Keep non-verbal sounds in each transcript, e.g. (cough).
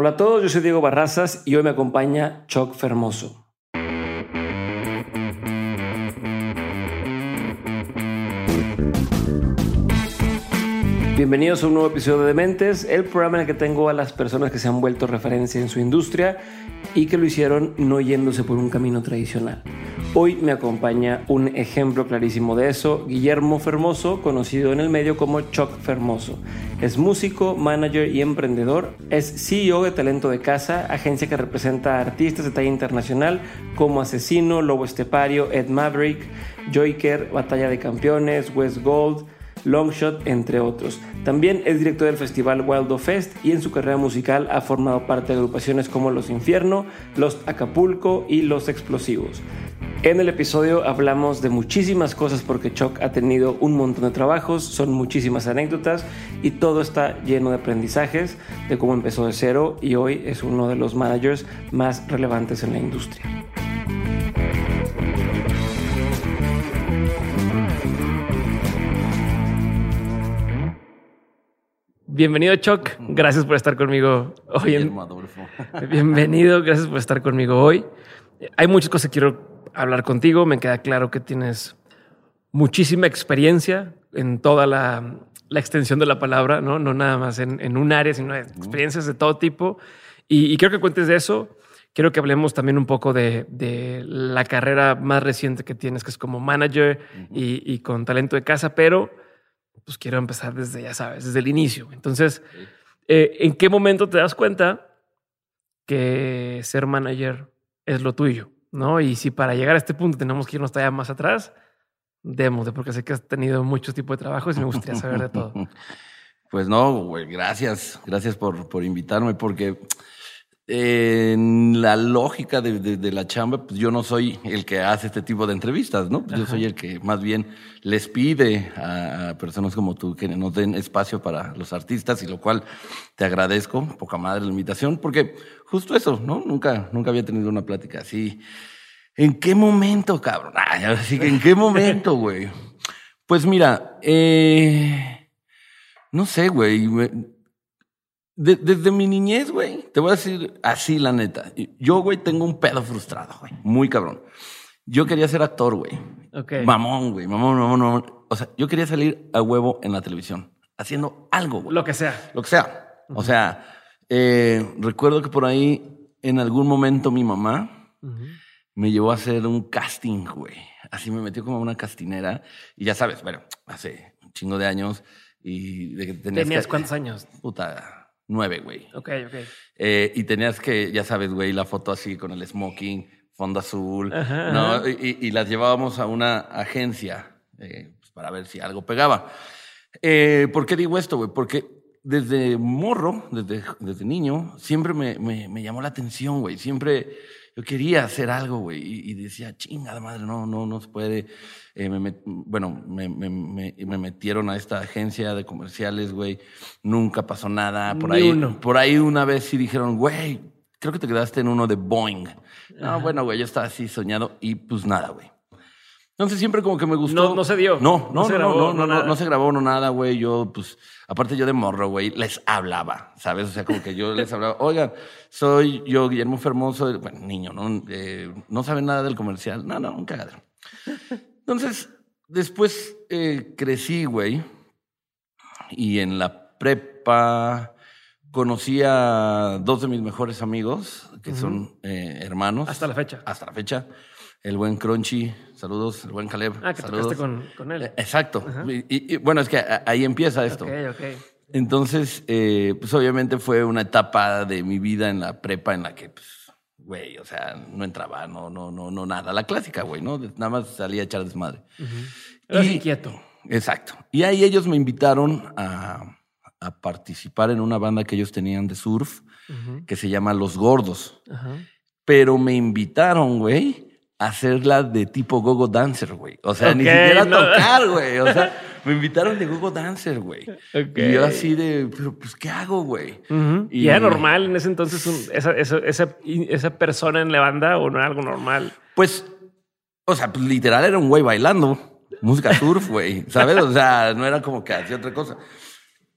Hola a todos, yo soy Diego Barrazas y hoy me acompaña Choc Fermoso. Bienvenidos a un nuevo episodio de Dementes, el programa en el que tengo a las personas que se han vuelto referencia en su industria y que lo hicieron no yéndose por un camino tradicional. Hoy me acompaña un ejemplo clarísimo de eso, Guillermo Fermoso, conocido en el medio como Choc Fermoso. Es músico, manager y emprendedor. Es CEO de Talento de Casa, agencia que representa a artistas de talla internacional como Asesino, Lobo Estepario, Ed Maverick, Joyker, Batalla de Campeones, West Gold, Longshot, entre otros. También es director del festival Wildo Fest y en su carrera musical ha formado parte de agrupaciones como Los Infierno, Los Acapulco y Los Explosivos. En el episodio hablamos de muchísimas cosas porque Choc ha tenido un montón de trabajos, son muchísimas anécdotas y todo está lleno de aprendizajes de cómo empezó de cero y hoy es uno de los managers más relevantes en la industria. Bienvenido, Choc. Gracias por estar conmigo hoy. En... Bienvenido, gracias por estar conmigo hoy. Hay muchas cosas que quiero hablar contigo. Me queda claro que tienes muchísima experiencia en toda la, extensión de la palabra, no, no nada más en, un área, sino experiencias de todo tipo. Y, quiero que cuentes de eso. Quiero que hablemos también un poco de, la carrera más reciente que tienes, que es como manager y con talento de casa, pero pues quiero empezar desde, ya sabes, desde el inicio. Entonces, eh, ¿en qué momento te das cuenta que ser manager es lo tuyo? ¿No? Y si para llegar a este punto tenemos que irnos todavía más atrás, demos, porque sé que has tenido muchos tipos de trabajos y me gustaría saber de todo. (laughs) Pues no, güey, gracias, gracias por, por invitarme, porque en la lógica de, la chamba, pues yo no soy el que hace este tipo de entrevistas, ¿no? Yo soy el que más bien les pide a, personas como tú que nos den espacio para los artistas, y lo cual te agradezco, poca madre la invitación, porque justo eso, ¿no? Nunca, nunca había tenido una plática así. ¿En qué momento, cabrón? así que ¿en qué momento, güey? Pues mira, eh, no sé, güey desde mi niñez, güey, te voy a decir así la neta. Yo, güey, tengo un pedo frustrado, güey. Muy cabrón. Yo quería ser actor, güey. Okay. Mamón, güey. Mamón, mamón, mamón. O sea, yo quería salir a huevo en la televisión, haciendo algo, güey. Lo que sea. Lo que sea. O sea, eh, recuerdo que por ahí, en algún momento, mi mamá me llevó a hacer un casting, güey. Así me metió como una castinera. Y ya sabes, bueno, hace un chingo de años. Y de que tenías, cuántos años? Puta, nueve, güey. Ok, ok. Eh, y tenías que, ya sabes, güey, la foto así con el smoking, fondo azul, ¿no? Y, las llevábamos a una agencia eh, pues, para ver si algo pegaba. Eh, ¿Por qué digo esto, güey? Porque desde morro, desde, desde niño, siempre me, me, me llamó la atención, güey. Siempre yo quería hacer algo, güey, y, decía, chingada madre, no, no, no se puede. Eh, bueno, me, me, metieron a esta agencia de comerciales, güey, nunca pasó nada. Por ahí, por ahí una vez sí dijeron, güey, creo que te quedaste en uno de Boeing. No, bueno, güey, yo estaba así soñado y pues nada, güey. Entonces siempre como que me gustó. No, no se dio. No, no, no, se grabó, no, no, no, no, se grabó no nada, güey. Yo, pues, aparte yo de morro, güey, les hablaba, ¿sabes? O sea, como que yo (laughs) les hablaba, oigan, soy yo, Guillermo Fermoso, bueno, niño, ¿no? Eh, no saben nada del comercial. No, no, un cagadero. Entonces, después eh, crecí, güey, y en la prepa conocí a dos de mis mejores amigos, que son eh, hermanos. Hasta la fecha. Hasta la fecha el buen Crunchy, saludos, el buen Caleb. Ah, que saludos. con, con él. Eh, exacto. Y, bueno, es que ahí empieza esto. Ok, ok. Entonces, eh, pues obviamente fue una etapa de mi vida en la prepa en la que, pues, güey, o sea, no entraba, no, no, no, no, nada. La clásica, güey, ¿no? Nada más salía a echar desmadre. Uh inquieto. Exacto. Y ahí ellos me invitaron a, a, participar en una banda que ellos tenían de surf que se llama Los Gordos. Pero me invitaron, güey, hacerla de tipo gogo dancer, güey. O sea, ni siquiera tocar, güey. O sea, me invitaron de gogo dancer, güey. Y yo así de, pero pues, ¿qué hago, güey? y, era normal en ese entonces esa, esa, esa, esa, persona en la banda o no era algo normal? Pues, o sea, pues, literal era un güey bailando. Música surf, güey. ¿Sabes? O sea, no era como que hacía otra cosa.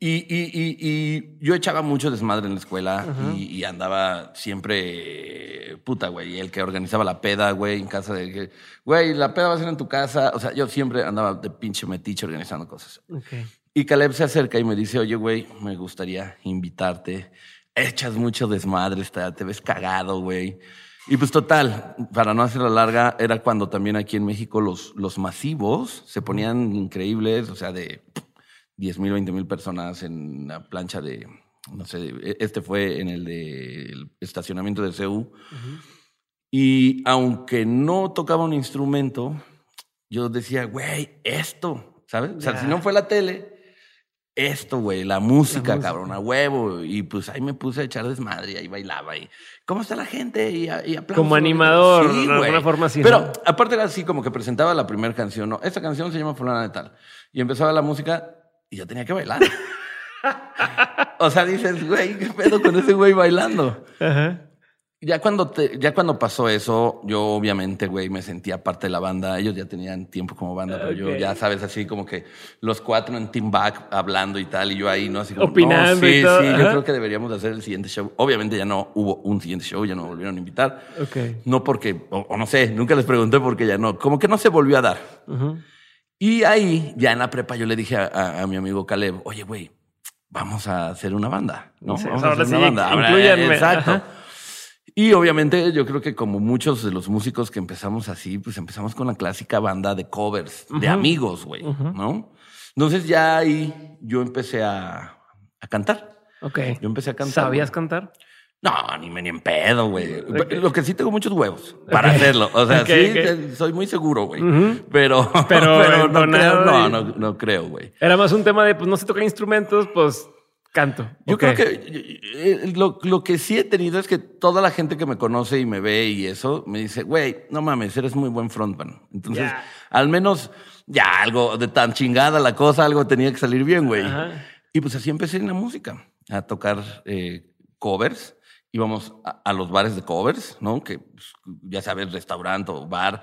Y, y, y, y yo echaba mucho desmadre en la escuela y, andaba siempre, puta, güey, el que organizaba la peda, güey, en casa de, güey, la peda va a ser en tu casa. O sea, yo siempre andaba de pinche metiche organizando cosas. Y Caleb se acerca y me dice, oye, güey, me gustaría invitarte. Echas mucho desmadre, está- te ves cagado, güey. Y pues total, para no hacerla larga, era cuando también aquí en México los, los masivos se ponían increíbles, o sea, de 10 mil, 20 mil personas en la plancha de, no sé, este fue en el de estacionamiento de CEU. Y aunque no tocaba un instrumento, yo decía, güey, esto, ¿sabes? O sea, si no fue la tele, esto, güey, la música, música. cabrón, a huevo. Y pues ahí me puse a echar desmadre y ahí bailaba. Y, ¿Cómo está la gente? Y, y. Como animador, Sí, de alguna forma así, Pero ¿no? aparte era así como que presentaba la primera canción, ¿no? Esta canción se llama Fulana de Tal. Y empezaba la música y yo tenía que bailar. o sea, dices, güey, ¿qué pedo con ese güey bailando? Ajá. Ya cuando, te- ya cuando pasó eso, yo obviamente, güey, me sentía parte de la banda. Ellos ya tenían tiempo como banda, pero yo ya sabes, así como que los cuatro en Team Back hablando y tal, y yo ahí, ¿no? Así como, Opinando no, sí, y todo, sí, yo creo que deberíamos de hacer el siguiente show. Obviamente ya no hubo un siguiente show, ya no volvieron a invitar. Ok. No porque, o, o no sé, nunca les pregunté porque ya no, como que no se volvió a dar. Y ahí, ya en la prepa, yo le dije a, a- a mi amigo Caleb, oye, güey, vamos a hacer una banda, ¿no? Sí, vamos a hacer sí, una banda. Ahora, inclúyanme. Exacto. Ajá. Y obviamente yo creo que como muchos de los músicos que empezamos así, pues empezamos con la clásica banda de covers, de amigos, güey, ¿no? Entonces ya ahí yo empecé a, a cantar. Ok. Yo empecé a cantar. ¿Sabías güey. cantar? No, ni me ni en pedo, güey. Lo que sí tengo muchos huevos para hacerlo. O sea, sí, soy muy seguro, güey. Pero, (laughs) Pero (laughs) pero, no, creo, no, no, no creo, güey. Era más un tema de, pues no sé tocar instrumentos, pues canto. Yo creo que eh, lo, lo que sí he tenido es que toda la gente que me conoce y me ve y eso me dice, güey, no mames, eres muy buen frontman. Entonces, al menos ya algo de tan chingada la cosa, algo tenía que salir bien, güey. Y pues así empecé en la música, a tocar eh, covers. Íbamos a, a los bares de covers, ¿no? Que pues, ya sabes, restaurante o bar,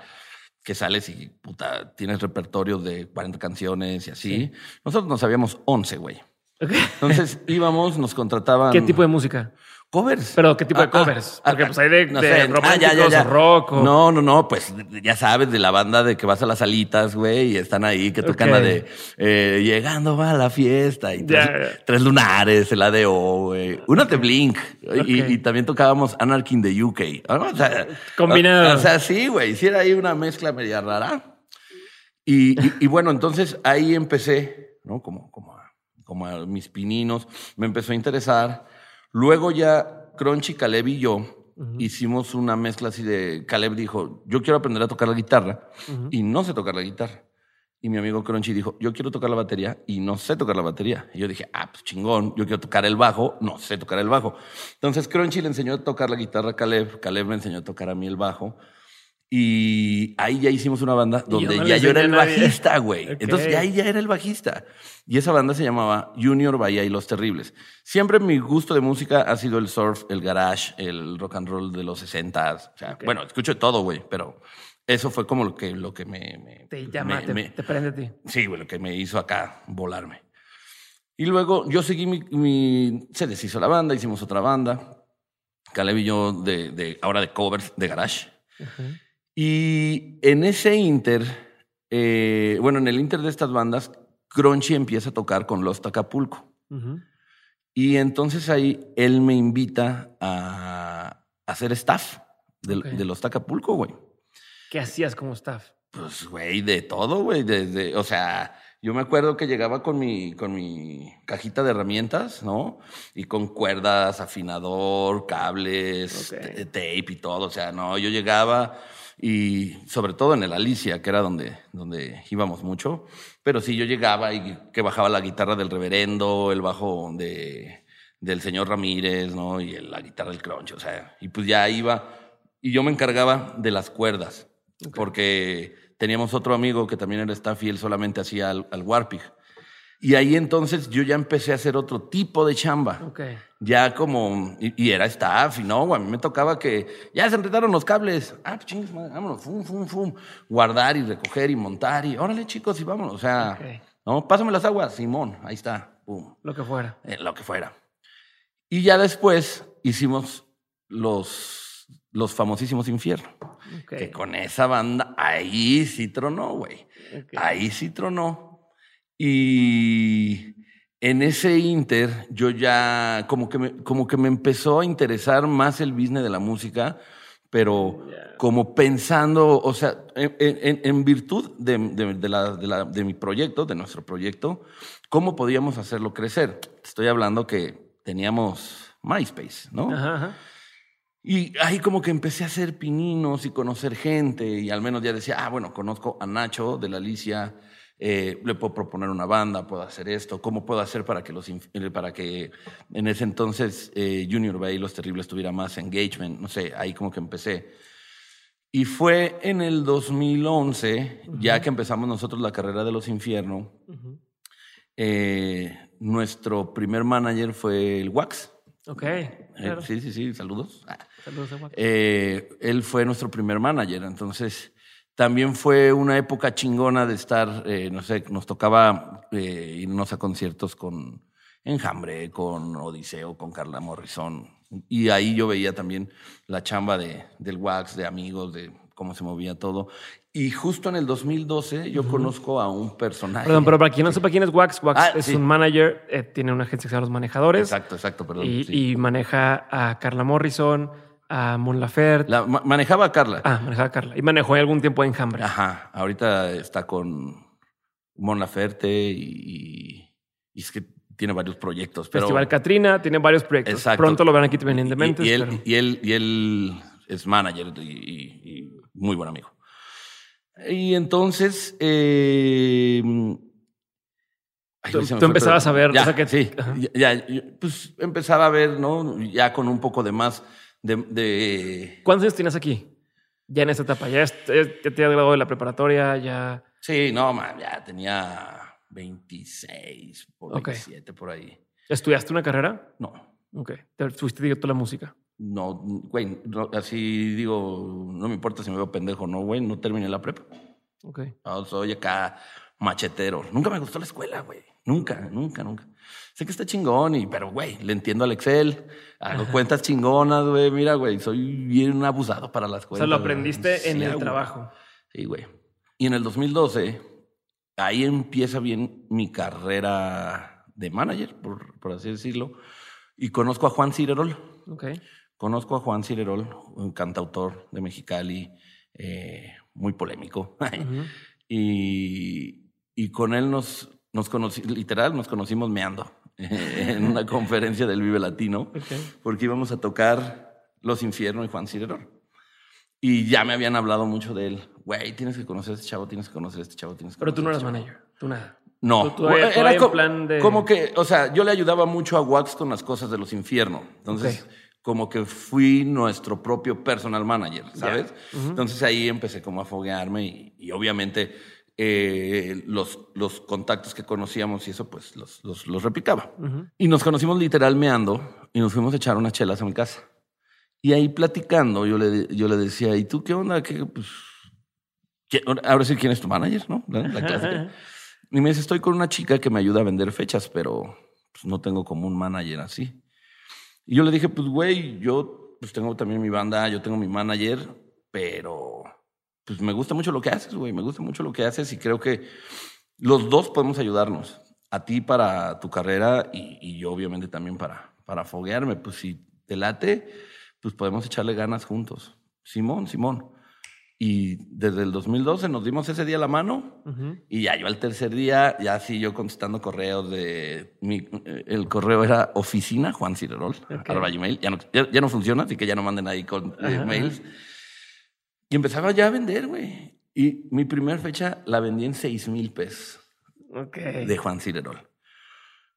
que sales y puta, tienes repertorio de 40 canciones y así. Nosotros nos sabíamos 11, güey. Entonces íbamos, nos contrataban. ¿Qué tipo de música? Covers. Pero, ¿qué tipo de Ah, ah, covers? ah, Porque, pues, hay de- de ah, románticos o rock o- No, no, no, pues ya sabes de la banda de que vas a las salitas, güey, y están ahí que tocan Ok. la de eh, Llegando va la fiesta y tres, tres lunares, el ADO, güey. Una de Blink. Y, Ok. y también tocábamos Anarchy in the UK. O sea, Combinado. O, o sea, sí, güey, sí era ahí una mezcla media rara. Y, y- y bueno, entonces ahí empecé, ¿no? Como, como, a, como a mis pininos, me empezó a interesar. Luego ya Crunchy, Caleb y yo hicimos una mezcla así de, Caleb dijo, yo quiero aprender a tocar la guitarra y no sé tocar la guitarra. Y mi amigo Crunchy dijo, yo quiero tocar la batería y no sé tocar la batería. Y yo dije, ah, pues chingón, yo quiero tocar el bajo, no sé tocar el bajo. Entonces Crunchy le enseñó a tocar la guitarra a Caleb, Caleb me enseñó a tocar a mí el bajo. Y ahí ya hicimos una banda Y yo donde no ya yo era el bajista, güey. Ok. Entonces ya ahí ya era el bajista. Y esa banda se llamaba Junior Bahía y Los Terribles. Siempre mi gusto de música ha sido el surf, el garage, el rock and roll de los 60 O sea, Ok. bueno, escucho de todo, güey, pero eso fue como lo que, lo que me, me- Te llama, me- te, me- te prende a ti. Sí, güey, lo que me hizo acá volarme. Y luego yo seguí mi, mi- Se deshizo la banda, hicimos otra banda. Caleb y yo de, de, ahora de covers de garage. Y en ese inter, eh, bueno, en el inter de estas bandas, Crunchy empieza a tocar con Los Acapulco. Ujú. Y entonces ahí él me invita a, ser staff de, Los Acapulco, güey. ¿Qué hacías como staff? Pues, güey, de todo, güey. Desde, o sea, yo me acuerdo que llegaba con mi, con mi cajita de herramientas, ¿no? Y con cuerdas, afinador, cables, tape y todo. O sea, no, yo llegaba y sobre todo en el Alicia, que era donde, donde íbamos mucho. Pero sí, yo llegaba y que bajaba la guitarra del reverendo, el bajo de, del señor Ramírez, ¿no? Y la guitarra del crunch, o sea, y pues ya iba. Y yo me encargaba de las cuerdas, porque teníamos otro amigo que también era staff y él solamente hacía al, al Warpig. Y ahí entonces yo ya empecé a hacer otro tipo de chamba. Ok. Ya como, y, y era staff, y no, güey, a mí me tocaba que ya se enredaron los cables. Ah, pues madre, vámonos, fum, fum, fum. Guardar y recoger y montar y órale, chicos, y vámonos. O sea, no, pásame las aguas, Simón, ahí está. Lo que fuera. Eh, lo que fuera. Y ya después hicimos los, los famosísimos Infierno. Okay. Que con esa banda, ahí sí tronó, güey. Okay. Ahí sí tronó. Y en ese inter, yo ya como que me, como que me empezó a interesar más el business de la música, pero como pensando, o sea, en, en- en virtud de, de- de la- de la- de mi proyecto, de nuestro proyecto, ¿cómo podíamos hacerlo crecer? Estoy hablando que teníamos MySpace, ¿no? Ajá, ajá. Y ahí como que empecé a hacer pininos y conocer gente y al menos ya decía, ah, bueno, conozco a Nacho de la Alicia, eh, le puedo proponer una banda, puedo hacer esto, ¿cómo puedo hacer para que, los, eh, para que en ese entonces eh, Junior Bay, Los Terribles, tuviera más engagement? No sé, ahí como que empecé. Y fue en el 2011, ya que empezamos nosotros la carrera de los infiernos, Ujú. eh, nuestro primer manager fue el Wax. Ok. Eh, claro. sí, sí, sí, saludos. Saludos a Juan. Eh, él fue nuestro primer manager, entonces también fue una época chingona de estar, eh, no sé, nos tocaba eh, irnos a conciertos con Enjambre, con Odiseo, con Carla Morrison, y ahí yo veía también la chamba de, del Wax, de amigos, de cómo se movía todo. Y justo en el 2012 yo conozco a un personaje. Perdón, pero para quien no sepa quién es Wax, Wax Ah, es sí. un manager, eh, tiene una agencia que se llama Los Manejadores Exacto, exacto, perdón. y, sí. y maneja a Carla Morrison, a Mon Laferte. La- ma- manejaba a Carla. Ah, manejaba a Carla. Y manejó algún tiempo en Enjambre. Ajá, ahorita está con Mon Laferte y, y es que tiene varios proyectos. Pero, Festival Catrina, tiene varios proyectos. Exacto. Pronto lo verán aquí también en Dementes. y él, pero- y, él, y él es manager y, muy buen amigo. Y entonces... eh, ay, Tú- empezabas a ver, o Ya, sea que- sí, ya, pues empezaba a ver, ¿no? Ya con un poco de más de- de ¿Cuántos años tienes aquí? Ya en esta etapa. Ya, es- ya te has graduado de la preparatoria, ya. Sí, no, man, ya tenía 26, por Ok. 27, por ahí. ¿Estudiaste una carrera? No, Ok. Te fuiste directo a la música. no, güey, no, así digo, no me importa si me veo pendejo, no, güey, no terminé la prepa. Ok. No, soy acá machetero. Nunca me gustó la escuela, güey. Nunca, nunca, nunca. Sé que está chingón, y, pero, güey, le entiendo al Excel, hago cuentas chingonas, güey. Mira, güey, soy bien abusado para las O cuentas. sea, lo güey. aprendiste en Sí, el güey. trabajo. Sí, güey. Y en el 2012, ahí empieza bien mi carrera de manager, por, por así decirlo. Y conozco a Juan Cirerol. Ok. Conozco a Juan Cirerol, un cantautor de Mexicali, eh, muy polémico. (laughs) Y, y con él nos, nos conocí, literal, nos conocimos meando (laughs) en una conferencia del Vive Latino, Ok. porque íbamos a tocar Los Infiernos y Juan Cirerol. Y ya me habían hablado mucho de él. Güey, tienes que conocer a este chavo, tienes que conocer a este chavo, tienes que Pero tú no eras este manager. Tú nada. No, Tú todavía- era todavía en co- plan de- como que, o sea, yo le ayudaba mucho a Wax con las cosas de los infiernos. Entonces, Ok. como que fui nuestro propio personal manager, ¿sabes? Ujú. Entonces ahí empecé como a foguearme y, y obviamente eh, los, los contactos que conocíamos y eso, pues los, los, los replicaba. Ujú. Y nos conocimos literal meando y nos fuimos a echar unas chelas a mi casa. Y ahí platicando, yo le, yo le decía, ¿y tú qué onda? ¿Qué, pues, ¿qué- ahora sí, ¿quién es tu manager? ¿No? La, la clásica. Y me dice, estoy con una chica que me ayuda a vender fechas, pero pues, no tengo como un manager así. Y yo le dije, pues, güey, yo pues, tengo también mi banda, yo tengo mi manager, pero pues me gusta mucho lo que haces, güey, me gusta mucho lo que haces y creo que los dos podemos ayudarnos. A ti para tu carrera y, y yo obviamente también para, para foguearme. Pues si te late, pues podemos echarle ganas juntos. Simón, Simón. Y desde el 2012 nos dimos ese día la mano y ya yo al tercer día, ya sí yo contestando correos de... Mi, eh, el correo era oficina Juan Cirerol, Ok. arroba gmail. Ya no, ya, ya no funciona, así que ya no manden ahí con eh, Ajá, mails. Y empezaba ya a vender, güey. Y mi primera fecha la vendí en 6 mil pesos Ok. de Juan Cirerol.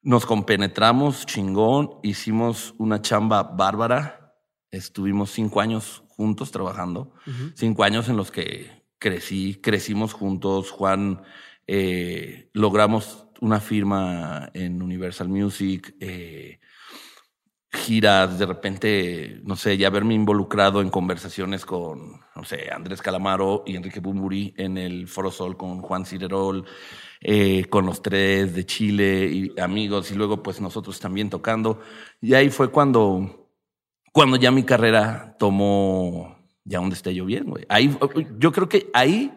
Nos compenetramos chingón, hicimos una chamba bárbara. Estuvimos cinco años juntos trabajando. Cinco años en los que crecí, crecimos juntos. Juan, eh, logramos una firma en Universal Music. eh, giras, de repente, no sé, ya haberme involucrado en conversaciones con, no sé, Andrés Calamaro y Enrique Bumburi en el Foro Sol con Juan Cirerol, eh, con los tres de Chile y amigos, y luego pues nosotros también tocando. Y ahí fue cuando, cuando ya mi carrera tomó ya un destello bien, güey. Ahí, yo creo que ahí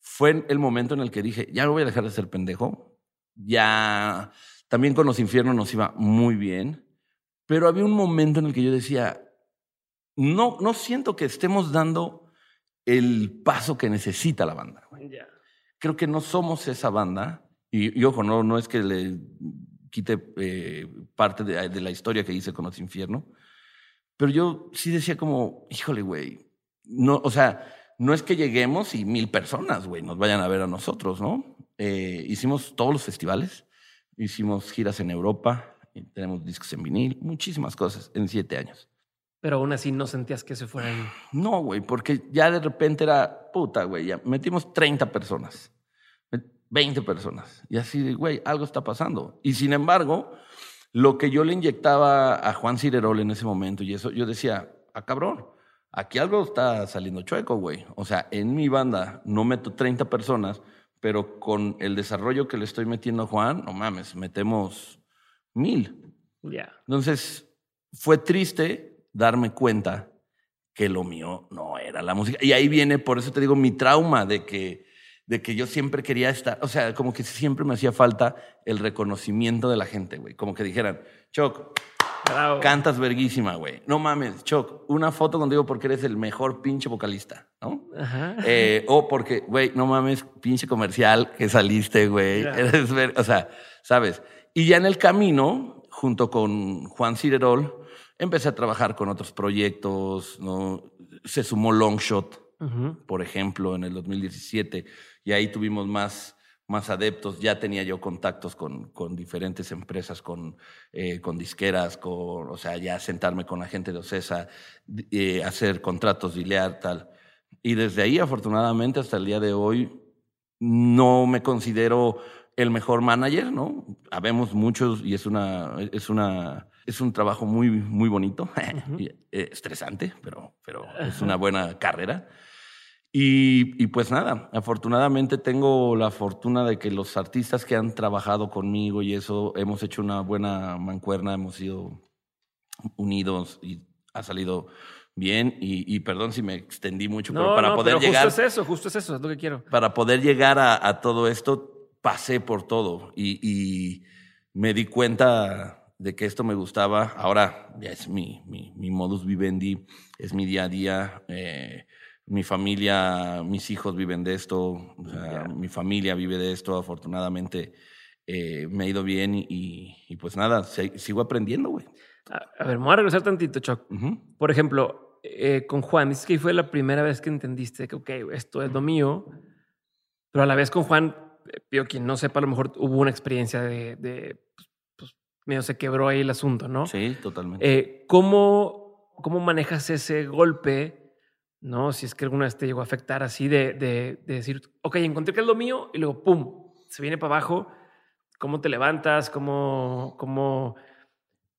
fue el momento en el que dije, ya no voy a dejar de ser pendejo. Ya, también con los infiernos nos iba muy bien pero había un momento en el que yo decía, no, no siento que estemos dando el paso que necesita la banda. Creo que no somos esa banda. Y, ojo, no, no es que le quite eh, parte de, de, la historia que hice con los infiernos. Pero yo sí decía como, híjole, güey. No, o sea, no es que lleguemos y mil personas, güey, nos vayan a ver a nosotros, ¿no? Eh, hicimos todos los festivales, hicimos giras en Europa, tenemos discos en vinil, muchísimas cosas en siete años. Pero aún así no sentías que se fueran. No, güey, porque ya de repente era puta, güey, ya metimos 30 personas, 20 personas. Y así, güey, algo está pasando. Y sin embargo, lo que yo le inyectaba a Juan Cirerol en ese momento, y eso, yo decía, ah, cabrón, aquí algo está saliendo chueco, güey. O sea, en mi banda no meto 30 personas, pero con el desarrollo que le estoy metiendo a Juan, no mames, metemos mil. Ya. Entonces, fue triste darme cuenta que lo mío no era la música. Y ahí viene, por eso te digo, mi trauma de que, de que yo siempre quería estar, o sea, como que siempre me hacía falta el reconocimiento de la gente, güey. Como que dijeran, Choc, cantas verguísima, güey. No mames, Choc, una foto contigo porque eres el mejor pinche vocalista, ¿no? Ajá. Eh, o porque, güey, no mames, pinche comercial que saliste, güey. Eres, o sea, ¿sabes? Y ya en el camino, junto con Juan Cirerol, empecé a trabajar con otros proyectos, ¿no? Se sumó Longshot, por ejemplo, en el 2017, y ahí tuvimos más, más adeptos. Ya tenía yo contactos con, con diferentes empresas, con, eh, con disqueras, con, o sea, ya sentarme con la gente de Ocesa, eh, hacer contratos, dilear, tal. Y desde ahí, afortunadamente, hasta el día de hoy, no me considero el mejor manager, ¿no? Habemos muchos y es una, es una, es un trabajo muy, muy bonito, (laughs) eh, estresante, pero, pero es una buena carrera. Y, y, pues nada, afortunadamente tengo la fortuna de que los artistas que han trabajado conmigo y eso, hemos hecho una buena mancuerna, hemos sido unidos y ha salido bien. Y, y perdón si me extendí mucho, pero para poder llegar. Justo es eso, justo es eso, es lo que quiero. Para poder llegar a, a todo esto, pasé por todo y, me di cuenta de que esto me gustaba. Ahora ya es mi, mi, modus vivendi, es mi día a día. Eh, mi familia, mis hijos viven de esto, mi familia vive de esto. Afortunadamente eh, me ha ido bien y, pues nada, sigo aprendiendo, güey. A, ver, me voy a regresar tantito, Chuck. Por ejemplo, eh, con Juan, dices que fue la primera vez que entendiste que, ok, esto es lo mío, pero a la vez con Juan Pío, quien no sepa, a lo mejor hubo una experiencia de, pues, pues, medio se quebró ahí el asunto, ¿no? Sí, totalmente. Eh, ¿cómo, ¿Cómo manejas ese golpe? ¿No? Si es que alguna vez te llegó a afectar así de, de, decir, ok, encontré que es lo mío y luego, ¡pum!, se viene para abajo. ¿Cómo te levantas? ¿Cómo, cómo,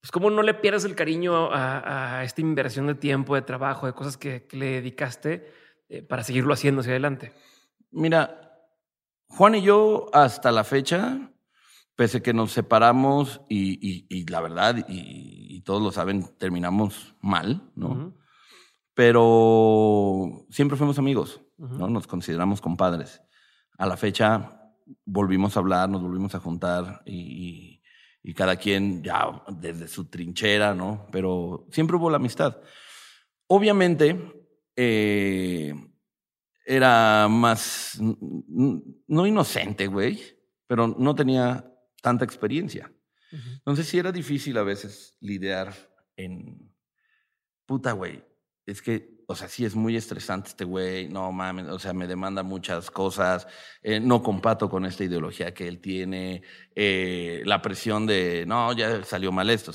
pues cómo no le pierdas el cariño a, esta inversión de tiempo, de trabajo, de cosas que, le dedicaste eh, para seguirlo haciendo hacia adelante? Mira, Juan y yo, hasta la fecha, pese que nos separamos y, la verdad, y, todos lo saben, terminamos mal, ¿no? Pero siempre fuimos amigos, ¿no? Nos consideramos compadres. A la fecha volvimos a hablar, nos volvimos a juntar y, cada quien ya desde su trinchera, ¿no? Pero siempre hubo la amistad. Obviamente, eh, era más, no inocente, güey, pero no tenía tanta experiencia. Entonces sí era difícil a veces lidiar en, puta, güey, es que o sea, sí es muy estresante este güey, no mames, o sea, me demanda muchas cosas, eh, no comparto con esta ideología que él tiene, eh, la presión de, no, ya salió mal esto.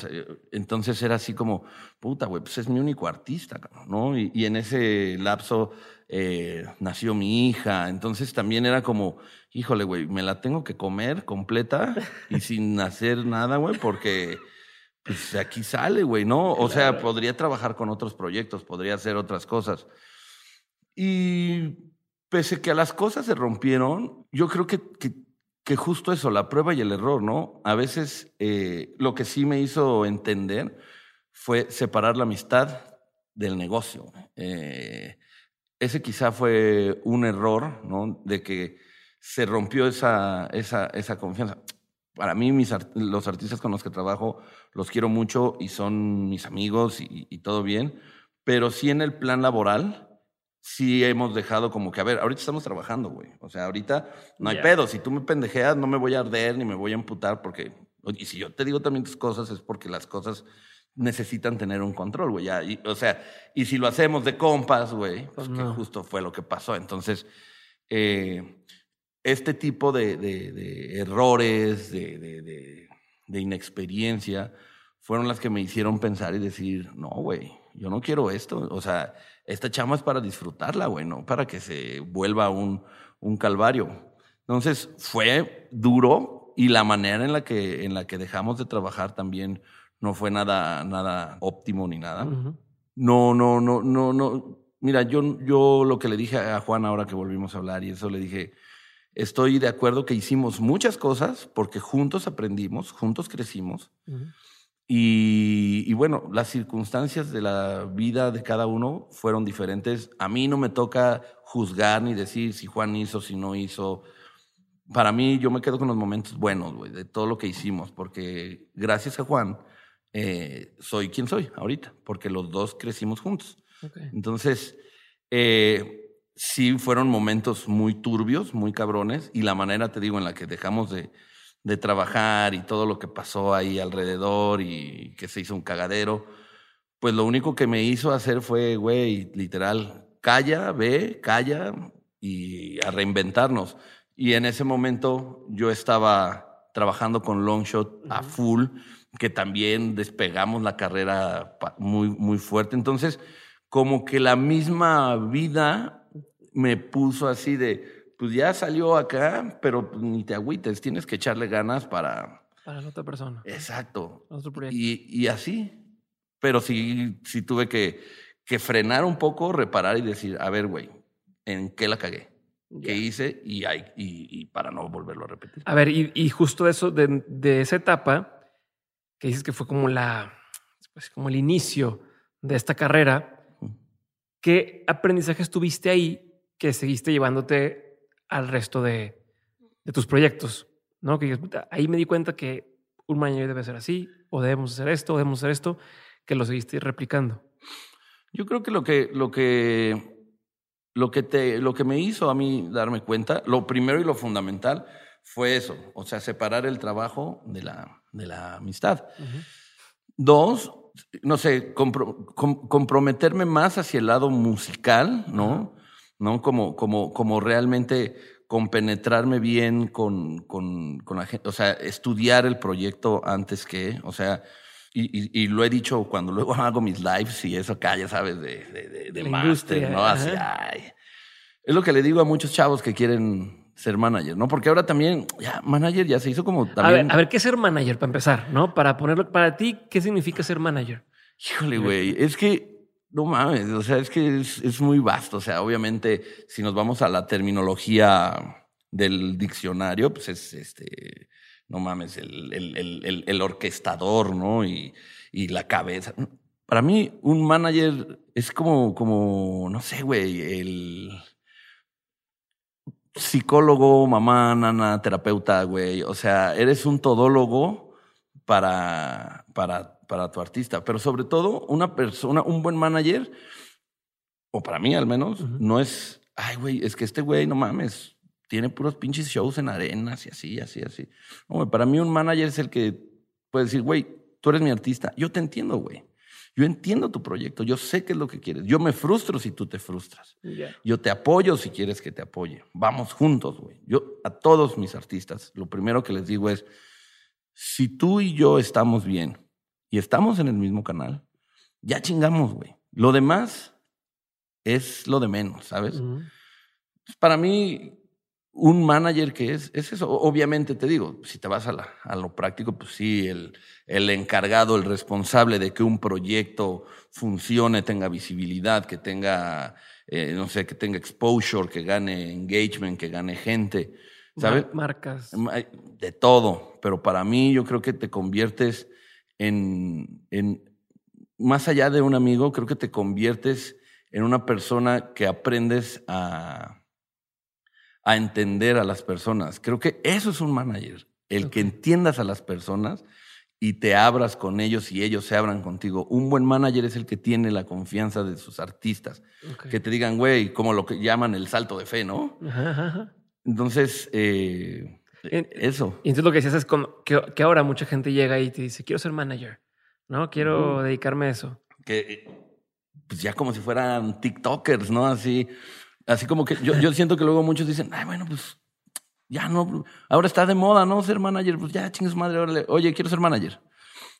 entonces era así como, puta, güey, pues es mi único artista, ¿no? Y, y en ese lapso eh, nació mi hija, entonces también era como, híjole, güey, me la tengo que comer completa y (laughs) sin hacer nada, güey, porque pues aquí sale, güey, ¿no? O sea, podría trabajar con otros proyectos, podría hacer otras cosas. Y pese que a las cosas se rompieron, yo creo que, que, justo eso, la prueba y el error, ¿no? A veces eh, lo que sí me hizo entender fue separar la amistad del negocio. Eh, ese quizá fue un error, ¿no? De que se rompió esa, esa, esa confianza. Para mí, mis los artistas con los que trabajo los quiero mucho y son mis amigos y, y todo bien, pero sí en el plan laboral, sí hemos dejado como que, a ver, ahorita estamos trabajando, güey. O sea, ahorita no hay pedo. Si tú me pendejeas, no me voy a arder ni me voy a amputar porque, y si yo te digo también tus cosas, es porque las cosas necesitan tener un control, güey. O sea, y si lo hacemos de compas, güey, pues, que justo fue lo que pasó. Entonces, eh, este tipo de, de, errores, de, de, inexperiencia, fueron las que me hicieron pensar y decir, no, güey, yo no quiero esto. O sea, esta chama es para disfrutarla, güey, no para que se vuelva un, un calvario. Entonces, fue duro y la manera en la que, en la que dejamos de trabajar también no fue nada, nada óptimo ni nada. No, no, no, no, no. Mira, yo, yo lo que le dije a Juan ahora que volvimos a hablar y eso le dije, estoy de acuerdo que hicimos muchas cosas porque juntos aprendimos, juntos crecimos. y, y, bueno, las circunstancias de la vida de cada uno fueron diferentes. A mí no me toca juzgar ni decir si Juan hizo, si no hizo. Para mí, yo me quedo con los momentos buenos, güey, de todo lo que hicimos, porque gracias a Juan, eh, soy quien soy ahorita, porque los dos crecimos juntos. Entonces, eh, sí fueron momentos muy turbios, muy cabrones, y la manera, te digo, en la que dejamos de, de trabajar y todo lo que pasó ahí alrededor y que se hizo un cagadero, pues lo único que me hizo hacer fue, güey, literal, calla, ve, calla y a reinventarnos. Y en ese momento yo estaba trabajando con Longshot a full que también despegamos la carrera muy, muy fuerte. Entonces, como que la misma vida me puso así de, pues ya salió acá, pero pues ni te agüites, tienes que echarle ganas para... Para la otra persona. Exacto. Y, y, así. Pero sí, sí tuve que, que frenar un poco, reparar y decir, a ver, güey, ¿en qué la cagué? ¿Qué hice? Y, hay, y, para no volverlo a repetir. A ver, y, y justo eso, de, de esa etapa, que dices que fue como la, pues, como el inicio de esta carrera. ¿Qué aprendizajes tuviste ahí que seguiste llevándote al resto de, de tus proyectos? ¿No? Que ahí me di cuenta que un manager debe ser así, o debemos hacer esto, o debemos hacer esto, que lo seguiste replicando. Yo creo que lo que, lo que, lo que, te, lo que me hizo a mí darme cuenta, lo primero y lo fundamental fue eso, o sea, separar el trabajo de la, de la amistad. Dos, no sé, comprometerme más hacia el lado musical, ¿no? ¿No? Como, como, como realmente compenetrarme bien con, con, con, la gente, o sea, estudiar el proyecto antes que, o sea, y, y, lo he dicho cuando luego (laughs) hago mis lives y eso acá, ya sabes, de, de, de, máster, ¿no? Así, ay. Es lo que le digo a muchos chavos que quieren ser manager, ¿no? Porque ahora también, ya, manager ya se hizo como también. A ver, ¿qué es ser manager para empezar, no? Para ponerlo, para ti, ¿qué significa ser manager? Híjole, güey, es que, no mames, o sea, es que es, muy vasto. O sea, obviamente, si nos vamos a la terminología del diccionario, pues es este, no mames, el, el, el, orquestador, ¿no? Y, y la cabeza. Para mí, un manager es como, como, no sé, güey, el psicólogo, mamá, nana, terapeuta, güey. O sea, eres un todólogo para, para, para tu artista. Pero sobre todo, una persona, un buen manager, o para mí al menos, no es, ay, güey, es que este güey, no mames, tiene puros pinches shows en arenas y así, así, así. No, para mí un manager es el que puede decir, güey, tú eres mi artista, yo te entiendo, güey. Yo entiendo tu proyecto, yo sé qué es lo que quieres. Yo me frustro si tú te frustras. Yo te apoyo si quieres que te apoye. Vamos juntos, güey. Yo a todos mis artistas, lo primero que les digo es, si tú y yo estamos bien y estamos en el mismo canal, ya chingamos, güey. Lo demás es lo de menos, ¿sabes? Para mí, un manager que es, es eso. Obviamente te digo, si te vas a, a lo práctico, pues sí, el, el encargado, el responsable de que un proyecto funcione, tenga visibilidad, que tenga, eh, no sé, que tenga exposure, que gane engagement, que gane gente, ¿sabes? Marcas. De todo. Pero para mí yo creo que te conviertes en, en, más allá de un amigo, creo que te conviertes en una persona que aprendes a a entender a las personas. Creo que eso es un manager, el que entiendas a las personas y te abras con ellos y ellos se abran contigo. Un buen manager es el que tiene la confianza de sus artistas. Que te digan, güey, como lo que llaman el salto de fe, ¿no? Entonces, eh, eso. Y entonces lo que decías es como que, ahora mucha gente llega y te dice, quiero ser manager, ¿no? Quiero dedicarme a eso. Que, pues ya como si fueran TikTokers, ¿no? Así, Así como que yo, yo (laughs) siento que luego muchos dicen, ay, bueno, pues ya no, ahora está de moda, ¿no? Ser manager, pues ya, chingue su madre, órale, oye, quiero ser manager.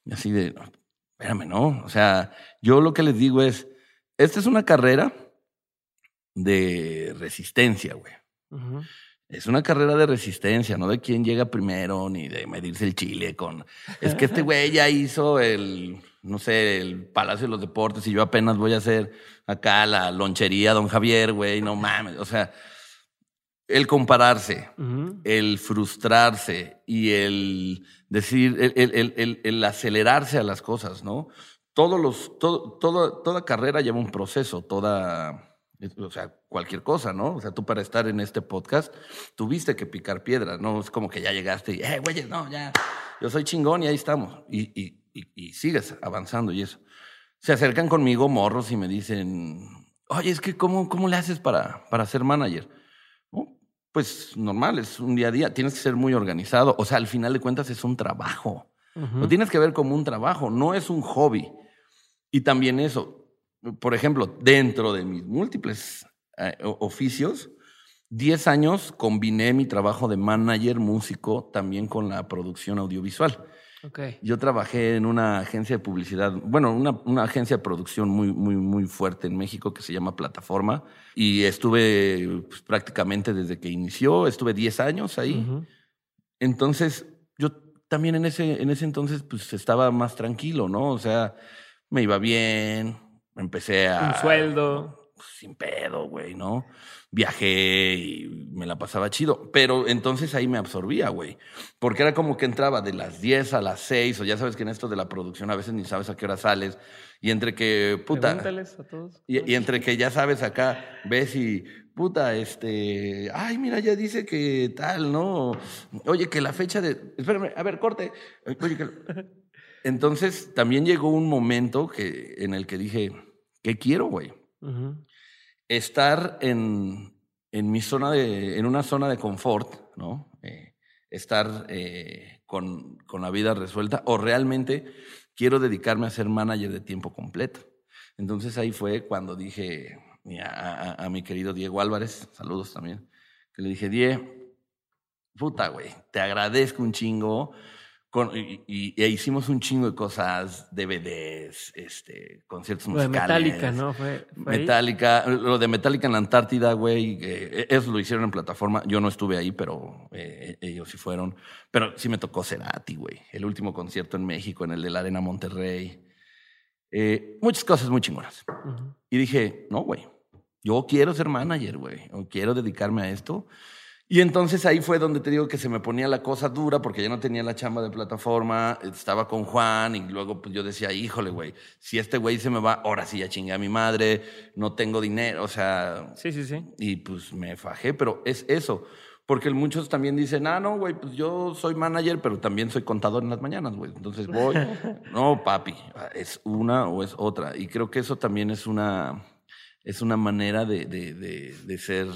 Y así de, espérame, ¿no? O sea, yo lo que les digo es, esta es una carrera de resistencia, güey. Es una carrera de resistencia, no de quién llega primero, ni de medirse el chile con... Es que este güey ya hizo el no sé, el Palacio de los Deportes y yo apenas voy a hacer acá la lonchería Don Javier, güey, no mames. O sea, el compararse, el frustrarse y el decir, el, acelerarse a las cosas, ¿no? Todos los, todo, toda carrera lleva un proceso, toda, o sea, cualquier cosa, ¿no? O sea, tú para estar en este podcast tuviste que picar piedras, ¿no? Es como que ya llegaste y, eh, güey, no, ya, yo soy chingón y ahí estamos. y y, sigues avanzando y eso. Se acercan conmigo morros y me dicen, oye, es que ¿cómo, cómo le haces para, para ser manager? pues normal, es un día a día, tienes que ser muy organizado. O sea, al final de cuentas es un trabajo. Lo tienes que ver como un trabajo, no es un hobby. Y también eso, por ejemplo, dentro de mis múltiples eh, oficios, 10 años combiné mi trabajo de manager músico también con la producción audiovisual. Yo trabajé en una agencia de publicidad, bueno, una, una, agencia de producción muy, muy, muy fuerte en México que se llama Plataforma y estuve pues, prácticamente desde que inició, estuve 10 años ahí. Entonces, yo también en ese, en ese entonces pues estaba más tranquilo, ¿no? O sea, me iba bien, empecé a... Un sueldo. sin pedo, güey, ¿no? Viajé y me la pasaba chido. Pero entonces ahí me absorbía, güey. Porque era como que entraba de las 10 a las 6, o ya sabes que en esto de la producción a veces ni sabes a qué hora sales. Y entre que, puta. a todos. Y, entre que ya sabes acá, ves y, puta, este. Ay, mira, ya dice que tal, ¿no? Oye, que la fecha de. Espérame, a ver, corte. Oye, que... (laughs) Entonces también llegó un momento que, en el que dije, ¿qué quiero, güey? Estar en, en, mi zona de, en una zona de confort, ¿no? Eh, estar eh, con, con, la vida resuelta o realmente quiero dedicarme a ser manager de tiempo completo. Entonces ahí fue cuando dije a, a, mi querido Diego Álvarez, saludos también, que le dije, Diego, puta, güey, te agradezco un chingo y, e hicimos un chingo de cosas, DVDs, este, conciertos lo musicales. De Metallica, ¿no? Fue, Metallica, lo de Metallica en la Antártida, güey, eh, eso lo hicieron en plataforma. Yo no estuve ahí, pero eh, ellos sí fueron. Pero sí me tocó Cerati, güey. El último concierto en México, en el de la Arena Monterrey. Eh, muchas cosas muy chingonas. Y dije, no, güey, yo quiero ser manager, güey, o quiero dedicarme a esto. Y entonces ahí fue donde te digo que se me ponía la cosa dura porque ya no tenía la chamba de plataforma, estaba con Juan y luego pues yo decía, híjole, güey, si este güey se me va, ahora sí ya chingué a mi madre, no tengo dinero, o sea... Sí, sí, sí. Y pues me fajé, pero es eso. Porque muchos también dicen, ah, no, güey, pues yo soy manager, pero también soy contador en las mañanas, güey. Entonces voy. (laughs) no, papi, es una o es otra. Y creo que eso también es una, es una manera de, de, de, de ser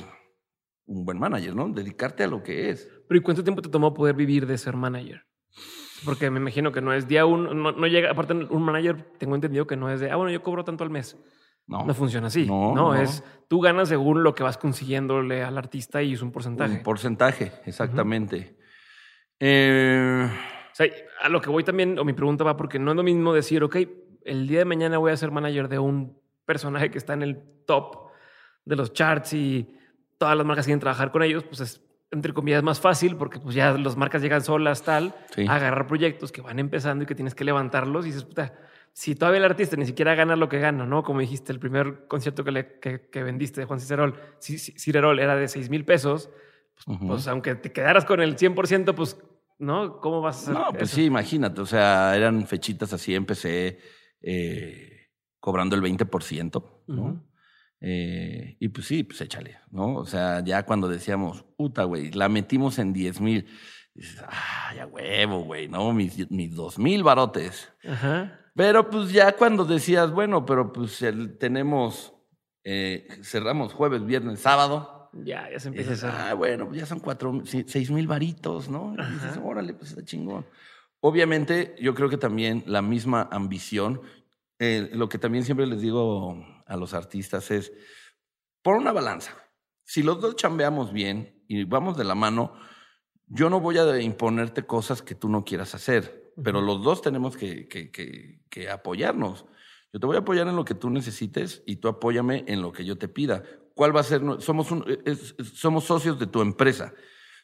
un buen manager, ¿no? Dedicarte a lo que es. Pero ¿y cuánto tiempo te tomó poder vivir de ser manager? Porque me imagino que no es día uno, no, llega, aparte un manager, tengo entendido que no es de, ah, bueno, yo cobro tanto al mes. No. No funciona así. No, no, es tú ganas según lo que vas consiguiéndole al artista y es un porcentaje. Un porcentaje, exactamente. Eh, o sea, a lo que voy también, o mi pregunta va porque no es lo mismo decir, ok, el día de mañana voy a ser manager de un personaje que está en el top de los charts y todas las marcas quieren trabajar con ellos, pues es, entre comillas, más fácil porque pues ya las marcas llegan solas, tal, a agarrar proyectos que van empezando y que tienes que levantarlos y dices, puta, si todavía el artista ni siquiera gana lo que gana, ¿no? Como dijiste, el primer concierto que, le, que, vendiste de Juan Cicerol, Cicerol era de 6 mil pesos, pues, pues, aunque te quedaras con el 100%, pues, ¿no? ¿Cómo vas a hacer No, pues sí, imagínate, o sea, eran fechitas así, empecé eh, cobrando el 20%, ¿no? Eh, y pues sí, pues échale, ¿no? O sea, ya cuando decíamos, puta, güey, la metimos en 10 mil, dices, ah, ya huevo, güey, ¿no? Mis, mis 2 mil barotes. Ajá. Pero pues ya cuando decías, bueno, pero pues tenemos, eh, cerramos jueves, viernes, sábado. Ya, ya se empieza a Ah, bueno, pues ya son cuatro, seis mil varitos, ¿no? Y dices, órale, pues está chingón. Obviamente, yo creo que también la misma ambición, eh, lo que también siempre les digo a los artistas es, por una balanza. Si los dos chambeamos bien y vamos de la mano, yo no voy a imponerte cosas que tú no quieras hacer, pero los dos tenemos que, que, que, apoyarnos. Yo te voy a apoyar en lo que tú necesites y tú apóyame en lo que yo te pida. ¿Cuál va a ser? Somos, un, somos socios de tu empresa.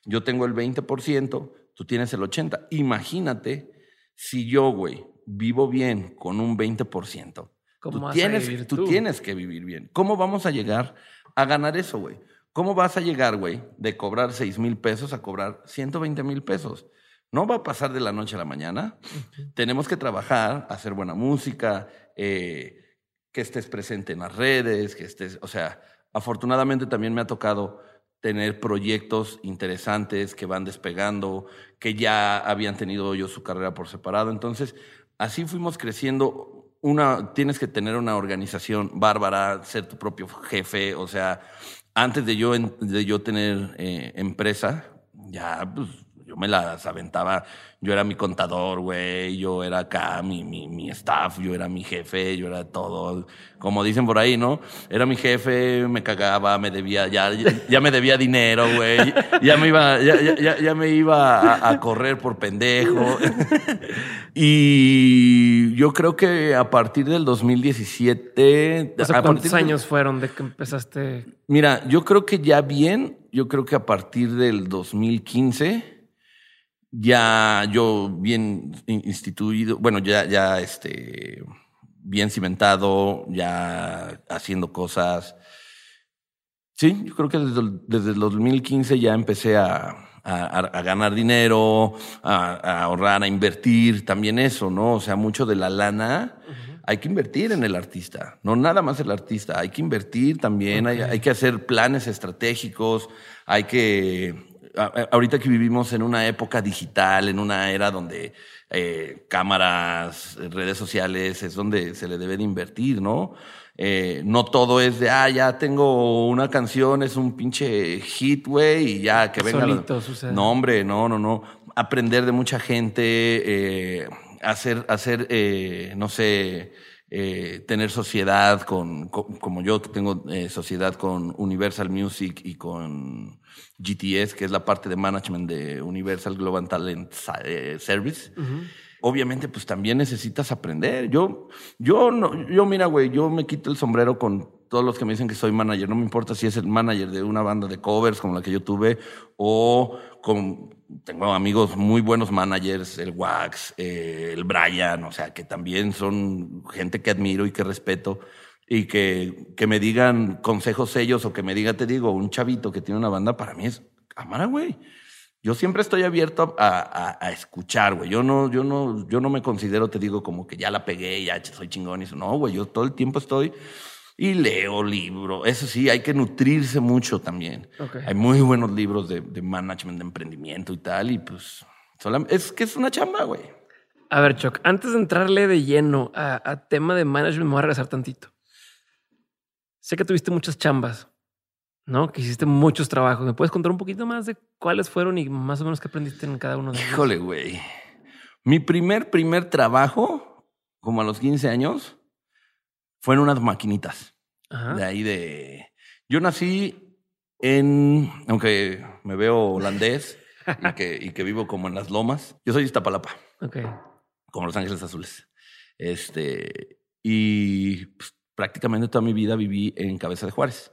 Yo tengo el 20%, tú tienes el 80%. Imagínate si yo, güey, vivo bien con un 20%. ¿Cómo tú, tienes, tú? tú tienes que vivir bien. ¿Cómo vamos a llegar a ganar eso, güey? ¿Cómo vas a llegar, güey, de cobrar 6 mil pesos a cobrar 120 mil pesos? No va a pasar de la noche a la mañana. Tenemos que trabajar, hacer buena música, eh, que estés presente en las redes, que estés, o sea, afortunadamente también me ha tocado tener proyectos interesantes que van despegando, que ya habían tenido yo su carrera por separado. Entonces, así fuimos creciendo. Una, tienes que tener una organización bárbara, ser tu propio jefe, o sea, antes de yo, de yo tener eh, empresa, ya pues, yo me las aventaba, yo era mi contador, güey, yo era acá mi, mi, mi, staff, yo era mi jefe, yo era todo, como dicen por ahí, ¿no? Era mi jefe, me cagaba, me debía, ya, ya, me debía dinero, güey, ya me iba, ya, ya, ya me iba a, correr por pendejo. (laughs) y yo creo que a partir del 2017... ¿Cuántos años fueron de que empezaste? Mira, yo creo que ya bien, yo creo que a partir del 2015 ya yo bien instituido, bueno, ya, ya este, bien cimentado, ya haciendo cosas. Sí, yo creo que desde, desde el 2015 ya empecé a, a, ganar dinero, a, ahorrar, a invertir, también eso, ¿no? O sea, mucho de la lana hay que invertir en el artista, no nada más el artista, hay que invertir también, hay, hay que hacer planes estratégicos, hay que ahorita que vivimos en una época digital, en una era donde eh, cámaras, redes sociales, es donde se le debe de invertir, ¿no? Eh, no todo es de, ah, ya tengo una canción, es un pinche hit, güey, y ya que venga. Solito sucede. No, hombre, no, no, no. Aprender de mucha gente, eh, hacer, hacer eh, no sé, eh, tener sociedad con, como yo tengo eh, sociedad con Universal Music y con GTS, que es la parte de management de Universal Global Talent eh, Service. Obviamente, pues también necesitas aprender. Yo, yo no, yo mira, güey, yo me quito el sombrero con todos los que me dicen que soy manager. No me importa si es el manager de una banda de covers como la que yo tuve o con tengo amigos muy buenos managers, el Wax, eh, el Brian, o sea, que también son gente que admiro y que respeto y que, que me digan consejos ellos o que me diga, te digo, un chavito que tiene una banda, para mí es cámara, güey. Yo siempre estoy abierto a, a, escuchar, güey. Yo no, yo no, yo no me considero, te digo, como que ya la pegué, ya soy chingón y eso. No, güey, yo todo el tiempo estoy y leo libros. Eso sí, hay que nutrirse mucho también. Hay muy buenos libros de, management, de emprendimiento y tal. Y pues, es que es una chamba, güey. A ver, Choc, antes de entrarle de lleno a, tema de management, me voy a regresar tantito. Sé que tuviste muchas chambas, ¿no? Que hiciste muchos trabajos. ¿Me puedes contar un poquito más de cuáles fueron y más o menos qué aprendiste en cada uno de ellos? Híjole, güey. Mi primer, primer trabajo, como a los 15 años, fue en unas maquinitas. De ahí de. Yo nací en. Aunque me veo holandés y, que, y que vivo como en las lomas. Yo soy Iztapalapa. Ok. Como Los Ángeles Azules. Este. Y pues, prácticamente toda mi vida viví en Cabeza de Juárez.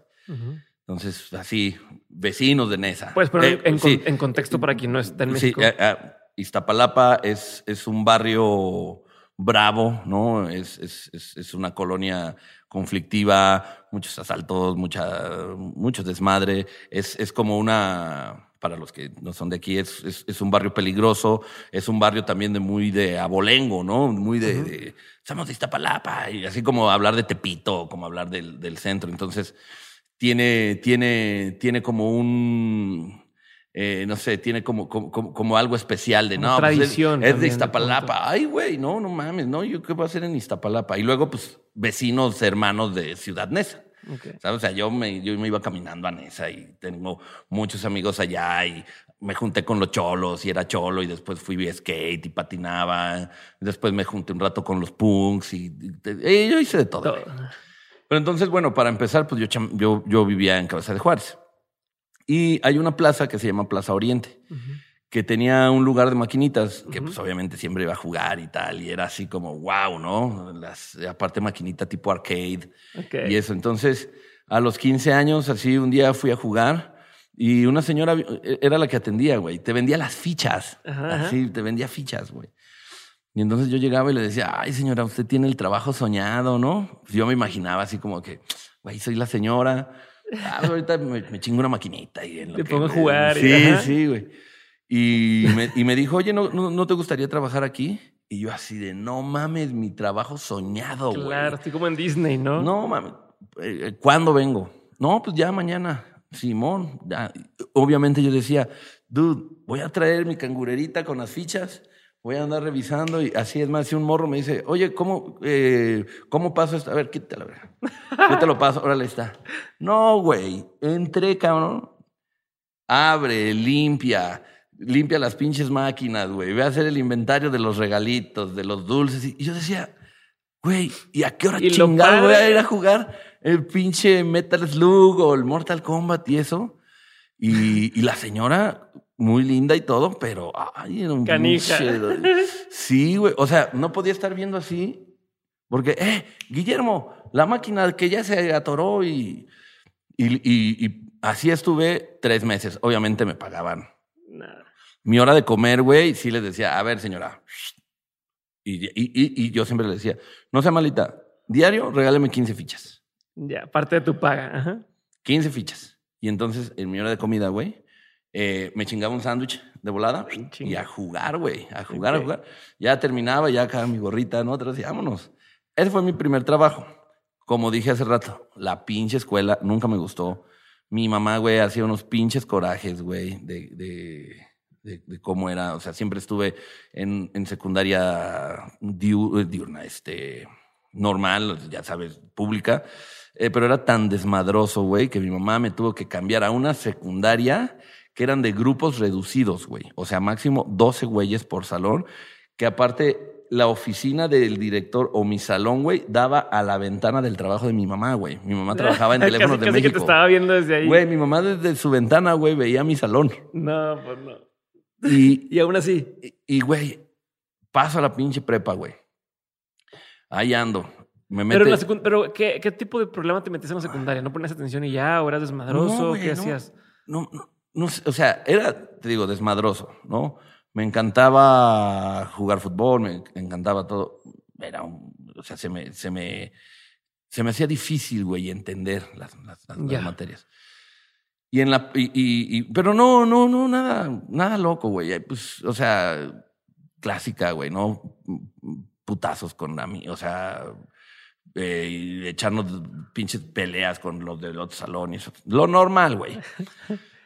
Entonces, así, vecinos de Nesa. Pues, pero Eh, en, sí. en contexto para quien no está en Sí, México. eh, eh, Iztapalapa es, es un barrio bravo, ¿no? Es, es, es, es una colonia conflictiva, muchos asaltos, mucha, mucho desmadre. Es, es como una, para los que no son de aquí, es, un barrio peligroso, es un barrio también de muy de abolengo, ¿no? Muy de, de somos de Iztapalapa, y así como hablar de Tepito, como hablar del, del centro. Entonces, tiene, tiene, tiene como un, eh, no sé, tiene como, como, algo especial de Como no. pues es- tradición es, también, de de Iztapalapa. Ay, güey, no, no mames, no, yo qué voy a hacer en Iztapalapa. Y luego, pues, vecinos, hermanos de Ciudad Neza. Ok. ¿Sabes? O sea, yo me, yo me iba caminando a Nesa y tengo muchos amigos allá y me junté con los cholos y era cholo y después fui a skate y patinaba. Después me junté un rato con los punks y, yo hice de todo. Pero entonces, bueno, para empezar, pues yo, yo, yo vivía en Cabeza de Juárez. Y hay una plaza que se llama Plaza Oriente, que tenía un lugar de maquinitas, que pues obviamente siempre iba a jugar y tal, y era así como, wow, ¿no? Las, aparte maquinita tipo arcade Ok. y eso. Entonces, a los 15 años, así un día fui a jugar y una señora eh, era la que atendía, güey. Te vendía las fichas. Ajá, ajá. Así, te vendía fichas, güey. Y entonces yo llegaba y le decía, ay, señora, usted tiene el trabajo soñado, ¿no? Pues yo me imaginaba así como que, güey, soy la señora. Ah, pues ahorita me, me chingo una maquinita y en lo Te que pongo a jugar y- Sí, ajá. sí, güey. Y me, y me dijo, oye, ¿no, no, ¿no te gustaría trabajar aquí? Y yo así de, no mames, mi trabajo soñado, güey. Claro, estoy como en Disney, ¿no? No, mames. eh, ¿Cuándo vengo? No, pues ya mañana. Simón, ya. Obviamente yo decía, dude, voy a traer mi cangurerita con las fichas, voy a andar revisando y así es más, si un morro me dice, oye, ¿cómo, eh, ¿cómo paso esto? A ver, quítala, a ver. Yo te lo paso, órale está. No, güey, entré, cabrón. Abre, limpia, limpia las pinches máquinas, güey. Ve a hacer el inventario de los regalitos, de los dulces. Y yo decía, güey, ¿y a qué hora chingado voy a ir a jugar el pinche Metal Slug o el Mortal Kombat y eso? Y, y la señora, muy linda y todo, pero ay, era un Canija. Sí, güey. O sea, no podía estar viendo así. Porque, eh, Guillermo, la máquina que ya se atoró y, y, y- y así estuve tres meses. Obviamente me pagaban Nada. mi hora de comer, güey, sí les decía, a ver, señora. Y, y, y- y yo siempre le decía, no sea malita, diario regáleme 15 fichas. Ya, parte de tu paga. Ajá. 15 fichas. Y entonces, en mi hora de comida, güey, eh, me chingaba un sándwich de volada y a jugar, güey, a jugar, a jugar. Ya terminaba, ya acá mi gorrita, ¿no? Otra vez, y vámonos. Ese fue mi primer trabajo. Como dije hace rato, la pinche escuela nunca me gustó. Mi mamá, güey, hacía unos pinches corajes, güey, de, de, de- de cómo era. O sea, siempre estuve en, en secundaria diu- diurna, este, normal, ya sabes, pública. Eh, pero era tan desmadroso, güey, que mi mamá me tuvo que cambiar a una secundaria que eran de grupos reducidos, güey. O sea, máximo 12 güeyes por salón, que aparte la oficina del director o mi salón, güey, daba a la ventana del trabajo de mi mamá, güey. Mi mamá (laughs) trabajaba en Casi- teléfonos de casi que México. te estaba viendo desde ahí. Güey, mi mamá desde su ventana, güey, veía mi salón. No, pues no. Y, (laughs) Y aún así. y, güey, paso a la pinche prepa, güey. Ahí ando. Me mete... Pero, en la secund- pero ¿qué, ¿qué tipo de problema te metías en la secundaria? ¿No ponías atención y ya? ¿O eras desmadroso? No, güey, ¿Qué no. hacías? no, no, no sé, o sea, era, te digo, desmadroso, ¿no? Me encantaba jugar fútbol, me encantaba todo. Era un, o sea, se me, se me, se me hacía difícil, güey, entender las, las- las- las Ya. materias. Y en la, y, y- y- pero no, no, no, nada, nada loco, güey. Pues, o sea, clásica, güey, ¿no? Putazos con a mí, o sea, eh, echarnos pinches peleas con los del otro salón y eso. Lo normal, güey. (laughs)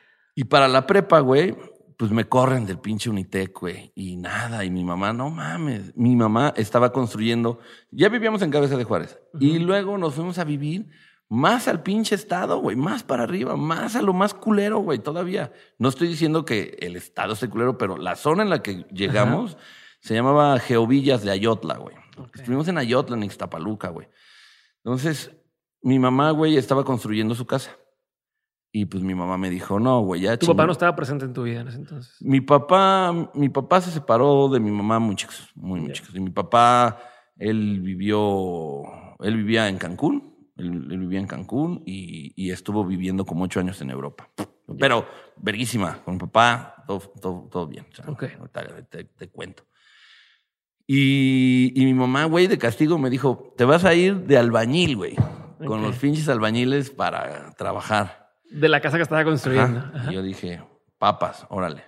Y para la prepa, güey, pues me corren del pinche Unitec, güey. Y nada, y mi mamá, no mames. Mi mamá estaba construyendo, ya vivíamos en Cabeza de Juárez. Y luego nos fuimos a vivir más al pinche estado, güey, más para arriba, más a lo más culero, güey, todavía. No estoy diciendo que el estado esté culero, pero la zona en la que llegamos se llamaba Geovillas de Ayotla, güey. Estuvimos en Ayotla, en Ixtapaluca, güey. Entonces, mi mamá, güey, estaba construyendo su casa. Y pues mi mamá me dijo, no, güey, ya Tu chingó". papá no estaba presente en tu vida en ese entonces. Mi papá, mi papá se separó de mi mamá muy chicos, muy, muy chicos. Y mi papá, él vivió, él vivía en Cancún Él, vivía en Cancún y, estuvo viviendo como ocho años en Europa. Pero verguísima, con mi papá, todo, todo, bien. te, cuento. Y, mi mamá, güey, de castigo me dijo, te vas a ir de albañil, güey, con los pinches albañiles para trabajar. De la casa que estaba construyendo. Y yo dije, papas, órale.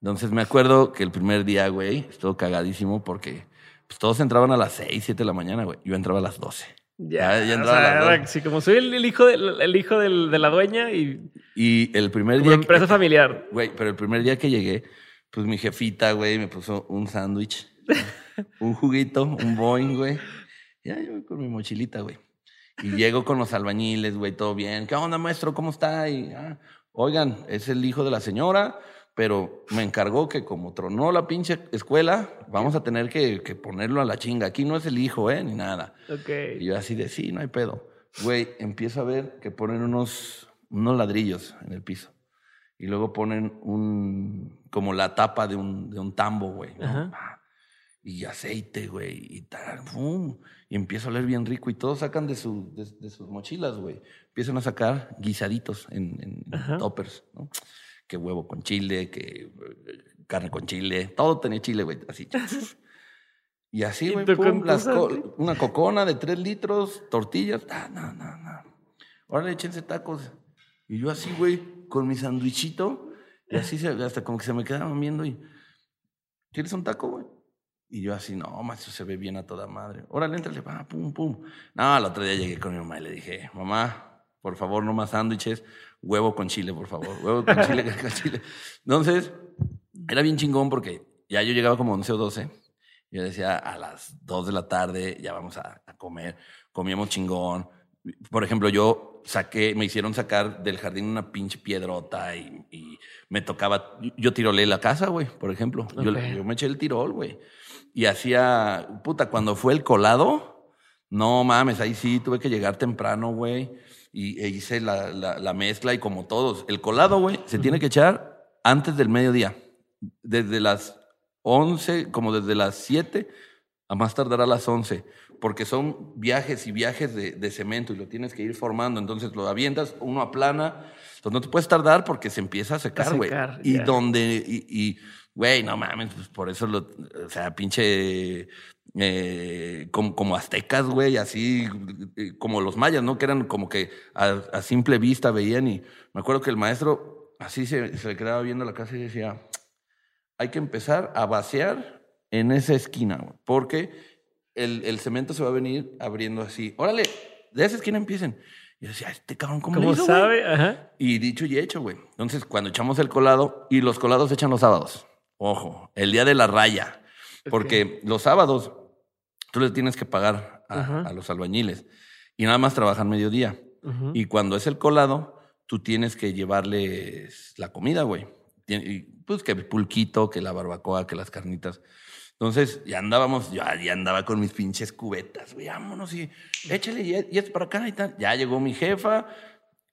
Entonces me acuerdo que el primer día, güey, estuvo cagadísimo porque pues, todos entraban a las 6, 7 de la mañana, güey. Yo entraba a las 12. Ya, ya, entraba a las 12. Sí, como soy el, hijo, de, el hijo de la dueña y... Y el primer día... empresa familiar. Güey, pero el primer día que llegué, pues mi jefita, güey, me puso un sándwich, (laughs) un juguito, un boing, güey. Ya yo con mi mochilita, güey. Y llego con los albañiles, güey, todo bien. ¿Qué onda, maestro? ¿Cómo está? Y, ah, oigan, es el hijo de la señora pero me encargó que como tronó la pinche escuela, vamos a tener que, ponerlo a la chinga. Aquí no es el hijo, ¿eh? Ni nada. Okay. Y yo así de, sí, no hay pedo. Güey, empiezo a ver que ponen unos, unos ladrillos en el piso. Y luego ponen un, como la tapa de un, de un tambo, güey. Y aceite, güey. Y tal, Y empiezo a leer bien rico. Y todos sacan de, su, de, sus mochilas, güey. Empiezan a sacar guisaditos en, en toppers, ¿no? que huevo con chile, que eh, carne con chile, todo tenía chile, güey, así. Y así, güey, una cocona de tres litros, tortillas, ah, no, no, no. Órale, échense tacos. Y yo así, güey, con mi sandwichito, y así hasta como que se me quedaban viendo y, ¿quieres un taco, güey? Y yo así, no, eso se ve bien a toda madre. Órale, entrale, va, pum, pum. No, el otro día llegué con mi mamá y le dije, mamá, por favor, no más sándwiches, huevo con chile, por favor, huevo con chile, (laughs) con chile. Entonces, era bien chingón porque ya yo llegaba como 11 o 12. Yo decía, a las 2 de la tarde ya vamos a, comer. Comíamos chingón. Por ejemplo, yo saqué, me hicieron sacar del jardín una pinche piedrota y, me tocaba, yo tirolé la casa, güey, por ejemplo. Yo, yo, me eché el tirol, güey. Y hacía, puta, cuando fue el colado, no mames, ahí sí tuve que llegar temprano, güey y e hice la, la, mezcla y como todos. El colado, güey, se tiene que echar antes del mediodía. Desde las 11, como desde las 7, a más tardar a las 11. Porque son viajes y viajes de, de cemento y lo tienes que ir formando. Entonces lo avientas, uno aplana. Entonces no te puedes tardar porque se empieza a secar, güey. Y donde, y, güey, no mames, pues por eso lo, o sea, pinche eh, como, aztecas, güey, así eh, como los mayas, ¿no? Que eran como que a, simple vista veían y me acuerdo que el maestro así se, se quedaba viendo la casa y decía, hay que empezar a vaciar en esa esquina, porque el, el, cemento se va a venir abriendo así. Órale, de esa esquina empiecen. Y yo decía, este cabrón, ¿cómo, ¿Cómo sabe? Ajá. Y dicho y hecho, güey. Entonces, cuando echamos el colado, y los colados se echan los sábados. Ojo, el día de la raya. Porque los sábados tú le tienes que pagar a, los albañiles y nada más trabajan mediodía. Y cuando es el colado, tú tienes que llevarles la comida, güey. Pues que el pulquito, que la barbacoa, que las carnitas. Entonces ya andábamos, ya, ya andaba con mis pinches cubetas, güey, vámonos y échale y, es para acá y tal. Ya llegó mi jefa,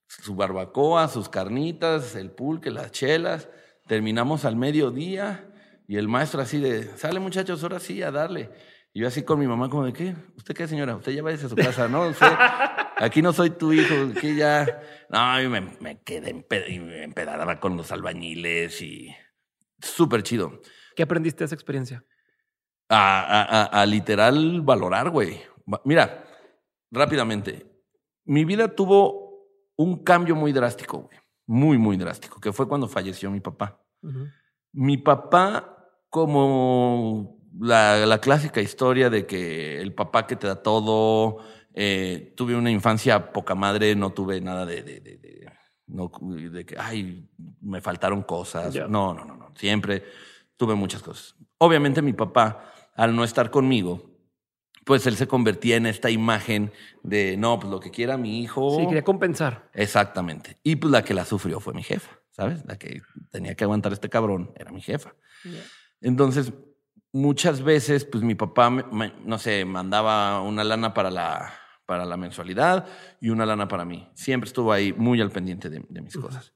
su barbacoa, sus carnitas, el pulque, las chelas. Terminamos al mediodía y el maestro así de, sale muchachos, ahora sí a darle. Y yo así con mi mamá como de, ¿qué? ¿Usted qué, señora? Usted ya vaya a su casa, ¿no? aquí no soy tu hijo, aquí ya... No, y me, me quedé empedada con los albañiles y... Súper chido. ¿Qué aprendiste de esa experiencia? A, a, a, literal valorar, güey. Mira, rápidamente. Mi vida tuvo un cambio muy drástico, güey. Muy, muy drástico, que fue cuando falleció mi papá. Mi papá, como la, clásica historia de que el papá que te da todo, eh, tuve una infancia poca madre, no tuve nada de, de, de, no, de que, ay, me faltaron cosas. No, no, no, no. Siempre tuve muchas cosas. Obviamente mi papá, al no estar conmigo, pues él se convertía en esta imagen de, no, pues lo que quiera mi hijo. Sí, quería compensar. Exactamente. Y pues la que la sufrió fue mi jefa, ¿sabes? La que tenía que aguantar este cabrón era mi jefa. Entonces, muchas veces, pues mi papá, no sé, mandaba una lana para la, para la mensualidad y una lana para mí. Siempre estuvo ahí muy al pendiente de, mis cosas.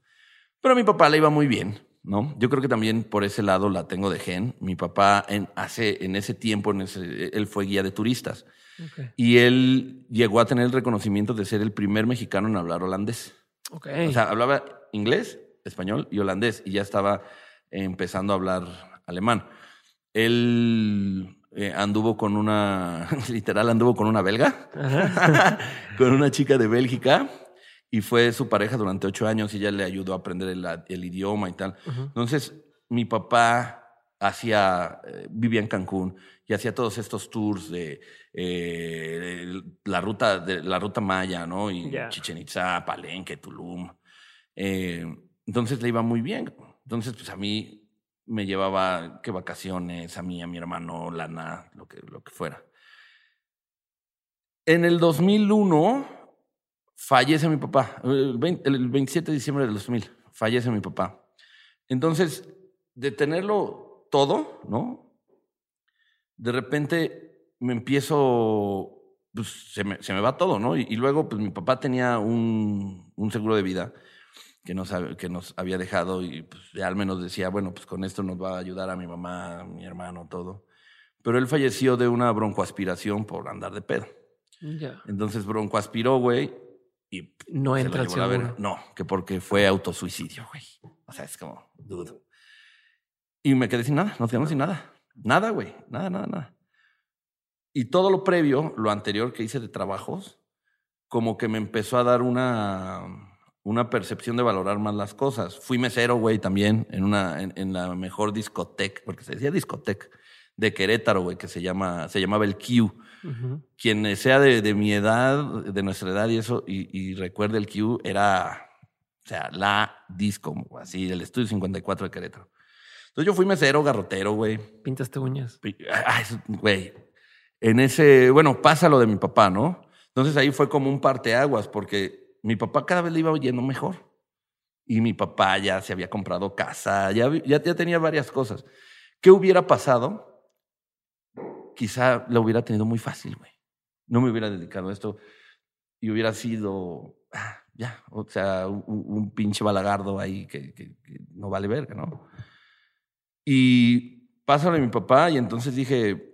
Pero a mi papá le iba muy bien, ¿no? Yo creo que también por ese lado la tengo de gen. Mi papá en, hace, en ese tiempo, en ese, él fue guía de turistas. Y él llegó a tener el reconocimiento de ser el primer mexicano en hablar holandés. Okay. O sea, hablaba inglés, español y holandés y ya estaba empezando a hablar alemán. Él eh, anduvo con una, (laughs) literal, anduvo con una belga, (laughs) con una chica de Bélgica y fue su pareja durante ocho años y ella le ayudó a aprender el, idioma y tal. Entonces, mi papá hacía, eh, vivía en Cancún y hacía todos estos tours de eh, la ruta de la ruta maya, ¿no? Y Chichen Itza, Palenque, Tulum. entonces le iba muy bien. Entonces, pues a mí me llevaba que vacaciones, a mí, a mi hermano, lana, lo que, lo que fuera. En el 2001 fallece mi papá, el, 27 de diciembre del 2000, fallece mi papá. Entonces, de tenerlo todo, ¿no? De repente me empiezo, pues se me, se me va todo, ¿no? Y, luego, pues mi papá tenía un, un seguro de vida que nos, que nos había dejado y pues, ya al menos decía, bueno, pues con esto nos va a ayudar a mi mamá, a mi hermano, todo. Pero él falleció de una broncoaspiración por andar de pedo. Ya. Entonces broncoaspiró, güey, y no entra a ver. No, que porque fue autosuicidio, güey. O sea, es como, dudo. Y me quedé sin nada, nos quedamos sin nada. Nada, güey, nada, nada, nada. Y todo lo previo, lo anterior que hice de trabajos, como que me empezó a dar una una percepción de valorar más las cosas. Fui mesero, güey, también en, una, en, la mejor discoteca, porque se decía discoteca, de Querétaro, güey, que se, llama, se llamaba el Q. Quien sea de, mi edad, de nuestra edad y eso, y, recuerde el Q, era, o sea, la disco, así, el estudio 54 de Querétaro. Entonces yo fui mesero, garrotero, güey. ¿Pintaste uñas? Güey, en ese, bueno, pasa lo de mi papá, ¿no? Entonces ahí fue como un parteaguas, porque mi papá cada vez le iba yendo mejor. Y mi papá ya se había comprado casa, ya, ya, tenía varias cosas. ¿Qué hubiera pasado? Quizá lo hubiera tenido muy fácil, güey. No me hubiera dedicado a esto y hubiera sido, ah, ya, o sea, un, pinche balagardo ahí que, que, no vale verga, ¿no? Y pásale a mi papá y entonces dije,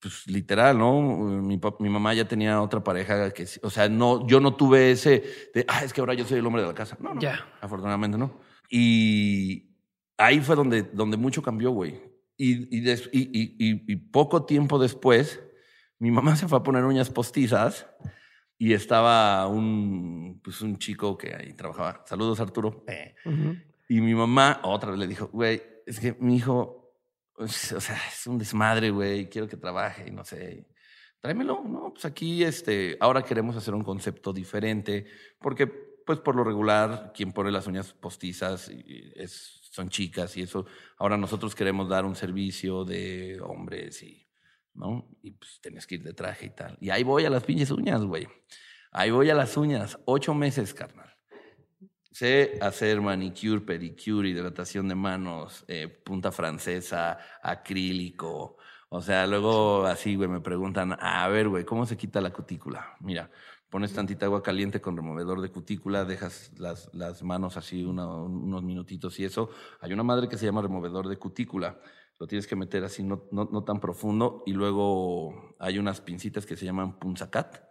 pues literal, ¿no? Mi, mi, mamá ya tenía otra pareja que, o sea, no, yo no tuve ese de, ah, es que ahora yo soy el hombre de la casa. No, no. Ya. Afortunadamente no. Y ahí fue donde, donde mucho cambió, güey. Y, y, y, y, poco tiempo después, mi mamá se fue a poner uñas postizas y estaba un, pues un chico que ahí trabajaba. Saludos, Arturo. Y mi mamá otra vez le dijo, güey, es que mi hijo pues, o sea, es un desmadre, güey, quiero que trabaje y no sé. Tráemelo, ¿no? Pues aquí, este, ahora queremos hacer un concepto diferente, porque, pues por lo regular, quien pone las uñas postizas es, son chicas y eso. Ahora nosotros queremos dar un servicio de hombres y, ¿no? Y pues tienes que ir de traje y tal. Y ahí voy a las pinches uñas, güey. Ahí voy a las uñas. Ocho meses, carnal. Sé hacer manicure, pedicure, hidratación de manos, eh, punta francesa, acrílico. O sea, luego así, güey, me preguntan, a ver, güey, ¿cómo se quita la cutícula? Mira, pones tantita agua caliente con removedor de cutícula, dejas las, las manos así unos minutitos y eso. Hay una madre que se llama removedor de cutícula. Lo tienes que meter así, no, no, no tan profundo. Y luego hay unas pincitas que se llaman punzacat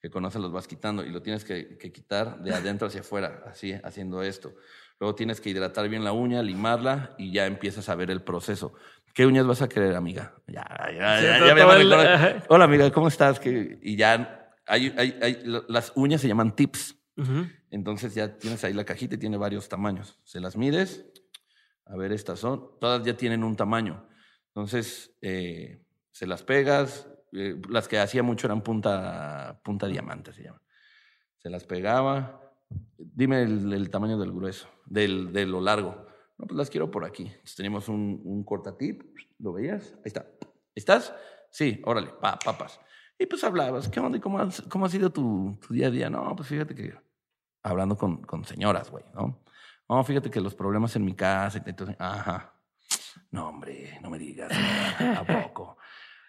que conoces los vas quitando y lo tienes que, quitar de adentro hacia afuera, así, haciendo esto. Luego tienes que hidratar bien la uña, limarla y ya empiezas a ver el proceso. ¿Qué uñas vas a querer, amiga? Ya, ya, ya, ya Hola, amiga, ¿cómo estás? y ya hay, hay, hay, las uñas se llaman tips. Entonces ya tienes ahí la cajita y tiene varios tamaños. Se las mides. A ver, estas son. Todas ya tienen un tamaño. Entonces, eh, se las pegas, eh, las que hacía mucho eran punta, punta diamante, se llama. Se las pegaba. Dime el, tamaño del grueso, del, de lo largo. No, pues las quiero por aquí. Entonces teníamos un, un cortatip, ¿lo veías? Ahí está. ¿Estás? Sí, órale, pa, papas. Y pues hablabas, ¿qué onda? ¿Cómo, cómo ha sido tu, tu, día a día? No, pues fíjate que hablando con, con señoras, güey, ¿no? No, fíjate que los problemas en mi casa, entonces, ajá. No, hombre, no me digas, (laughs) ¿a poco?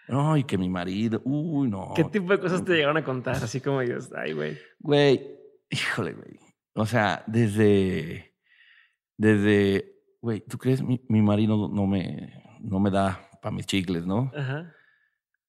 No, y que mi marido, uy, no. ¿Qué tipo de cosas te llegaron a contar? Así como ellos, ay, güey. Güey, híjole, güey. O sea, desde, desde, güey, ¿tú crees mi, mi marido no me, no me da para mis chicles, no? Ajá.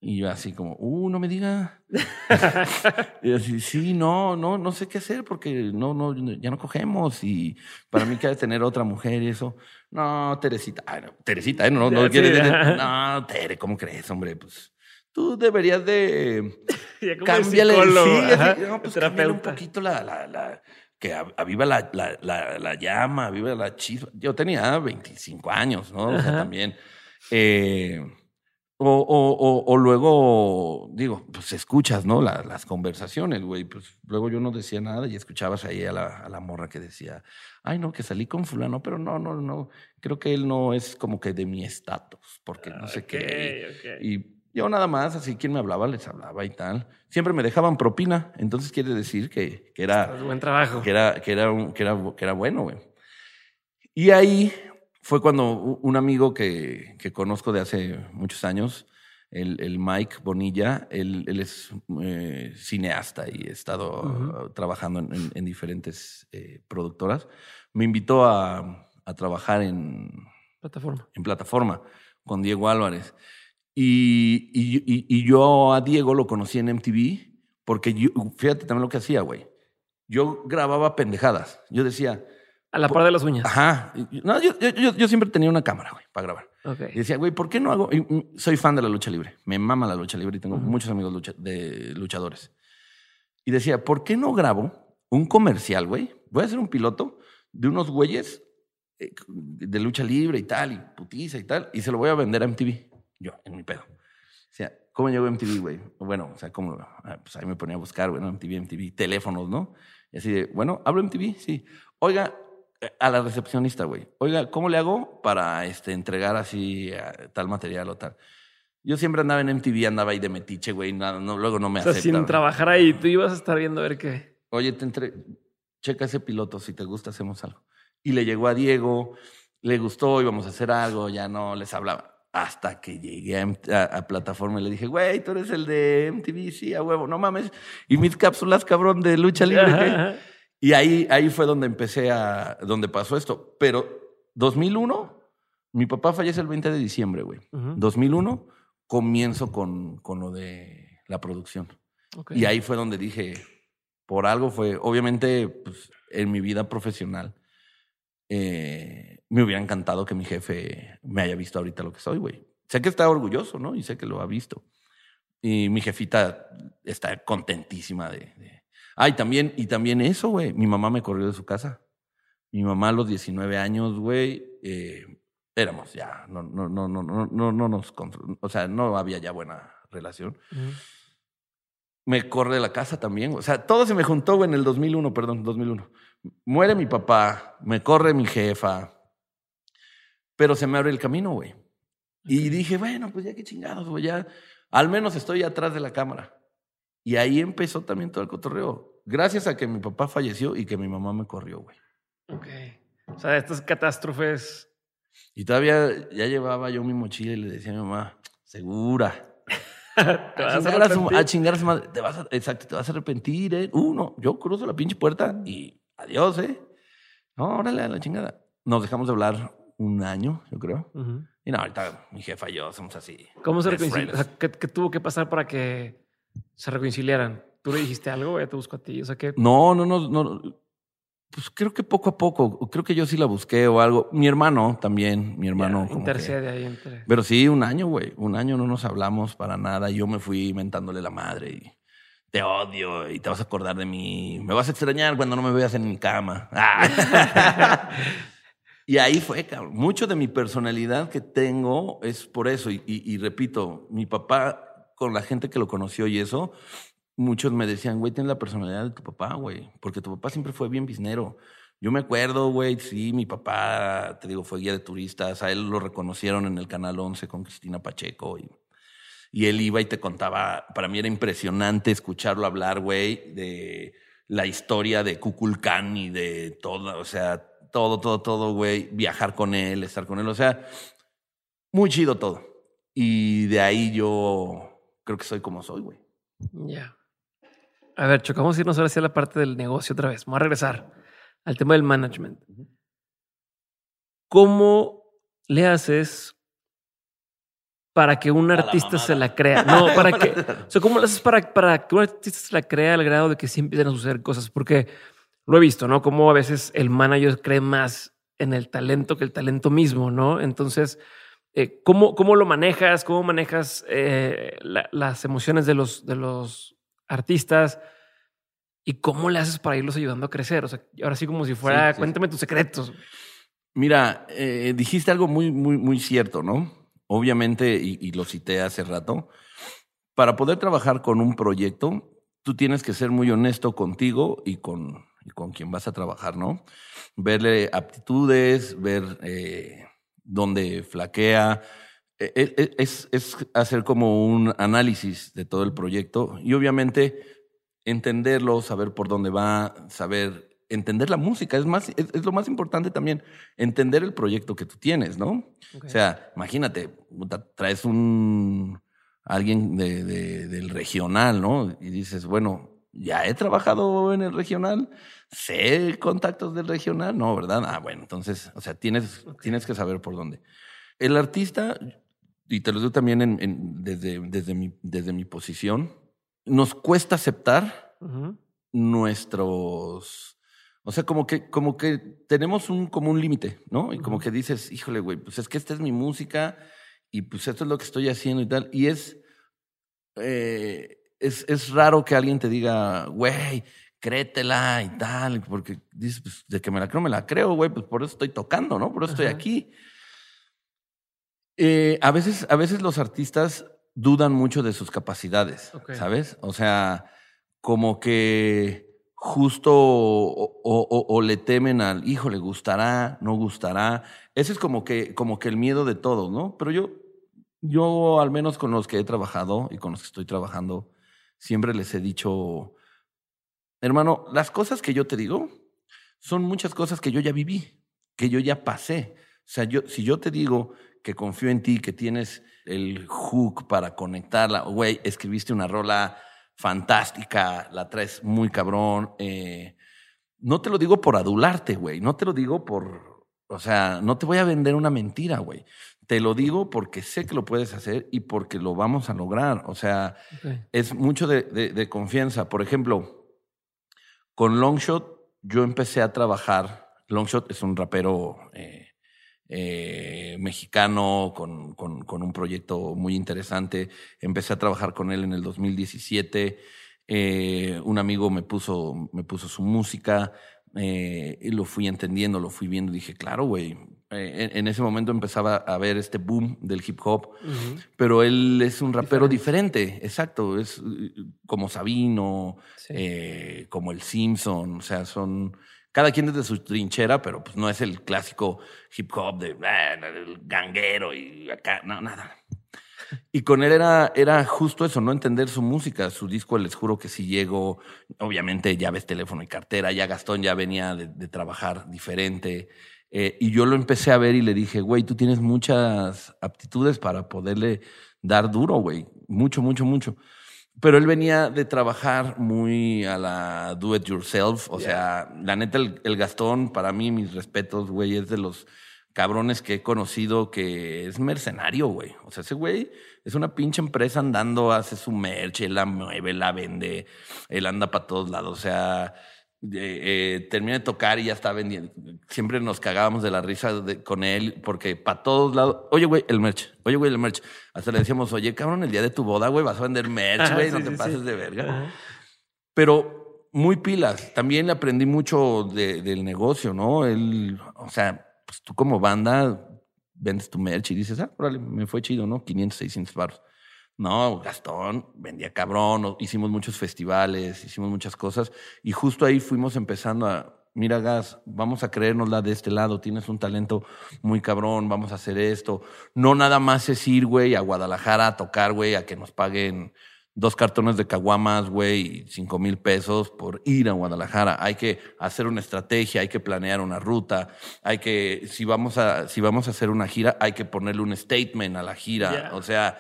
Y yo así como, uh, no me diga. (laughs) y así, sí, no, no, no sé qué hacer porque no, no, ya no cogemos y para mí que tener otra mujer y eso. No, Teresita, ah, no, Teresita, ¿eh? no, no, (laughs) Sí, ajá. (laughs) no, Tere, ¿cómo crees, hombre? Pues tú deberías de Ya como cámbiale, psicólogo, sí, así, no, pues cámbiale un poquito la, la, la que av- aviva la, la, la, la llama, aviva la chispa. Yo tenía 25 años, ¿no? O sea, Ajá. también. eh, o, o, o, o luego, digo, pues escuchas, ¿no? La- las conversaciones, güey. Pues luego yo no decía nada y escuchabas ahí a la, a la morra que decía, ay, no, que salí con fulano, pero no, no, no. Creo que él no es como que de mi estatus, porque no sé qué. Y yo nada más, así quien me hablaba, les hablaba y tal. Siempre me dejaban propina, entonces quiere decir que, que era, Buen trabajo. que era, que era, un- que era, que era bueno, güey. Y ahí fue cuando un amigo que, que conozco de hace muchos años, el, el Mike Bonilla, él, él es eh, cineasta y ha estado trabajando en, en- en diferentes eh, productoras. Me invitó a, a trabajar en, Plataforma. en plataforma con Diego Álvarez. Y, y, y- y yo a Diego lo conocí en MTV porque yo, fíjate también lo que hacía, güey. Yo grababa pendejadas. Yo decía, A la par de las uñas. ajá. No, yo, yo- yo- siempre tenía una cámara, güey, para grabar. Ok. Y decía, güey, ¿por qué no hago? y, mm, soy fan de la lucha libre. Me mama la lucha libre y tengo Ujú. muchos amigos lucha- de luchadores. Y decía, ¿por qué no grabo un comercial, güey? Voy a hacer un piloto de unos güeyes eh, de lucha libre y tal, y putiza y tal, y se lo voy a vender a MTV. Yo, en mi pedo. O sea, ¿cómo llegó MTV, güey? Bueno, o sea, ¿cómo? Ah, Pues ahí me ponía a buscar, güey, ¿no? MTV, MTV, teléfonos, ¿no? Y así de, bueno, ¿hablo MTV? Sí. Oiga, a la recepcionista, güey. Oiga, ¿cómo le hago para este, entregar así eh, tal material o tal? Yo siempre andaba en MTV, andaba ahí de metiche, güey. nada, no, luego no me O sea, sin trabajar ahí, tú ibas a estar viendo a ver qué. Oye, te entre... checa ese piloto, si te gusta, hacemos algo. Y le llegó a Diego, le gustó, íbamos a hacer algo, ya no les hablaba. Hasta que llegué a, a- a plataforma y le dije, güey, tú eres el de MTV, sí, a huevo, no mames. Y mis cápsulas, cabrón, de lucha libre. ¿qué?". Ajá. Y ahí, ahí fue donde empecé a, donde pasó esto. Pero 2001, mi papá fallece el 20 de diciembre, güey. Ujú. 2001, comienzo con, con lo de la producción. Ok. Y ahí fue donde dije, por algo fue, obviamente, pues, en mi vida profesional, eh, me hubiera encantado que mi jefe me haya visto ahorita lo que soy, güey. Sé que está orgulloso, ¿no? Y sé que lo ha visto. Y mi jefita está contentísima de... de- Ay, también, y también eso, güey. Mi mamá me corrió de su casa. Mi mamá a los 19 años, güey, eh, éramos ya, no, no, no, no, no, no, no nos, o sea, no había ya buena relación me corre de la casa también. O sea, todo se me juntó güey, en el 2001, perdón, 2001. Muere mi papá, me corre mi jefa, pero se me abre el camino, güey. Y dije, bueno, pues ya qué chingados, güey, ya al menos estoy atrás de la cámara. Y ahí empezó también todo el cotorreo. Gracias a que mi papá falleció y que mi mamá me corrió, güey. Ok. O sea, estas catástrofes. Y todavía ya llevaba yo mi mochila y le decía a mi mamá, segura. (laughs) Te vas a chingar a, su, a chingar a su madre. Te vas a, exacto, te vas a arrepentir, ¿eh? Uh, no, yo cruzo la pinche puerta y adiós, ¿eh? No, órale a la chingada. Nos dejamos de hablar un año, yo creo. Ujú. Y no, ahorita mi jefa y yo somos así. ¿Cómo se best reconciliaron? O sea, ¿qué, qué tuvo que pasar para que se reconciliaran? ¿Tú le dijiste algo? Ella te buscó a ti. O sea, que No, no, no, no. Pues creo que poco a poco. Creo que yo sí la busqué o algo. Mi hermano también, mi hermano. que- intercede ahí entre. Pero sí, un año, güey. Un año no nos hablamos para nada. Yo me fui mentándole la madre y te odio y te vas a acordar de mí. Me vas a extrañar cuando no me veas en mi cama. Ah. (laughs) y ahí fue, cabrón. Mucho de mi personalidad que tengo es por eso. Y, y- y repito, mi papá, con la gente que lo conoció y eso, muchos me decían, güey, tienes la personalidad de tu papá, güey. Porque tu papá siempre fue bien biznero. Yo me acuerdo, güey, sí, mi papá, te digo, fue guía de turistas. A él lo reconocieron en el Canal 11 con Cristina Pacheco. Y, y él iba y te contaba, para mí era impresionante escucharlo hablar, güey, de la historia de Kukulcán y de todo, o sea, todo, todo, todo, güey. Viajar con él, estar con él, o sea, muy chido todo. Y de ahí yo creo que soy como soy, güey. Ya. A ver, a irnos ahora hacia la parte del negocio otra vez. Vamos a regresar al tema del management. ¿Cómo le haces para que un artista se la crea. No, para que. (laughs) O sea, ¿cómo lo haces para, para que un artista se la crea al grado de que sí empiecen a suceder cosas? Porque lo he visto, ¿no? Como a veces el manager cree más en el talento que el talento mismo, ¿no? Entonces, eh, ¿cómo, ¿cómo, lo manejas? ¿Cómo manejas eh, las emociones de los, de los artistas? ¿Y cómo le haces para irlos ayudando a crecer? O sea, ahora sí como si fuera, cuéntame tus secretos. Mira, eh, dijiste algo muy, muy, muy cierto, ¿no? Obviamente, y, lo cité hace rato, para poder trabajar con un proyecto, tú tienes que ser muy honesto contigo y con, con quien vas a trabajar, ¿no? Verle aptitudes, ver eh, dónde flaquea. E, e, e, es, es hacer como un análisis de todo el proyecto y obviamente entenderlo, saber por dónde va, saber entender la música. Es, más, es, lo más importante también, entender el proyecto que tú tienes, ¿no? O sea, imagínate, traes un alguien de, del regional, ¿no? Y dices, bueno, ya he trabajado en el regional, sé contactos del regional, no, ¿verdad? Ah, bueno, entonces, o sea, tienes, tienes que saber por dónde. El artista, y te lo digo también en, desde, desde, mi, desde mi posición, nos cuesta aceptar nuestros o sea, como que, como que tenemos un, como un límite, ¿no? Y como que dices, híjole, güey, pues es que esta es mi música y pues esto es lo que estoy haciendo y tal. Y es, eh, es, es raro que alguien te diga, güey, créetela y tal, porque dices, pues de que me la creo, me la creo, güey, pues por eso estoy tocando, ¿no? Por eso estoy aquí. Eh, a, veces, a veces los artistas dudan mucho de sus capacidades, ¿sabes? O sea, como que justo o, le temen al hijo, le gustará, no gustará. Ese es como que, como que el miedo de todos, ¿no? Pero yo, yo al menos con los que he trabajado y con los que estoy trabajando, siempre les he dicho, hermano, las cosas que yo te digo son muchas cosas que yo ya viví, que yo ya pasé. O sea, yo, si yo te digo que confío en ti, que tienes el hook para conectarla, güey, escribiste una rola fantástica, la traes muy cabrón. Eh, no te lo digo por adularte, güey. No te lo digo por, o sea, no te voy a vender una mentira, güey. Te lo digo porque sé que lo puedes hacer y porque lo vamos a lograr. O sea, es mucho de, confianza. Por ejemplo, con Longshot yo empecé a trabajar. Longshot es un rapero eh, eh, mexicano con, con, un proyecto muy interesante. Empecé a trabajar con él en el 2017. Eh, un amigo me puso, me puso su música y lo fui entendiendo, lo fui viendo. Dije, claro, güey. En, ese momento empezaba a ver este boom del hip hop, pero él es un rapero diferente. exacto. Es como Sabino, como el Simpson, o sea, son cada quien desde su trinchera, pero pues no es el clásico hip hop de ah, el ganguero y acá, no, nada. Y con él era, era justo eso, no entender su música, su disco, les juro que sí llegó, obviamente llaves, teléfono y cartera, ya Gastón ya venía de, trabajar diferente. Eh, y yo lo empecé a ver y le dije, güey, tú tienes muchas aptitudes para poderle dar duro, güey, mucho, mucho, mucho. Pero él venía de trabajar muy a la do it yourself. O sea, la neta, el, Gastón, para mí, mis respetos, güey, es de los cabrones que he conocido que es mercenario, güey. O sea, ese güey es una pinche empresa andando, hace su merch, él la mueve, la vende, él anda para todos lados. O sea, eh, termina de tocar y ya está vendiendo. Siempre nos cagábamos de la risa con él porque para todos lados, oye, güey, el merch, oye, güey, el merch. Hasta le decíamos, oye, cabrón, el día de tu boda, güey, vas a vender merch, güey, no te pases de verga. Pero muy pilas. También le aprendí mucho del negocio, ¿no? Él, o sea, pues tú como banda vendes tu merch y dices, ah, órale, me fue chido, ¿no? 500, 600 baros. No, Gastón vendía cabrón, hicimos muchos festivales, hicimos muchas cosas y justo ahí fuimos empezando a, mira Gas, vamos a creérnosla de este lado, tienes un talento muy cabrón, vamos a hacer esto. No nada más es ir, güey, a Guadalajara a tocar, güey, a que nos paguen dos cartones de caguamas, güey, y cinco mil pesos por ir a Guadalajara. Hay que hacer una estrategia, hay que planear una ruta, hay que, si vamos a, si vamos a hacer una gira, hay que ponerle un statement a la gira. O sea,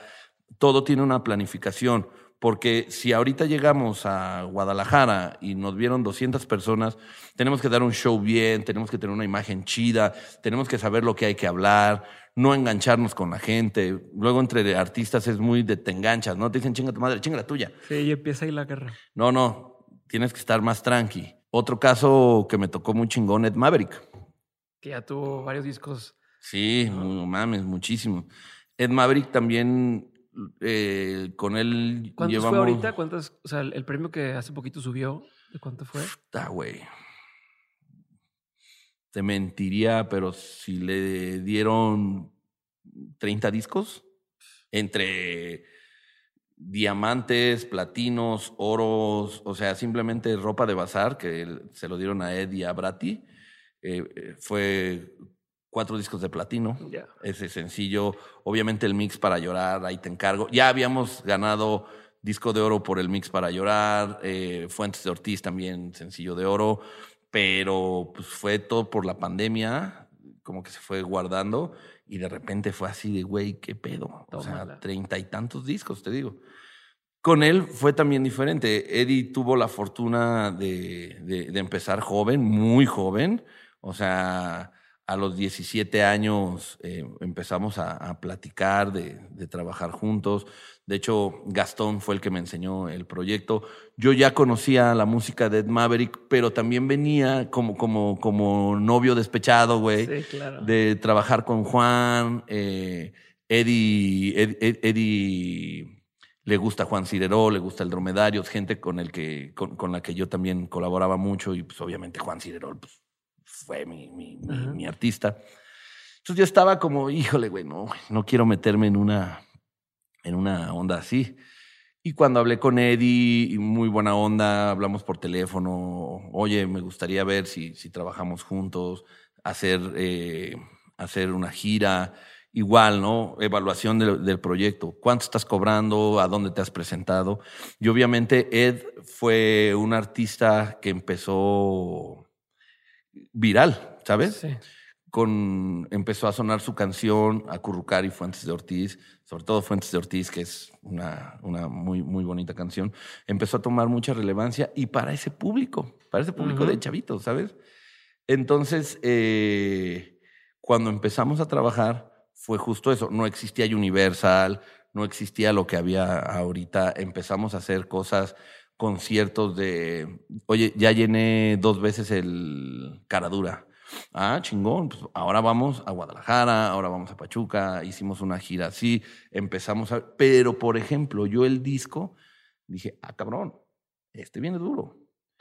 todo tiene una planificación. Porque si ahorita llegamos a Guadalajara y nos vieron 200 personas, tenemos que dar un show bien, tenemos que tener una imagen chida, tenemos que saber lo que hay que hablar, no engancharnos con la gente. Luego entre artistas es muy de te enganchas, ¿no? Te dicen chinga tu madre, chinga la tuya. Sí, y empieza ahí la guerra. No, no, tienes que estar más tranqui. Otro caso que me tocó muy chingón, Ed Maverick. Que ya tuvo varios discos. Sí, no mames, muchísimo. Ed Maverick también eh, con él ¿Cuántos llevamos... fue ahorita? ¿Cuántos? O sea, el, premio que hace poquito subió, ¿de cuánto fue? Puta, güey. Te mentiría, pero si le dieron 30 discos entre diamantes, platinos, oros, o sea, simplemente ropa de bazar que se lo dieron a Ed y a Brati. Eh, eh, fue cuatro discos de platino. Ya. Ese sencillo, obviamente el mix para llorar, ahí te encargo. Ya habíamos ganado disco de oro por el mix para llorar, eh, Fuentes de Ortiz también, sencillo de oro, pero pues fue todo por la pandemia, como que se fue guardando y de repente fue así de, güey, ¿qué pedo? O sea, treinta y tantos discos, te digo. Con él fue también diferente. Eddie tuvo la fortuna de, de, de empezar joven, muy joven. O sea, a los 17 años eh, empezamos a, a platicar, de, de, trabajar juntos. De hecho, Gastón fue el que me enseñó el proyecto. Yo ya conocía la música de Ed Maverick, pero también venía como, como, como novio despechado, güey, Sí, claro. de trabajar con Juan. Eh, Eddie, Ed- Ed- Eddie le gusta Juan Cireró, le gusta el dromedario, es gente con, el que, con, con la que yo también colaboraba mucho y pues obviamente Juan Cireró pues, fue mi, mi, mi- Ajá. mi artista. Entonces yo estaba como, híjole, güey, no, no quiero meterme en una, en una onda así. Y cuando hablé con Eddie, muy buena onda, hablamos por teléfono, oye, me gustaría ver si, si trabajamos juntos, hacer, eh, hacer una gira, igual, ¿no? Evaluación del, del proyecto, cuánto estás cobrando, a dónde te has presentado. Y obviamente Ed fue un artista que empezó viral, ¿sabes? Sí. con empezó a sonar su canción Acurrucar y Fuentes de Ortiz, sobre todo Fuentes de Ortiz, que es una, una muy, muy bonita canción, empezó a tomar mucha relevancia y para ese público, para ese público de chavitos, ¿sabes? Entonces, eh, cuando empezamos a trabajar, fue justo eso, no existía Universal, no existía lo que había ahorita, empezamos a hacer cosas conciertos de, oye, ya llené dos veces el Caradura. Ah, chingón, pues ahora vamos a Guadalajara, ahora vamos a Pachuca, hicimos una gira así, empezamos a... Pero, por ejemplo, yo el disco, dije, ah, cabrón, este viene duro.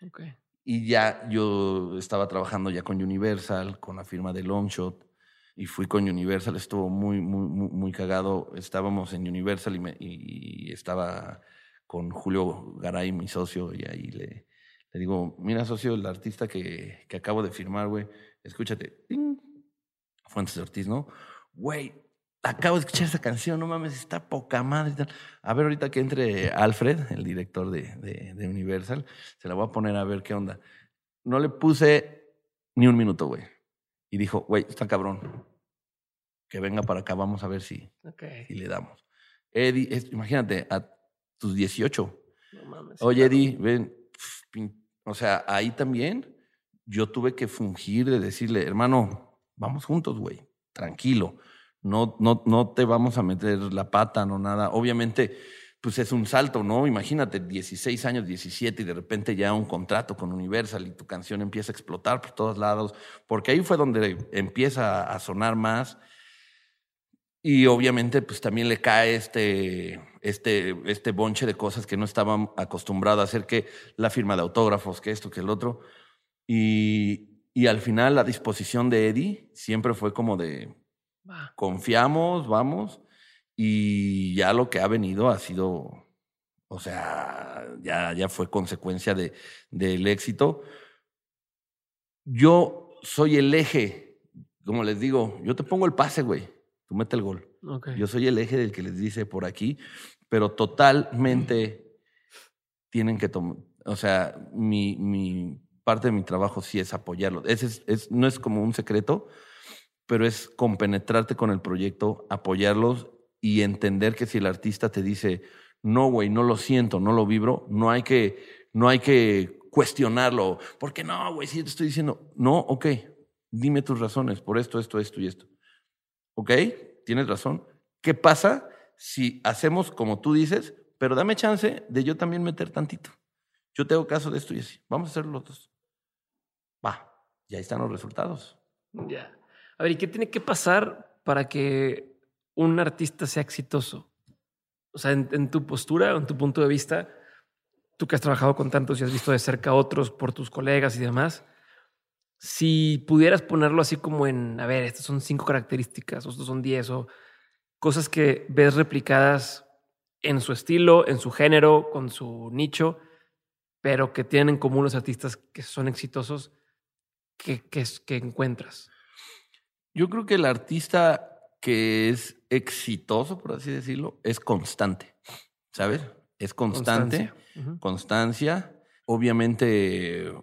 Ok. Y ya yo estaba trabajando ya con Universal, con la firma de Longshot, y fui con Universal, estuvo muy, muy, muy, muy cagado. Estábamos en Universal y, me- y estaba con Julio Garay, mi socio, y ahí le, le digo, mira, socio, el artista que, que acabo de firmar, güey, escúchate. Ting. Fuentes de Ortiz, ¿no? Güey, acabo de escuchar esa canción, no mames, está poca madre. y tal. A ver, ahorita que entre Alfred, el director de, de, de Universal, se la voy a poner a ver qué onda. No le puse ni un minuto, güey. Y dijo, güey, está cabrón. Que venga para acá, vamos a ver si, Ok. si le damos. Eddie, es- imagínate, a tus 18. No mames. Oye, claro. Eddie, ven. O sea, ahí también yo tuve que fungir de decirle, hermano, vamos juntos, güey, tranquilo. No, no, no te vamos a meter la pata, no nada. Obviamente, pues es un salto, ¿no? Imagínate, 16 años, 17 y de repente ya un contrato con Universal y tu canción empieza a explotar por todos lados, porque ahí fue donde empieza a sonar más. Y obviamente, pues también le cae este, este, este bonche de cosas que no estaban acostumbrados a hacer, que la firma de autógrafos, que esto, que el otro. Y, y al final la disposición de Eddie siempre fue como de confiamos, vamos, y ya lo que ha venido ha sido, o sea, ya, ya fue consecuencia de, del éxito. Yo soy el eje, como les digo, yo te pongo el pase, güey, tú mete el gol. Yo soy el eje del que les dice por aquí, pero totalmente tienen que tomar, o sea, mi, mi parte de mi trabajo sí es apoyarlo. Ese es, es- no es como un secreto, pero es compenetrarte con el proyecto, apoyarlos y entender que si el artista te dice, no, güey, no lo siento, no lo vibro, no hay que, no hay que cuestionarlo. ¿Por qué no, güey? Si te estoy diciendo, no, ok, dime tus razones por esto, esto, esto y esto. ¿Ok? Tienes razón. ¿Qué pasa si hacemos como tú dices, pero dame chance de yo también meter tantito? Yo tengo caso de esto y así. Vamos a hacer los dos. Va, ya están los resultados. Ya. A ver, ¿y qué tiene que pasar para que un artista sea exitoso? O sea, en, tu postura, en tu punto de vista, tú que has trabajado con tantos y has visto de cerca a otros por tus colegas y demás, si pudieras ponerlo así como en, a ver, estas son cinco características, o estos son diez, o cosas que ves replicadas en su estilo, en su género, con su nicho, pero que tienen en común los artistas que son exitosos, ¿qué, que encuentras? Yo creo que el artista que es exitoso, por así decirlo, es constante, ¿sabes? Es constante, constancia. Obviamente,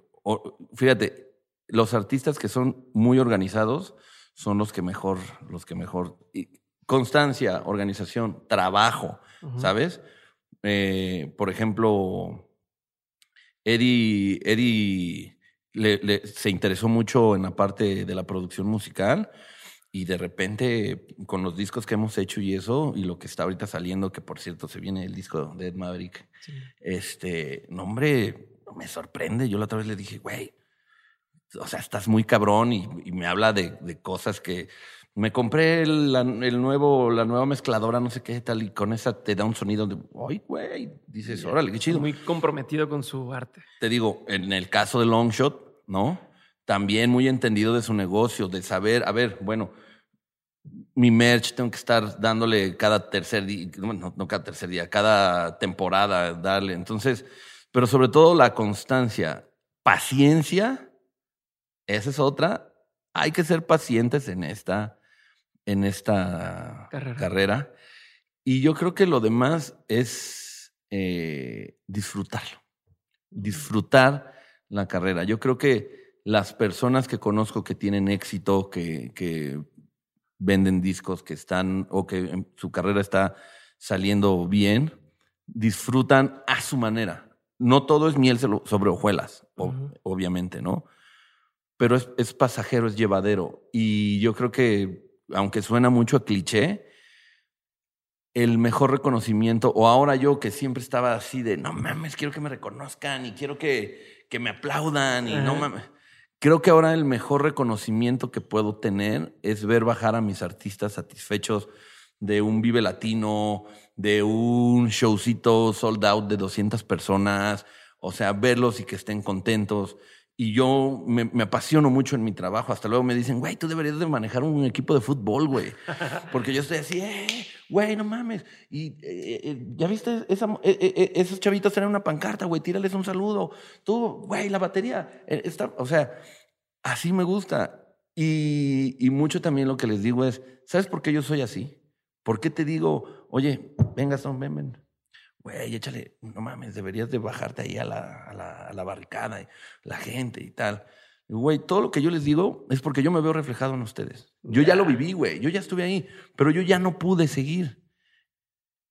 fíjate, los artistas que son muy organizados son los que mejor, los que mejor. constancia, organización, trabajo, ¿sabes? Eh, por ejemplo, Eddie, Eddie se interesó mucho en la parte de la producción musical y de repente, con los discos que hemos hecho y eso, y lo que está ahorita saliendo, que por cierto se viene el disco de Ed Maverick, este, no, hombre, me sorprende. Yo la otra vez le dije, güey, o sea, estás muy cabrón y, me habla de, cosas que me compré el, nuevo, la nueva mezcladora, no sé qué tal, y con esa te da un sonido de, ay, güey, dices, órale, qué chido. Muy comprometido con su arte. Te digo, en el caso de Longshot, ¿no? también muy entendido de su negocio, de saber, a ver, bueno, mi merch tengo que estar dándole cada tercer día, no cada tercer día, cada temporada, darle. Entonces, pero sobre todo la constancia, paciencia, esa es otra. Hay que ser pacientes en esta, en esta carrera. Y yo creo que lo demás es eh, disfrutarlo, disfrutar la carrera. Yo creo que las personas que conozco que tienen éxito, que, que venden discos, que están o que su carrera está saliendo bien, disfrutan a su manera. No todo es miel sobre hojuelas, obviamente, ¿no? Pero es, es, pasajero, es llevadero. Y yo creo que, aunque suena mucho a cliché, el mejor reconocimiento, o ahora yo que siempre estaba así de, no mames, quiero que me reconozcan y quiero que, que me aplaudan y no mames Creo que ahora el mejor reconocimiento que puedo tener es ver bajar a mis artistas satisfechos de un Vive Latino, de un showcito sold out de 200 personas, o sea, verlos y que estén contentos. Y yo me, apasiono mucho en mi trabajo. Hasta luego me dicen, güey, tú deberías de manejar un equipo de fútbol, güey. (laughs) Porque yo estoy así, eh, güey, no mames. Y eh, eh, ya viste, esa, esos chavitos tienen una pancarta, güey, tírales un saludo. Tú, güey, la batería. Está, o sea, así me gusta. Y, y mucho también lo que les digo es, ¿sabes por qué yo soy así? ¿Por qué te digo, oye, venga, son, ven, ven, güey, échale, no mames, deberías de bajarte ahí a la, a la, a la barricada, y la gente y tal. Güey, todo lo que yo les digo es porque yo me veo reflejado en ustedes. Yo ya lo viví, güey, yo ya estuve ahí, pero yo ya no pude seguir.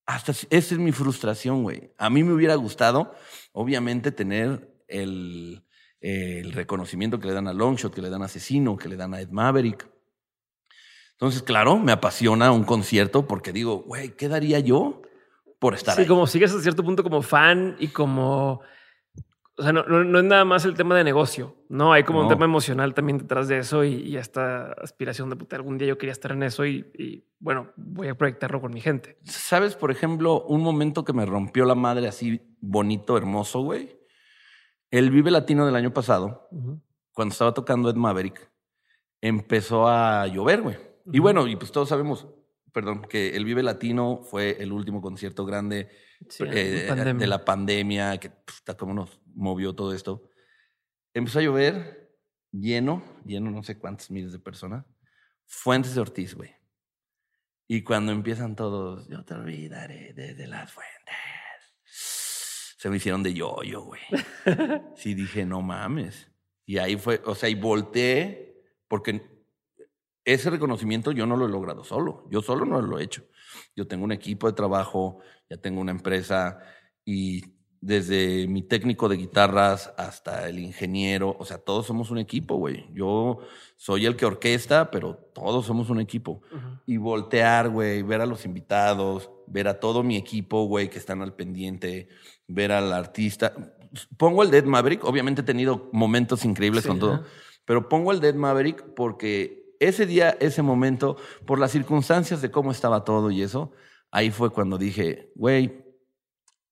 Hasta esa es mi frustración, güey. A mí me hubiera gustado, obviamente, tener el, el reconocimiento que le dan a Longshot, que le dan a Asesino, que le dan a Ed Maverick. Entonces, claro, me apasiona un concierto porque digo, güey, ¿qué daría yo por estar sí, como sigues a cierto punto como fan y como... O sea, no, no, es nada más el tema de negocio, ¿no? Hay como un tema emocional también detrás de eso y, esta aspiración de puta, algún día yo quería estar en eso y, bueno, voy a proyectarlo con mi gente. ¿Sabes, por ejemplo, un momento que me rompió la madre así bonito, hermoso, güey? El Vive Latino del año pasado, cuando estaba tocando Ed Maverick, empezó a llover, güey. Y bueno, y pues todos sabemos, perdón, que el Vive Latino fue el último concierto grande eh, de la pandemia, que está como nos movió todo esto. Empezó a llover, lleno, lleno no sé cuántos miles de personas. Fuentes de Ortiz, güey. Y cuando empiezan todos, yo te olvidaré desde las fuentes. Se me hicieron de yo-yo, güey. (laughs) sí dije, no mames. Y ahí fue, o sea, y volteé, porque ese reconocimiento yo no lo he logrado solo. Yo solo no lo he hecho. Yo tengo un equipo de trabajo, ya tengo una empresa y desde mi técnico de guitarras hasta el ingeniero, o sea, todos somos un equipo, güey. Yo soy el que orquesta, pero todos somos un equipo. Y voltear, güey, ver a los invitados, ver a todo mi equipo, güey, que están al pendiente, ver al artista. Pongo el Dead Maverick, obviamente he tenido momentos increíbles con todo, pero pongo el Dead Maverick porque ese día, ese momento, por las circunstancias de cómo estaba todo y eso, ahí fue cuando dije, güey,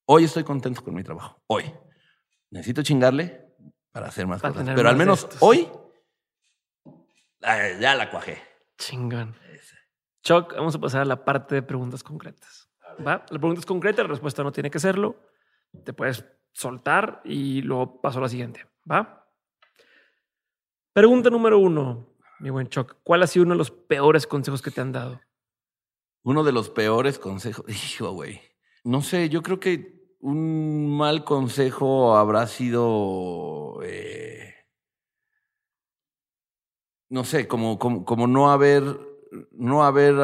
Hoy estoy contento con mi trabajo. Hoy. Necesito chingarle para hacer más cosas. Pero al menos hoy ya la cuajé. Chingón. Chuck, vamos a pasar a la parte de preguntas concretas. ¿Va? La pregunta es concreta, la respuesta no tiene que serlo. Te puedes soltar y luego paso a la siguiente. ¿Va? Pregunta número uno, mi buen Chuck. ¿Cuál ha sido uno de los peores consejos que te han dado? Uno de los peores consejos. (laughs) Hijo, güey. No sé, yo creo que un mal consejo habrá sido, eh, no sé, como, como, no haber, no haber,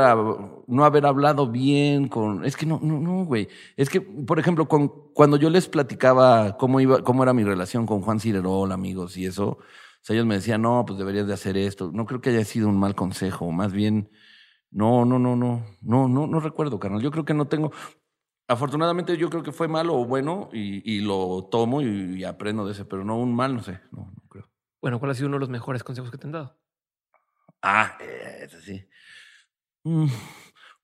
no haber hablado bien con, es que no, no, no, güey. Es que, por ejemplo, cuando yo les platicaba cómo iba, cómo era mi relación con Juan Cirerol, amigos, y eso, o ellos me decían, no, pues deberías de hacer esto. No creo que haya sido un mal consejo, más bien, no, no, no, no, no, no, no recuerdo, carnal. Yo creo que no tengo, Afortunadamente yo creo que fue malo o bueno y, lo tomo y, aprendo de ese, pero no un mal, no sé, no, creo. Bueno, ¿cuál ha sido uno de los mejores consejos que te han dado? Ah, ese sí. Mm,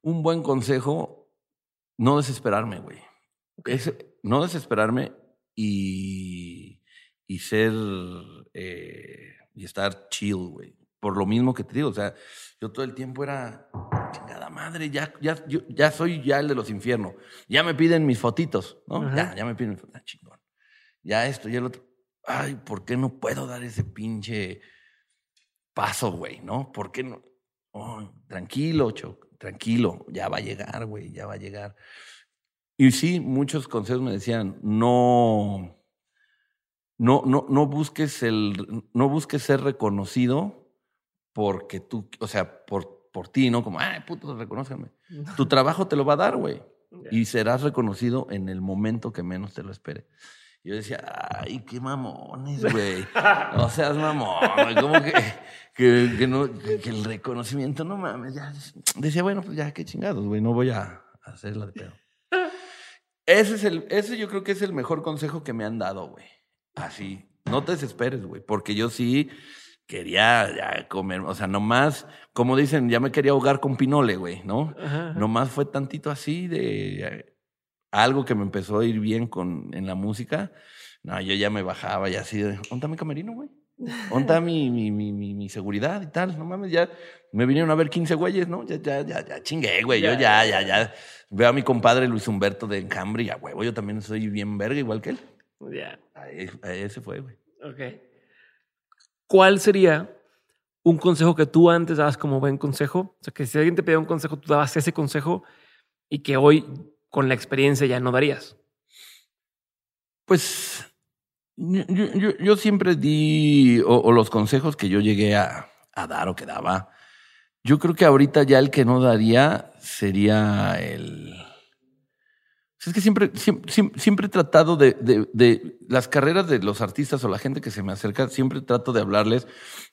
un buen consejo, no desesperarme, güey. no desesperarme y, y ser eh, y estar chill, güey. Por lo mismo que te digo, o sea, yo todo el tiempo era chingada madre, ya, ya, yo, ya soy ya el de los infiernos. Ya me piden mis fotitos, ¿no? Ya, ya me piden mis fotitos. Ah, chingón. Ya esto, ya el otro. Ay, ¿por qué no puedo dar ese pinche paso, güey? ¿No? ¿Por qué no? tranquilo, Choc, tranquilo. Ya va a llegar, güey, ya va a llegar. Y sí, muchos consejos me decían, no. No, no, no busques el, no busques ser reconocido porque tú, o sea, por por ti, ¿no? Como, ay, puto, reconózcame. Tu trabajo te lo va a dar, güey. Y serás reconocido en el momento que menos te lo espere. Yo decía, ay, qué mamones, güey. (laughs) No seas mamón, güey. ¿Cómo que, que, no, que, el reconocimiento, no mames. Ya. Decía, bueno, pues ya, qué chingados, güey. No voy a hacerla de pedo. (laughs) Ese, es el, ese yo creo que es el mejor consejo que me han dado, güey. Así. No te desesperes, güey. Porque yo sí quería ya comer, o sea, nomás, como dicen, ya me quería ahogar con pinole, güey, ¿no? Nomás fue tantito así de algo que me empezó a ir bien con, en la música. No, yo ya me bajaba y así de, ¿onta mi camerino, güey? ¿Onta mi, mi, mi, mi, seguridad y tal? No mames, ya me vinieron a ver 15 güeyes, ¿no? Ya, ya, ya, ya chingué, güey. Yo ya, ya, ya. Veo a mi compadre Luis Humberto de Encambre y a huevo, yo también soy bien verga igual que él. Ya. Ese fue, güey. Ok. ¿cuál sería un consejo que tú antes dabas como buen consejo? O sea, que si alguien te pedía un consejo, tú dabas ese consejo y que hoy con la experiencia ya no darías. Pues yo, siempre di, o, los consejos que yo llegué a, a dar o que daba, yo creo que ahorita ya el que no daría sería el es que siempre, siempre, he tratado de, las carreras de los artistas o la gente que se me acerca, siempre trato de hablarles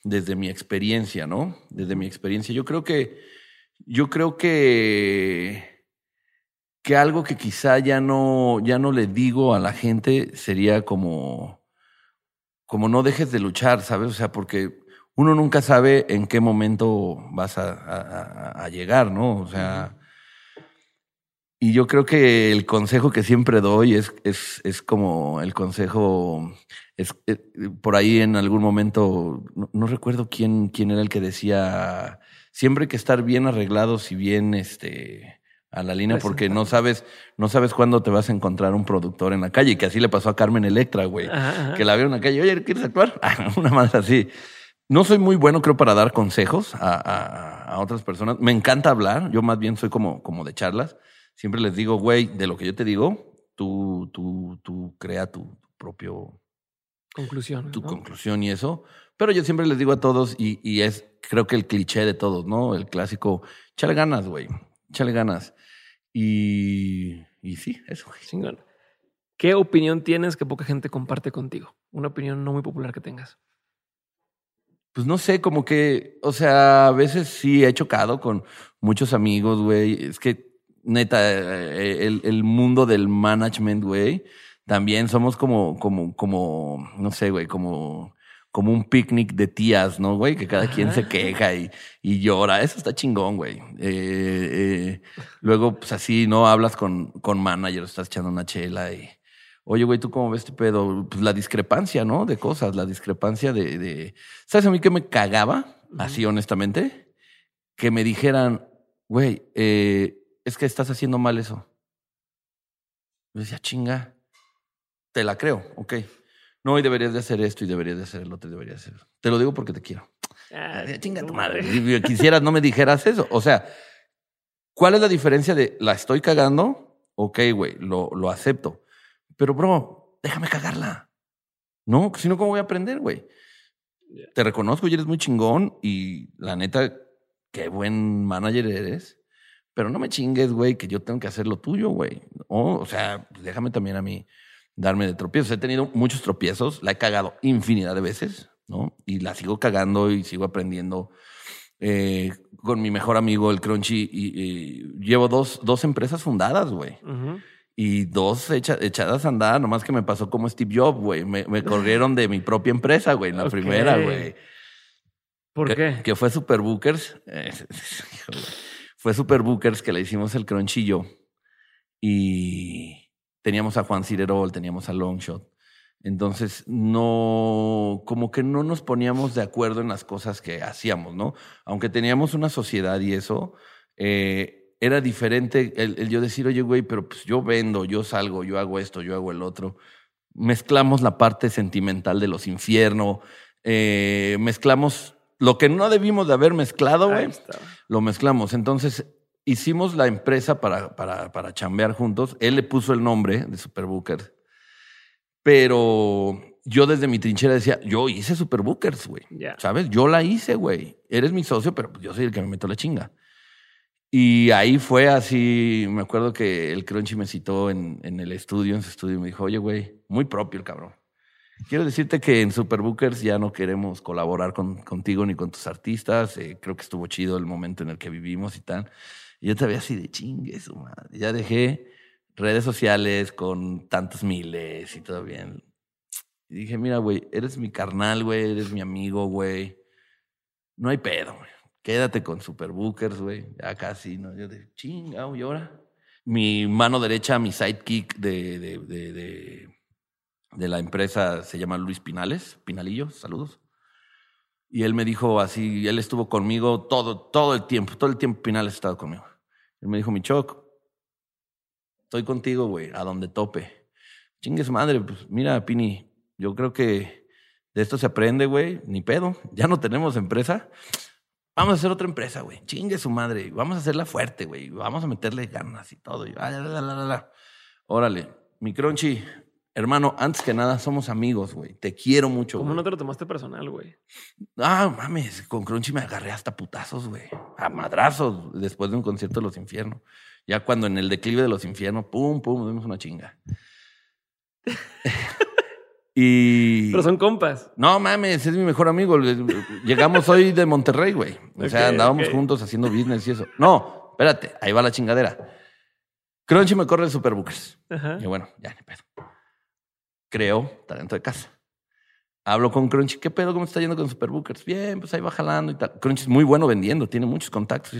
desde mi experiencia, ¿no? Desde mi experiencia. Yo creo que, yo creo que, que algo que quizá ya no, ya no le digo a la gente sería como, como no dejes de luchar, ¿sabes? O sea, porque uno nunca sabe en qué momento vas a llegar, ¿no? O sea, y yo creo que el consejo que siempre doy es, es, es como el consejo, es, eh, por ahí en algún momento, no, recuerdo quién, quién era el que decía, siempre hay que estar bien arreglados y bien este, a la línea porque no sabes, no sabes cuándo te vas a encontrar un productor en la calle, que así le pasó a Carmen Electra, güey, que la vio en la calle, oye, ¿quieres actuar? (laughs) Una más así. No soy muy bueno, creo, para dar consejos a, a, a, otras personas. Me encanta hablar, yo más bien soy como, como de charlas siempre les digo, güey, de lo que yo te digo, tú, tú, tú crea tu propio... Conclusión. Tu conclusión y eso, Pero yo siempre les digo a todos, y, y es creo que el cliché de todos, ¿no? El clásico, chale ganas, güey, chale ganas. Y, y sí, eso. Chingón. ¿Qué opinión tienes que poca gente comparte contigo? Una opinión no muy popular que tengas. Pues no sé, como que, o sea, a veces sí he chocado con muchos amigos, güey. Es que, neta, eh, el, el mundo del management, güey, también somos como, como, como, no sé, güey, como, como un picnic de tías, ¿no, güey? Que cada quien se queja y, y, llora. Eso está chingón, güey. Eh, eh, luego, pues así, ¿no? Hablas con, con manager, estás echando una chela y Oye, güey, ¿tú cómo ves este pedo? Pues la discrepancia, ¿no? De cosas, la discrepancia de... de... ¿Sabes a mí que me cagaba? Así, honestamente. Que me dijeran, güey, eh, es que estás haciendo mal eso. Yo decía, chinga, te la creo, ok. No, y deberías de hacer esto y deberías de hacer el otro y deberías de hacer. Te lo digo porque te quiero. Ah, chinga tu madre. Quisieras no me dijeras eso. O sea, ¿cuál es la diferencia de la estoy cagando? Ok, güey, lo, lo acepto pero, bro, déjame cagarla. No, si no, ¿cómo voy a aprender, güey? Te reconozco y eres muy chingón y la neta, qué buen manager eres. Pero no me chingues, güey, que yo tengo que hacer lo tuyo, güey. o sea, déjame también a mí darme de tropiezos. He tenido muchos tropiezos, la he cagado infinidad de veces, ¿no? Y la sigo cagando y sigo aprendiendo. Eh, con mi mejor amigo, el Crunchy, y, llevo dos, dos empresas fundadas, güey y dos echadas a andar, nomás que me pasó como Steve Jobs, güey. Me, corrieron de mi propia empresa, güey, en la primera, güey. ¿Por qué? Que fue Superbookers. (laughs) (laughs) fue Superbookers que le hicimos el cronchillo. Y teníamos a Juan Cirerol, teníamos a Longshot. Entonces, no, como que no nos poníamos de acuerdo en las cosas que hacíamos, ¿no? Aunque teníamos una sociedad y eso, eh, era diferente el, yo decir, oye, güey, pero pues yo vendo, yo salgo, yo hago esto, yo hago el otro. Mezclamos la parte sentimental de los infiernos, eh, mezclamos lo que no debimos de haber mezclado, güey, lo mezclamos. Entonces hicimos la empresa para, para, para chambear juntos. Él le puso el nombre de Superbookers, pero yo desde mi trinchera decía, yo hice Superbookers, güey. ¿Sabes? Yo la hice, güey. Eres mi socio, pero yo soy el que me meto la chinga. Y ahí fue así, me acuerdo que el Crunchy me citó en, en el estudio, en su estudio, y me dijo, oye, güey, muy propio el cabrón. Quiero decirte que en Superbookers ya no queremos colaborar con, contigo ni con tus artistas. Eh, creo que estuvo chido el momento en el que vivimos y tal. Y yo te así de chingue su madre. Ya dejé redes sociales con tantos miles y todo bien. Y dije, mira, güey, eres mi carnal, güey, eres mi amigo, güey. No hay pedo, güey quédate con Superbookers, güey. Ya casi, ¿no? Yo de chinga, y ahora. Mi mano derecha, mi sidekick de, de, de, de, la empresa se llama Luis Pinales, Pinalillo, saludos. Y él me dijo así, él estuvo conmigo todo, todo el tiempo, todo el tiempo Pinales ha estado conmigo. Él me dijo, mi choc, estoy contigo, güey, a donde tope. Chingues madre, pues mira, Pini, yo creo que de esto se aprende, güey, ni pedo. Ya no tenemos empresa. Vamos a hacer otra empresa, güey. Chingue su madre. Vamos a hacerla fuerte, güey. Vamos a meterle ganas y todo. Ah, Órale, mi crunchy, hermano, antes que nada, somos amigos, güey. Te quiero mucho. ¿Cómo no te lo tomaste personal, güey? Ah, mames, con Crunchy me agarré hasta putazos, güey. A madrazos después de un concierto de los infiernos. Ya cuando en el declive de los infiernos, pum, pum, dimos una chinga. (laughs) Y. Pero son compas. No mames, es mi mejor amigo. Llegamos hoy de Monterrey, güey. O sea, andábamos juntos haciendo business y eso. No, espérate, ahí va la chingadera. Crunchy me corre el Superbookers. Y bueno, ya ni pedo. Creo talento de casa. Hablo con Crunchy. ¿Qué pedo? ¿Cómo está yendo con Superbookers? Bien, pues ahí va jalando y tal. Crunchy es muy bueno vendiendo, tiene muchos contactos.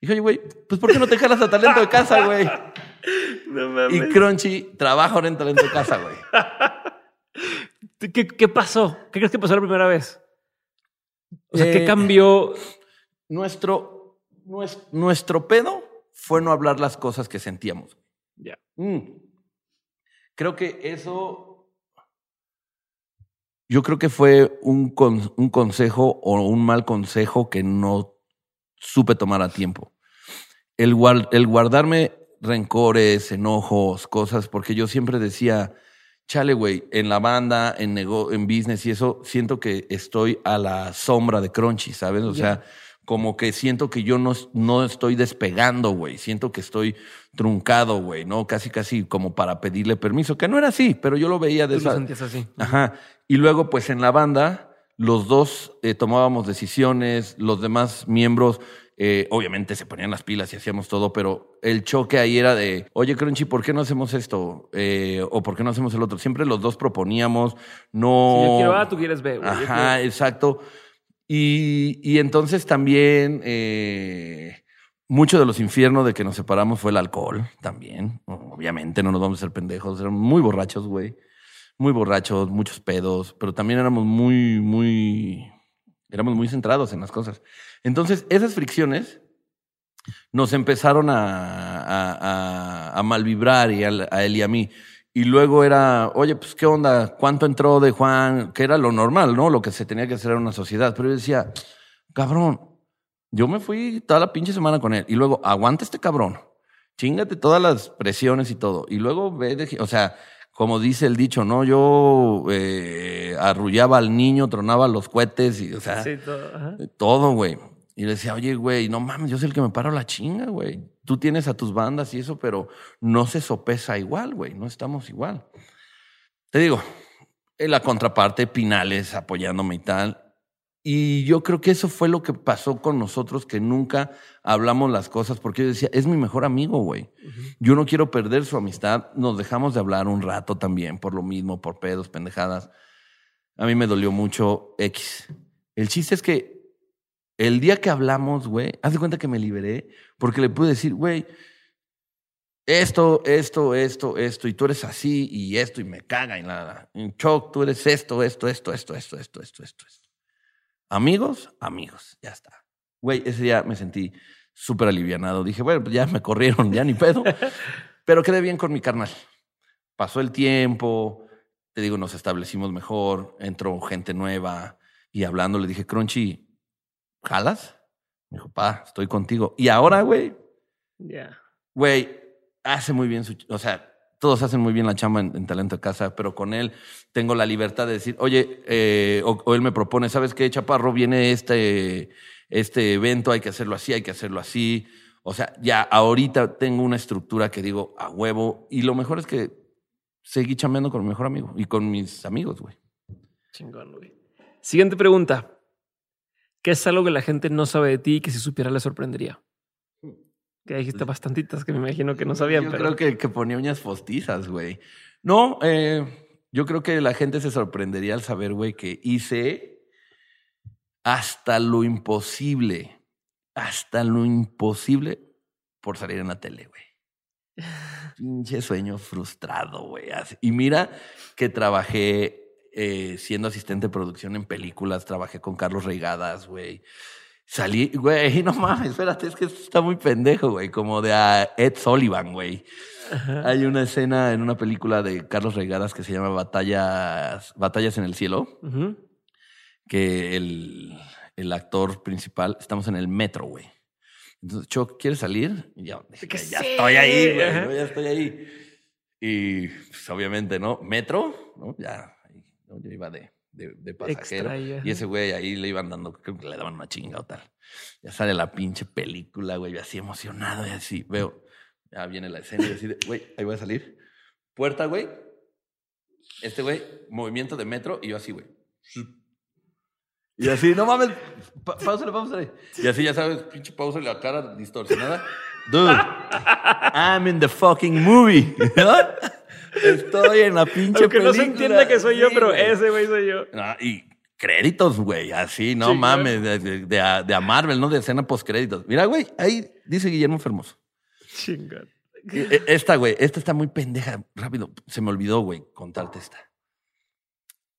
Dije, oye, güey, pues ¿por qué no te jalas a talento de casa, güey? (laughs) No mames. Y Crunchy trabaja ahora en talento de casa, güey. ¿Qué, pasó? ¿Qué crees que pasó la primera vez? O sea, ¿qué eh, cambió? Nuestro, nuestro, pedo fue no hablar las cosas que sentíamos. Ya. Mm. Creo que eso. Yo creo que fue un, un consejo o un mal consejo que no supe tomar a tiempo. El, el guardarme rencores, enojos, cosas, porque yo siempre decía chale, güey, en la banda, en, nego en business y eso, siento que estoy a la sombra de Crunchy, ¿sabes? O sea, como que siento que yo no, no estoy despegando, güey. Siento que estoy truncado, güey, ¿no? Casi, casi como para pedirle permiso, que no era así, pero yo lo veía de Tú lo sentías así. Ajá. Y luego, pues en la banda, los dos eh, tomábamos decisiones, los demás miembros eh, obviamente se ponían las pilas y hacíamos todo, pero el choque ahí era de, oye, Crunchy, ¿por qué no hacemos esto? Eh, o ¿por qué no hacemos el otro? Siempre los dos proponíamos, no... Si yo quiero A, tú quieres B. güey. Ajá, quiero- exacto. Y, y entonces también eh, mucho de los infiernos de que nos separamos fue el alcohol también. Obviamente no nos vamos a ser pendejos, éramos muy borrachos, güey. Muy borrachos, muchos pedos, pero también éramos muy, muy, éramos muy centrados en las cosas. Entonces, esas fricciones nos empezaron a, a, a, a malvibrar y al- a él y a mí. Y luego era, oye, pues, ¿qué onda? ¿Cuánto entró de Juan? Que era lo normal, ¿no? Lo que se tenía que hacer en una sociedad. Pero yo decía, cabrón, yo me fui toda la pinche semana con él. Y luego, aguanta este cabrón. Chingate todas las presiones y todo. Y luego ve, de- o sea, como dice el dicho, ¿no? Yo eh, arrullaba al niño, tronaba los cohetes y, o sea, Sí, todo. güey. Y le decía, oye, güey, no mames, yo soy el que me paro la chinga, güey. Tú tienes a tus bandas y eso, pero no se sopesa igual, güey. No estamos igual. Te digo, en la contraparte, Pinales apoyándome y tal. Y yo creo que eso fue lo que pasó con nosotros, que nunca hablamos las cosas, porque yo decía, es mi mejor amigo, güey. Yo no quiero perder su amistad. Nos dejamos de hablar un rato también, por lo mismo, por pedos, pendejadas. A mí me dolió mucho X. El chiste es que el día que hablamos, güey, haz de cuenta que me liberé, porque le pude decir, güey, esto, esto, esto, esto, y tú eres así, y esto, y me caga, y nada. En shock, tú eres esto, esto, esto, esto, esto, esto, esto, esto. esto. Amigos, amigos, ya está. Güey, ese día me sentí súper alivianado. Dije, bueno, pues ya me corrieron, ya ni pedo. (laughs) Pero quedé bien con mi carnal. Pasó el tiempo, te digo, nos establecimos mejor, entró gente nueva y hablando le dije, Crunchy, ¿jalas? Me dijo, pa, estoy contigo. Y ahora, güey, Ya. güey, hace muy bien su, o sea, todos hacen muy bien la chamba en, en Talento de Casa, pero con él tengo la libertad de decir, oye, eh, o, él me propone, ¿sabes qué, Chaparro? Viene este, este evento, hay que hacerlo así, hay que hacerlo así. O sea, ya ahorita tengo una estructura que digo a huevo, y lo mejor es que seguí chambeando con mi mejor amigo y con mis amigos, güey. Chingón, güey. Siguiente pregunta. ¿Qué es algo que la gente no sabe de ti y que si supiera le sorprendería? Que dijiste bastantitas que me imagino que no sabían, Yo pero creo que, que ponía uñas postizas, güey. No, eh, yo creo que la gente se sorprendería al saber, güey, que hice hasta lo imposible, hasta lo imposible por salir en la tele, güey. (laughs) Pinche sueño frustrado, güey. Y mira que trabajé eh, siendo asistente de producción en películas, trabajé con Carlos Reigadas, güey. Salí, güey, (laughs) no mames, espérate, es que esto está muy pendejo, güey, como de a Ed Sullivan, güey. Hay una escena en una película de Carlos Reigadas que se llama Batallas, Batallas en el Cielo, que el, el actor principal, estamos en el metro, güey. Entonces, Choc, ¿quieres salir? Y yo Que ya sí. estoy ahí, güey, ya estoy ahí. Y pues, obviamente, ¿no? Metro, ¿no? Ya, yo iba de, de, de pasajero. Y ese güey ahí le iban dando, creo que le daban una chinga o tal. Ya sale la pinche película, güey, yo así emocionado y así, veo, ya viene la escena y así de, güey, ahí voy a salir. Puerta, güey. Este güey, movimiento de metro y yo así, güey. Y así, no mames, pa pausale, pausale. Y así, ya sabes, pinche pausa y la cara distorsionada. Dude, I'm in the fucking movie. (laughs) Estoy en la pinche Aunque no se película. entienda que soy yo, Sí, pero güey. ese güey soy yo. Ah, y créditos, güey, así, no Sí, mames, de, de, de a, de a Marvel, ¿no? De escena postcréditos. Mira, güey, ahí dice Guillermo Fermoso. Chingón. E- e- Esta, güey, esta está muy pendeja. Rápido, se me olvidó, güey, contarte esta.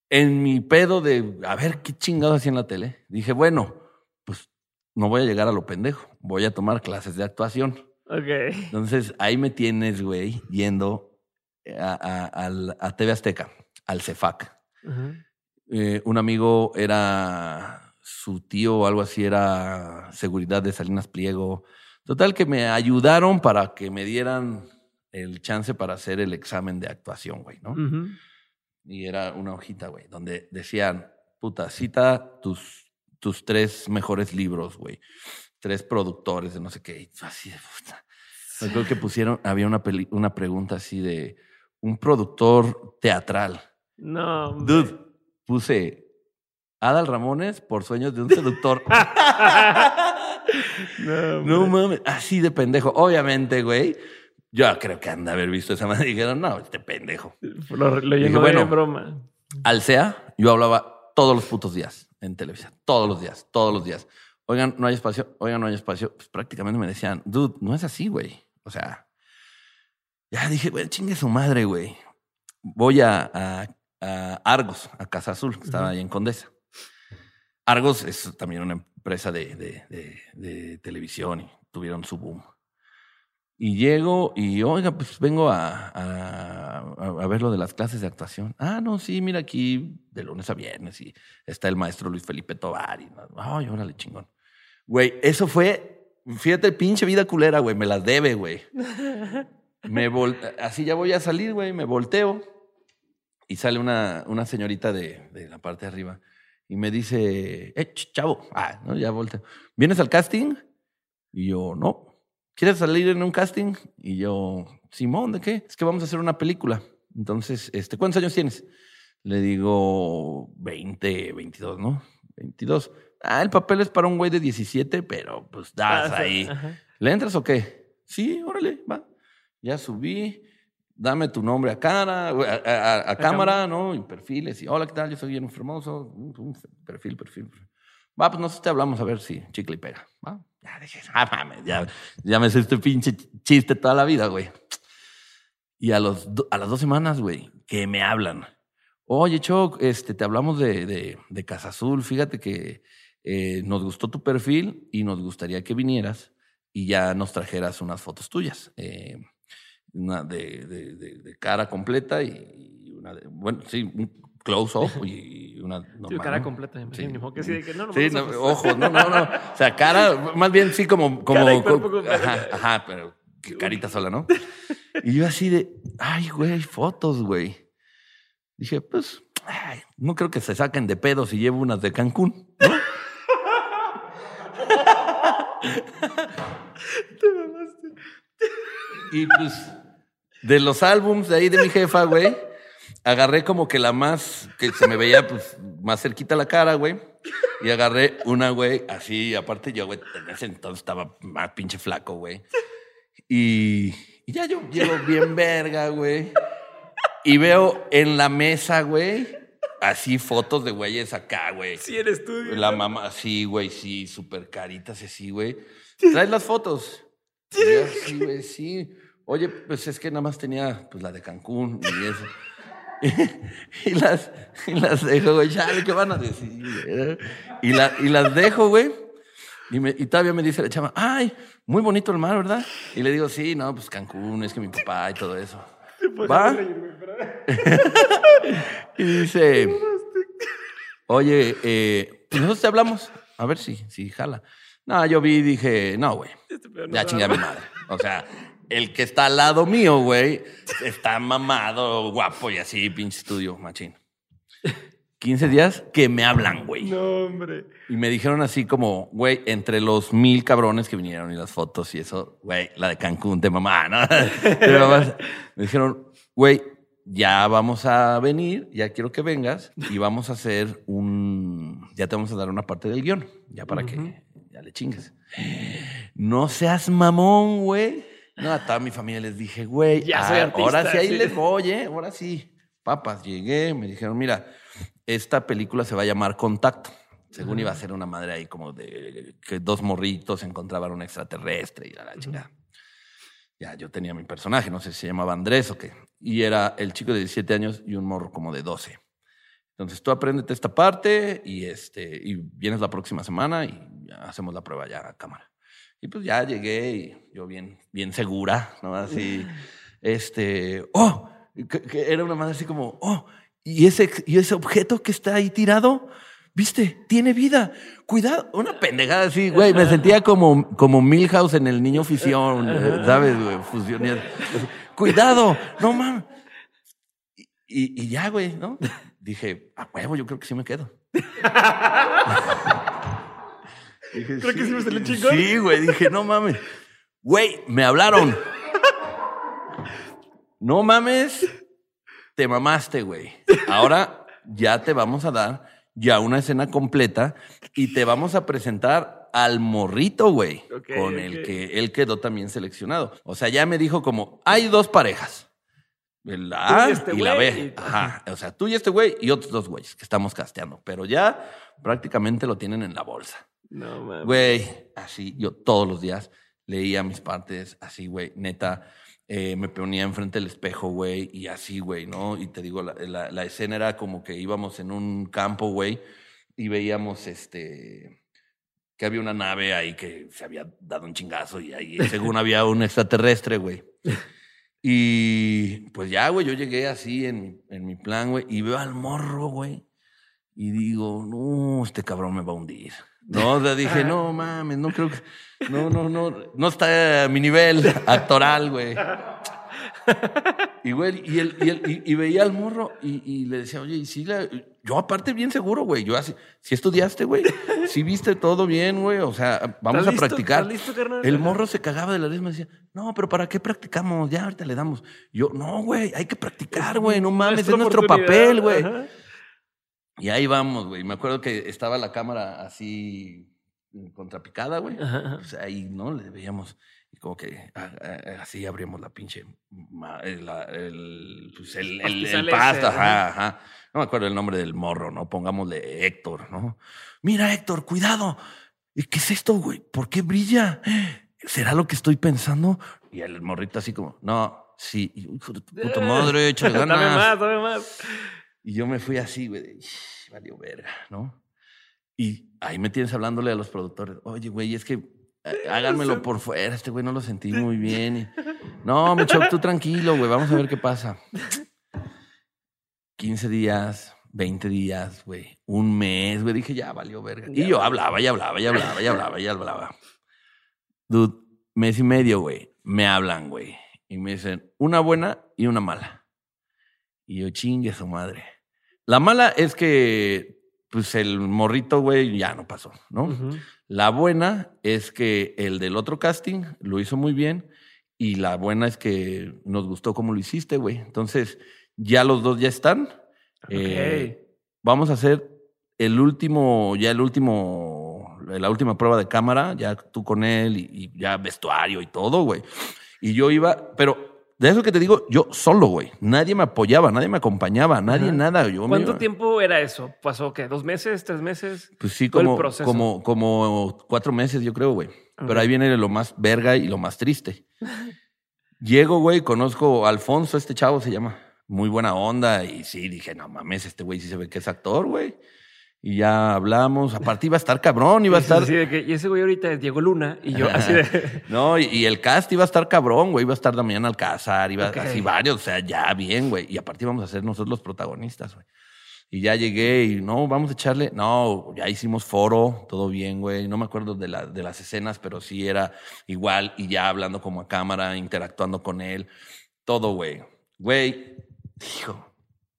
En mi pedo de a ver qué chingado hacía en la tele, dije, bueno, pues no voy a llegar a lo pendejo, voy a tomar clases de actuación. Ok. Entonces ahí me tienes, güey, yendo a, a- a TV Azteca, al CEFAC. Eh, un amigo era su tío o algo así, era seguridad de Salinas Pliego. Total que me ayudaron para que me dieran el chance para hacer el examen de actuación, güey, ¿no? Y era una hojita, güey, donde decían, puta, cita tus, tus tres mejores libros, güey. Tres productores de no sé qué. Y así de puta. Me acuerdo que pusieron, había una, peli- una pregunta así de un productor teatral. No, hombre. Dude, puse Adal Ramones por sueños de un seductor. (laughs) no, no mames, así de pendejo. Obviamente, güey. Yo creo que han de haber visto esa madre y dijeron, no, este pendejo. Lo, lo llenó bueno. de broma. Al SEA, yo hablaba todos los putos días en televisión. Todos los días, todos los días. Oigan, no hay espacio. Oigan, no hay espacio. Pues prácticamente me decían, dude, no es así, güey. O sea, ya dije, güey, chingue su madre, güey. Voy a, a- a Argos, a Casa Azul, que estaba ahí en Condesa. Argos es también una empresa de, de- de- de televisión y tuvieron su boom. Y llego y, oiga, pues vengo a, a, a- a ver lo de las clases de actuación. Ah, no, sí, mira aquí de lunes a viernes y está el maestro Luis Felipe Tobar. Y, ay, órale, chingón. Güey, eso fue, fíjate, pinche vida culera, güey, me las debe, güey. (laughs) Me vol- así ya voy a salir, güey, me volteo y sale una, una señorita de, de la parte de arriba y me dice, eh, ch- chavo, ah, no, ya volteo. ¿Vienes al casting? Y yo, no. ¿Quieres salir en un casting? Y yo, Simón, ¿de qué? Es que vamos a hacer una película. Entonces, este, ¿cuántos años tienes? Le digo, 20, 22, ¿no? 22. Ah, el papel es para un güey de 17, pero pues das Ah, ahí. ajá. ¿Le entras o qué? Sí, órale, va. Ya subí. Dame tu nombre a cara, a, a- a- a cámara, ¿no? Y perfiles. Y hola, ¿qué tal? Yo soy bien Hermoso. Mm, mm, Perfil, perfil. perfil. Va, pues nosotros te hablamos a ver si chicle y pega. Va. Ya dije, ah, mames, ya, ya me sé este pinche chiste toda la vida, güey. Y a, los, a las dos semanas, güey, que me hablan. Oye, Choc, este, te hablamos de, de, de Casa Azul. Fíjate que eh, nos gustó tu perfil y nos gustaría que vinieras y ya nos trajeras unas fotos tuyas. eh, una de, de- de- de cara completa y y una de, bueno, sí, un close-up (laughs) y una normal, cara ¿no? completa, me Sí. que sí, de que no, no, Sí, los no, no, no, no. O sea, cara, más bien sí como. como Cara y cuerpo completo. ajá, ajá, pero que carita sola, ¿no? Y yo así de, ay, güey, fotos, güey. Dije, pues, ay, no creo que se saquen de pedo si llevo unas de Cancún, ¿no? (laughs) Te mamaste. Y pues, de los álbums de ahí de mi jefa, güey, agarré como que la más, que se me veía pues más cerquita la cara, güey. Y agarré una, güey, así, aparte yo, güey, en ese entonces estaba más pinche flaco, güey. Y, y ya yo llego bien verga, güey. Y veo en la mesa, güey, así fotos de güeyes acá, güey. Sí eres tú. güey. La mamá, sí, güey, sí, súper caritas así, güey. ¿Traes las fotos? Sí, güey, sí. Oye, pues es que nada más tenía pues la de Cancún y eso. (laughs) Y, las, y las dejo, güey, chale, ¿qué van a decir? güey? Y, la, y las dejo, güey. Y, me- y todavía me dice la chama, ay, muy bonito el mar, ¿verdad? Y le digo, sí, no, pues Cancún, es que mi papá y todo eso. ¿Va? (laughs) Y dice, oye, eh, pues nosotros te hablamos. A ver si, si jala. No, yo vi y dije, no, güey, Este ya chingué a mi madre. O sea, el que está al lado mío, güey, está mamado, guapo y así, pinche estudio, machín. 15 días que me hablan, güey. No, hombre. Y me dijeron así como, güey, entre los mil cabrones que vinieron y las fotos y eso, güey, la de Cancún, de mamá, ¿no? (laughs) De mamá. Me dijeron, güey, ya vamos a venir, ya quiero que vengas y vamos a hacer un, ya te vamos a dar una parte del guion, ya para que ya le chingues. No seas mamón, güey. No, a toda mi familia les dije, güey, Ya soy ah, artista, ahora sí ahí sí. les voy, ¿eh? Ahora sí. Papas, llegué, me dijeron, mira, esta película se va a llamar Contacto. Según iba a ser una madre ahí como de que dos morritos encontraban un extraterrestre y la, la chingada. Ya, yo tenía mi personaje, no sé si se llamaba Andrés o qué. Y era el chico de 17 años y un morro como de 12. Entonces tú apréndete esta parte y, este, y vienes la próxima semana y hacemos la prueba ya a cámara. Y pues ya llegué y yo bien, bien segura, ¿no? Así, (laughs) este, oh, que, que era una madre así como, oh, y ese, y ese objeto que está ahí tirado, viste, tiene vida, cuidado, una pendejada así, güey, me sentía (laughs) como, como Milhouse en el niño fisión, ¿sabes, güey? Así. Cuidado, no mames. Y- Y, y ya, güey, ¿no? Dije, a huevo, yo creo que sí me quedo. (laughs) (laughs) Dije, Creo que sí me salió chingón. Sí, güey, dije, no mames. Güey, me hablaron. No mames, te mamaste, güey. Ahora ya te vamos a dar ya una escena completa y te vamos a presentar al morrito, güey, con el que él quedó también seleccionado. O sea, ya me dijo como, hay dos parejas. La A y este y la B. y- Ajá. O sea, tú y este güey y otros dos güeyes que estamos casteando. Pero ya prácticamente lo tienen en la bolsa. No, mames. Güey, así, yo todos los días leía mis partes, así, güey, neta, eh, me ponía enfrente del espejo, güey, y así, güey, ¿no? Y te digo, la, la- la escena era como que íbamos en un campo, güey, y veíamos, este, que había una nave ahí que se había dado un chingazo y ahí, según (laughs) había un extraterrestre, güey. Y pues ya, güey, yo llegué así en, en mi plan, güey, y veo al morro, güey, y digo, no, este cabrón me va a hundir. No, dije, no mames, no creo que. No, no, no. No está a mi nivel actoral, güey. Y, güey, y, él, y, él- y- y veía al morro y, y le decía, oye, y sí, la- yo aparte bien seguro, güey. Yo así, si estudiaste, güey. Si viste todo bien, güey. O sea, vamos ¿Estás a listo? practicar. El morro se cagaba de la risa y me decía, no, pero ¿para qué practicamos? Ya ahorita le damos. Yo, no, güey, hay que practicar, güey. No mames, es nuestro papel, güey. ajá. Y ahí vamos, güey. Me acuerdo que estaba la cámara así mm, contrapicada, güey. Sea, ahí, ¿no? Le veíamos y como que ah, ah, así abríamos la pinche, ma- el, la- el, pues el, el, pasto, ese, ajá, ajá. No me acuerdo el nombre del morro, ¿no? Pongámosle Héctor, ¿no? Mira, Héctor, cuidado. ¿Y qué es esto, güey? ¿Por qué brilla? ¿Será lo que estoy pensando? Y el morrito así como, no, sí, hijo de tu puta madre, échale (laughs) Dame ganas. más, dame más. Y yo me fui así, güey, de, "Ish, valió verga, ¿no? Y ahí me tienes hablándole a los productores, oye, güey, es que eh, (laughs) háganmelo por fuera, este güey no lo sentí muy (laughs) bien. Y, no, mi Choc, tú tranquilo, güey, vamos a ver qué pasa. 15 días, 20 días, güey, un mes, güey, dije, ya valió verga. Y yo hablaba, y hablaba, y hablaba, y hablaba, y hablaba. Dude, mes y medio, güey, me hablan, güey, y me dicen, una buena y una mala. Y yo, chingue su madre. La mala es que, pues, el morrito, güey, ya no pasó, ¿no? La buena es que el del otro casting lo hizo muy bien y la buena es que nos gustó cómo lo hiciste, güey. Entonces, ya los dos ya están. Eh, vamos a hacer el último, ya el último, la última prueba de cámara, ya tú con él y, y ya vestuario y todo, güey. Y yo iba, pero de eso que te digo, yo solo, güey. Nadie me apoyaba, nadie me acompañaba, nadie Ajá. nada. Yo ¿Cuánto tiempo era eso? ¿Pasó qué? ¿Dos meses? ¿Tres meses? Pues sí, el como, proceso? como, como cuatro meses, yo creo, güey. Pero ahí viene lo más verga y lo más triste. Llego, güey, conozco a Alfonso, este chavo se llama. Muy buena onda. Y sí, dije, no mames, este güey sí se ve que es actor, güey. Y ya hablamos. Aparte iba a estar cabrón, iba a (laughs) estar. Sí, de que, y ese güey ahorita es Diego Luna y yo así de... (laughs) No, y, y el cast iba a estar cabrón, güey. Iba a estar Damián Alcázar, iba Ok. así varios, o sea, ya bien, güey. Y aparte íbamos a ser nosotros los protagonistas, güey. Y ya llegué y no, vamos a echarle. No, ya hicimos foro, todo bien, güey. No me acuerdo de, la, de las escenas, pero sí era igual y ya hablando como a cámara, interactuando con él. Todo, güey. Güey, hijo,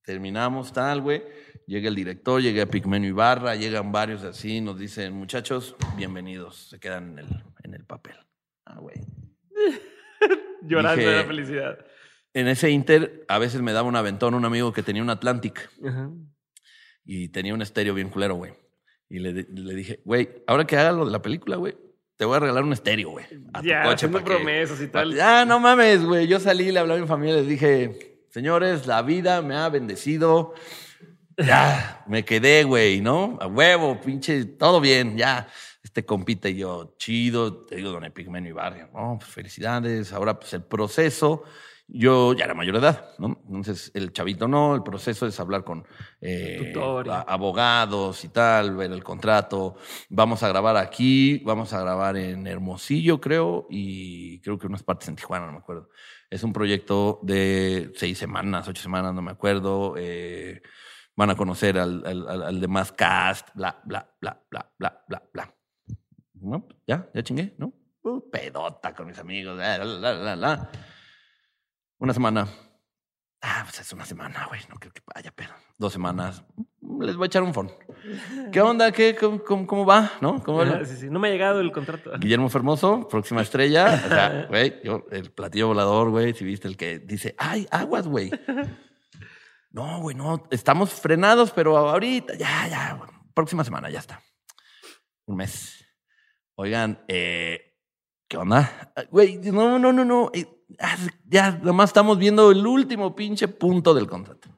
terminamos tal, güey. Llega el director, llega Pigmenio Ibarra, llegan varios así, nos dicen, muchachos, bienvenidos. Se quedan en el, en el papel. Ah, güey. (laughs) Llorando Dije- de la felicidad. En ese Inter, a veces me daba un aventón un amigo que tenía un Atlantic Ajá. y tenía un estéreo bien culero, güey. Y le, le dije, güey, ahora que haga lo de la película, güey, te voy a regalar un estéreo, güey. A tu Ya, coche. haciendo pa' que- promesas y tal. Ya, no mames, güey. Yo salí, le hablé a mi familia, les dije, señores, la vida me ha bendecido. Ya, me quedé, güey, ¿no? A huevo, pinche, todo bien, ya. Este compita y yo, chido, te digo, don Epigmenio y Barrio, ¿no? Pues felicidades. Ahora, pues el proceso, yo ya era mayor de edad, ¿no? Entonces, el chavito no, el proceso es hablar con eh, abogados y tal, ver el contrato. Vamos a grabar aquí, vamos a grabar en Hermosillo, creo, y creo que unas partes en Tijuana, no me acuerdo. Es un proyecto de seis semanas, ocho semanas, no me acuerdo. Eh, van a conocer al, al, al- demás cast, bla, bla, bla, bla, bla, bla, bla. No, ya, ya chingué, ¿no? Uh, pedota con mis amigos, la, la, la, la. Una semana. Ah, pues es una semana, güey, no creo que vaya, pero dos semanas, les voy a echar un phone. ¿Qué onda? ¿Qué, cómo, cómo, va? ¿No? ¿Cómo va? (laughs) Sí, sí. No me ha llegado el contrato. Guillermo Fermoso, próxima estrella. O sea, güey, yo, el platillo volador, güey, si viste el que dice, ay, aguas, güey. No, güey, no, estamos frenados, pero ahorita, ya, ya, próxima semana, ya está. Un mes. Oigan, eh, ¿qué onda? Güey, no, no, no, no. Eh, ya, nomás estamos viendo el último pinche punto del contrato.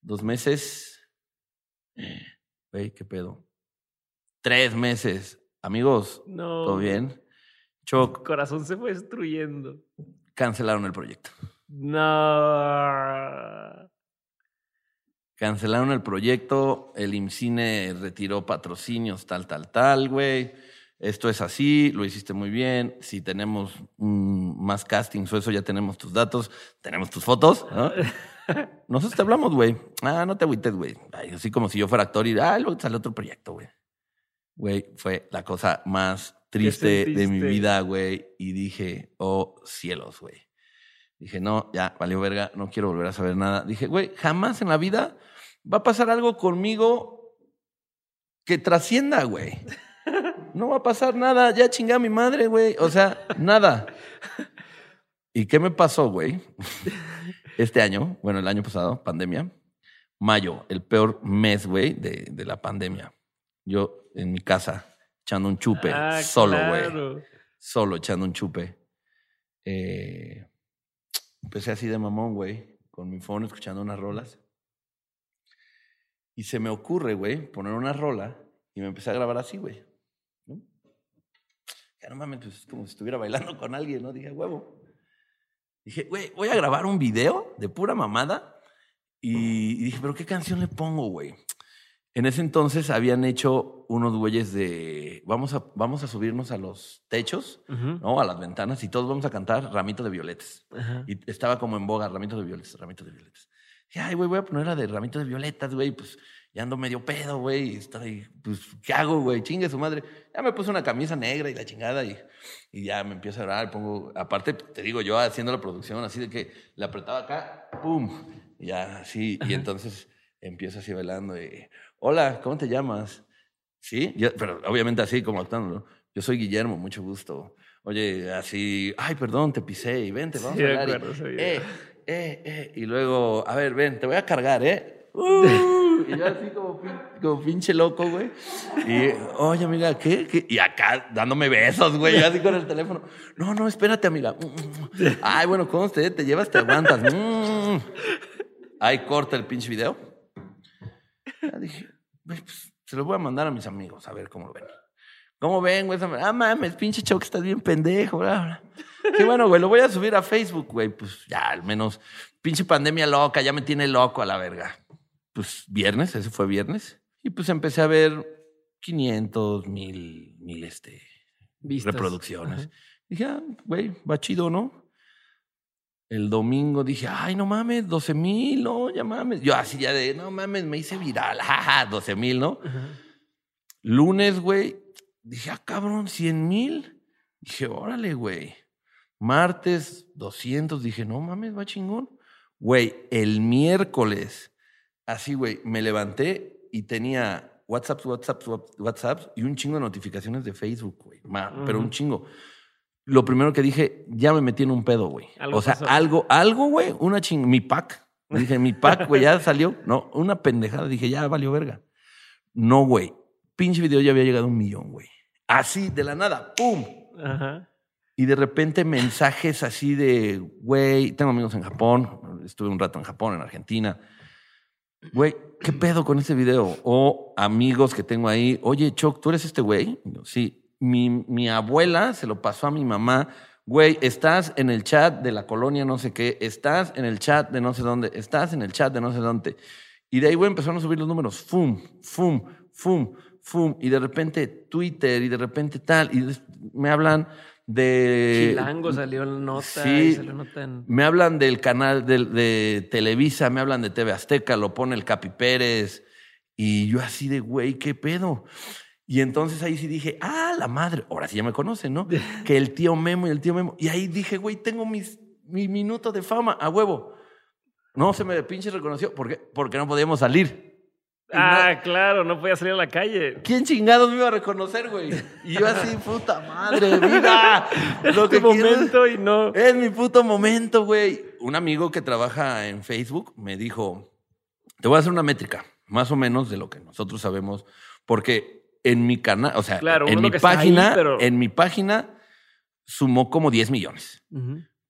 Dos meses. Güey, ¿qué pedo? Tres meses. Amigos, no. ¿todo bien? Choc. Corazón se fue destruyendo. Cancelaron el proyecto. No. Cancelaron el proyecto, el IMCINE retiró patrocinios, tal, tal, tal, güey. Esto es así, lo hiciste muy bien. Si tenemos más castings o eso, ya tenemos tus datos, tenemos tus fotos. ¿no? (laughs) Nosotros te hablamos, güey. Ah, no te agüites, güey. Así como si yo fuera actor y, ah, luego sale otro proyecto, güey. Güey, fue la cosa más triste de mi vida, güey. Y dije, oh cielos, güey. Dije, no, ya, valió verga, no quiero volver a saber nada. Dije, güey, jamás en la vida va a pasar algo conmigo que trascienda, güey. (laughs) No va a pasar nada, ya chingé a mi madre, güey. O sea, nada. ¿Y qué me pasó, güey? (laughs) Este año, bueno, el año pasado, pandemia, mayo, el peor mes, güey, de, de, la pandemia. Yo en mi casa, echando un chupe, ah, solo, güey. claro. Solo echando un chupe. Eh, empecé así de mamón, güey, con mi phone escuchando unas rolas. Y se me ocurre, güey, poner una rola y me empecé a grabar así, güey. ¿no? Ya no mames, pues es como si estuviera bailando con alguien, ¿no? Dije, huevo. Dije, güey, voy a grabar un video de pura mamada. Y, y dije, ¿pero qué canción le pongo, güey? En ese entonces habían hecho unos güeyes de vamos a, vamos a subirnos a los techos, Uh -huh. ¿no? A las ventanas y todos vamos a cantar Ramito de Violetas. Ajá. Y estaba como en boga, Ramito de Violetas, Ramito de Violetas. Dije, ay, güey, voy a poner la de Ramito de Violetas, güey, pues ya ando medio pedo, güey, y estoy, pues, ¿qué hago, güey? Chingue su madre. Ya me puse una camisa negra y la chingada y, y ya me empiezo a orar, pongo, aparte, te digo, yo haciendo la producción, así de que le apretaba acá, ¡pum! Y ya, así, y entonces empiezo así bailando y, hola, ¿cómo te llamas? Sí, yo, pero obviamente así como actuando, ¿no? Yo soy Guillermo, mucho gusto. Oye, así, ay, perdón, te pisé y vente, vamos Sí, a hablar. y, acuerdo, eh, eh, eh. Y luego, a ver, ven, te voy a cargar, ¿eh? (laughs) Uh, y yo así como, pin- como pinche loco, güey. Y, oye, amiga, ¿qué? ¿Qué? Y acá dándome besos, güey, yo así con el teléfono. No, no, espérate, amiga. Ay, bueno, ¿cómo usted te llevas? Te aguantas. Mm. Ahí corta el pinche video. Ya dije, pues, se lo voy a mandar a mis amigos a ver cómo lo ven. ¿Cómo ven, güey? Ah, mames, pinche choc, estás bien pendejo. Bla, bla. Qué (laughs) bueno, güey, lo voy a subir a Facebook, güey. Pues ya, al menos, pinche pandemia loca, ya me tiene loco a la verga. Pues viernes, ese fue viernes. Y pues empecé a ver 500, mil, mil, este, Vistas. reproducciones. Ajá. Dije, ah, güey, va chido, ¿no? El domingo dije, ay, no mames, 12 mil, no, ya mames. Yo así ya de, no mames, me hice viral, (laughs) jaja, 12 mil, ¿no? Lunes, güey, dije, ah, cabrón, 100 mil. Dije, órale, güey. Martes, 200. Dije, no mames, va chingón. Güey, el miércoles, así, güey, me levanté y tenía WhatsApp, WhatsApp, WhatsApp y un chingo de notificaciones de Facebook, güey. Pero un chingo. Lo primero que dije, ya me metí en un pedo, güey. O sea, pasó. algo, algo, güey, una ching, mi pack. (laughs) Dije, mi pack, güey, ya salió. No, una pendejada. Dije, ya valió verga. No, güey. Pinche video ya había llegado a un millón, güey. Así, de la nada, ¡pum! Ajá. Y de repente mensajes así de, güey, tengo amigos en Japón, estuve un rato en Japón, en Argentina. Güey, ¿qué pedo con este video? O amigos que tengo ahí, oye, Choc, ¿tú eres este güey? Yo, Sí, mi, mi abuela se lo pasó a mi mamá. Güey, estás en el chat de la colonia no sé qué, estás en el chat de no sé dónde, estás en el chat de no sé dónde. Y de ahí, güey, empezaron a subir los números. Fum, fum, fum, fum. Y de repente Twitter y de repente tal. Y me hablan de... Chilango salió en nota. sí. salió nota en- Me hablan del canal del- de, Televisa, me hablan de TV Azteca, lo pone el Capi Pérez. Y yo así de, güey, ¿qué pedo? Y entonces ahí sí dije, ah, la madre, ahora sí ya me conocen, ¿no? (laughs) que el tío Memo y el tío Memo. Y ahí dije, güey, tengo mis, mi minuto de fama, a huevo. No, se me pinche reconoció. ¿Por qué? Porque no podíamos salir. Ah, claro, no podía salir a la calle. ¿Quién chingados me iba a reconocer, güey? Y yo así, puta madre, vida. (laughs) Lo que momento y no. Es mi puto momento, güey. Un amigo que trabaja en Facebook me dijo, te voy a hacer una métrica, más o menos de lo que nosotros sabemos, porque en mi canal, o sea, en mi página, en mi página sumó como 10 millones.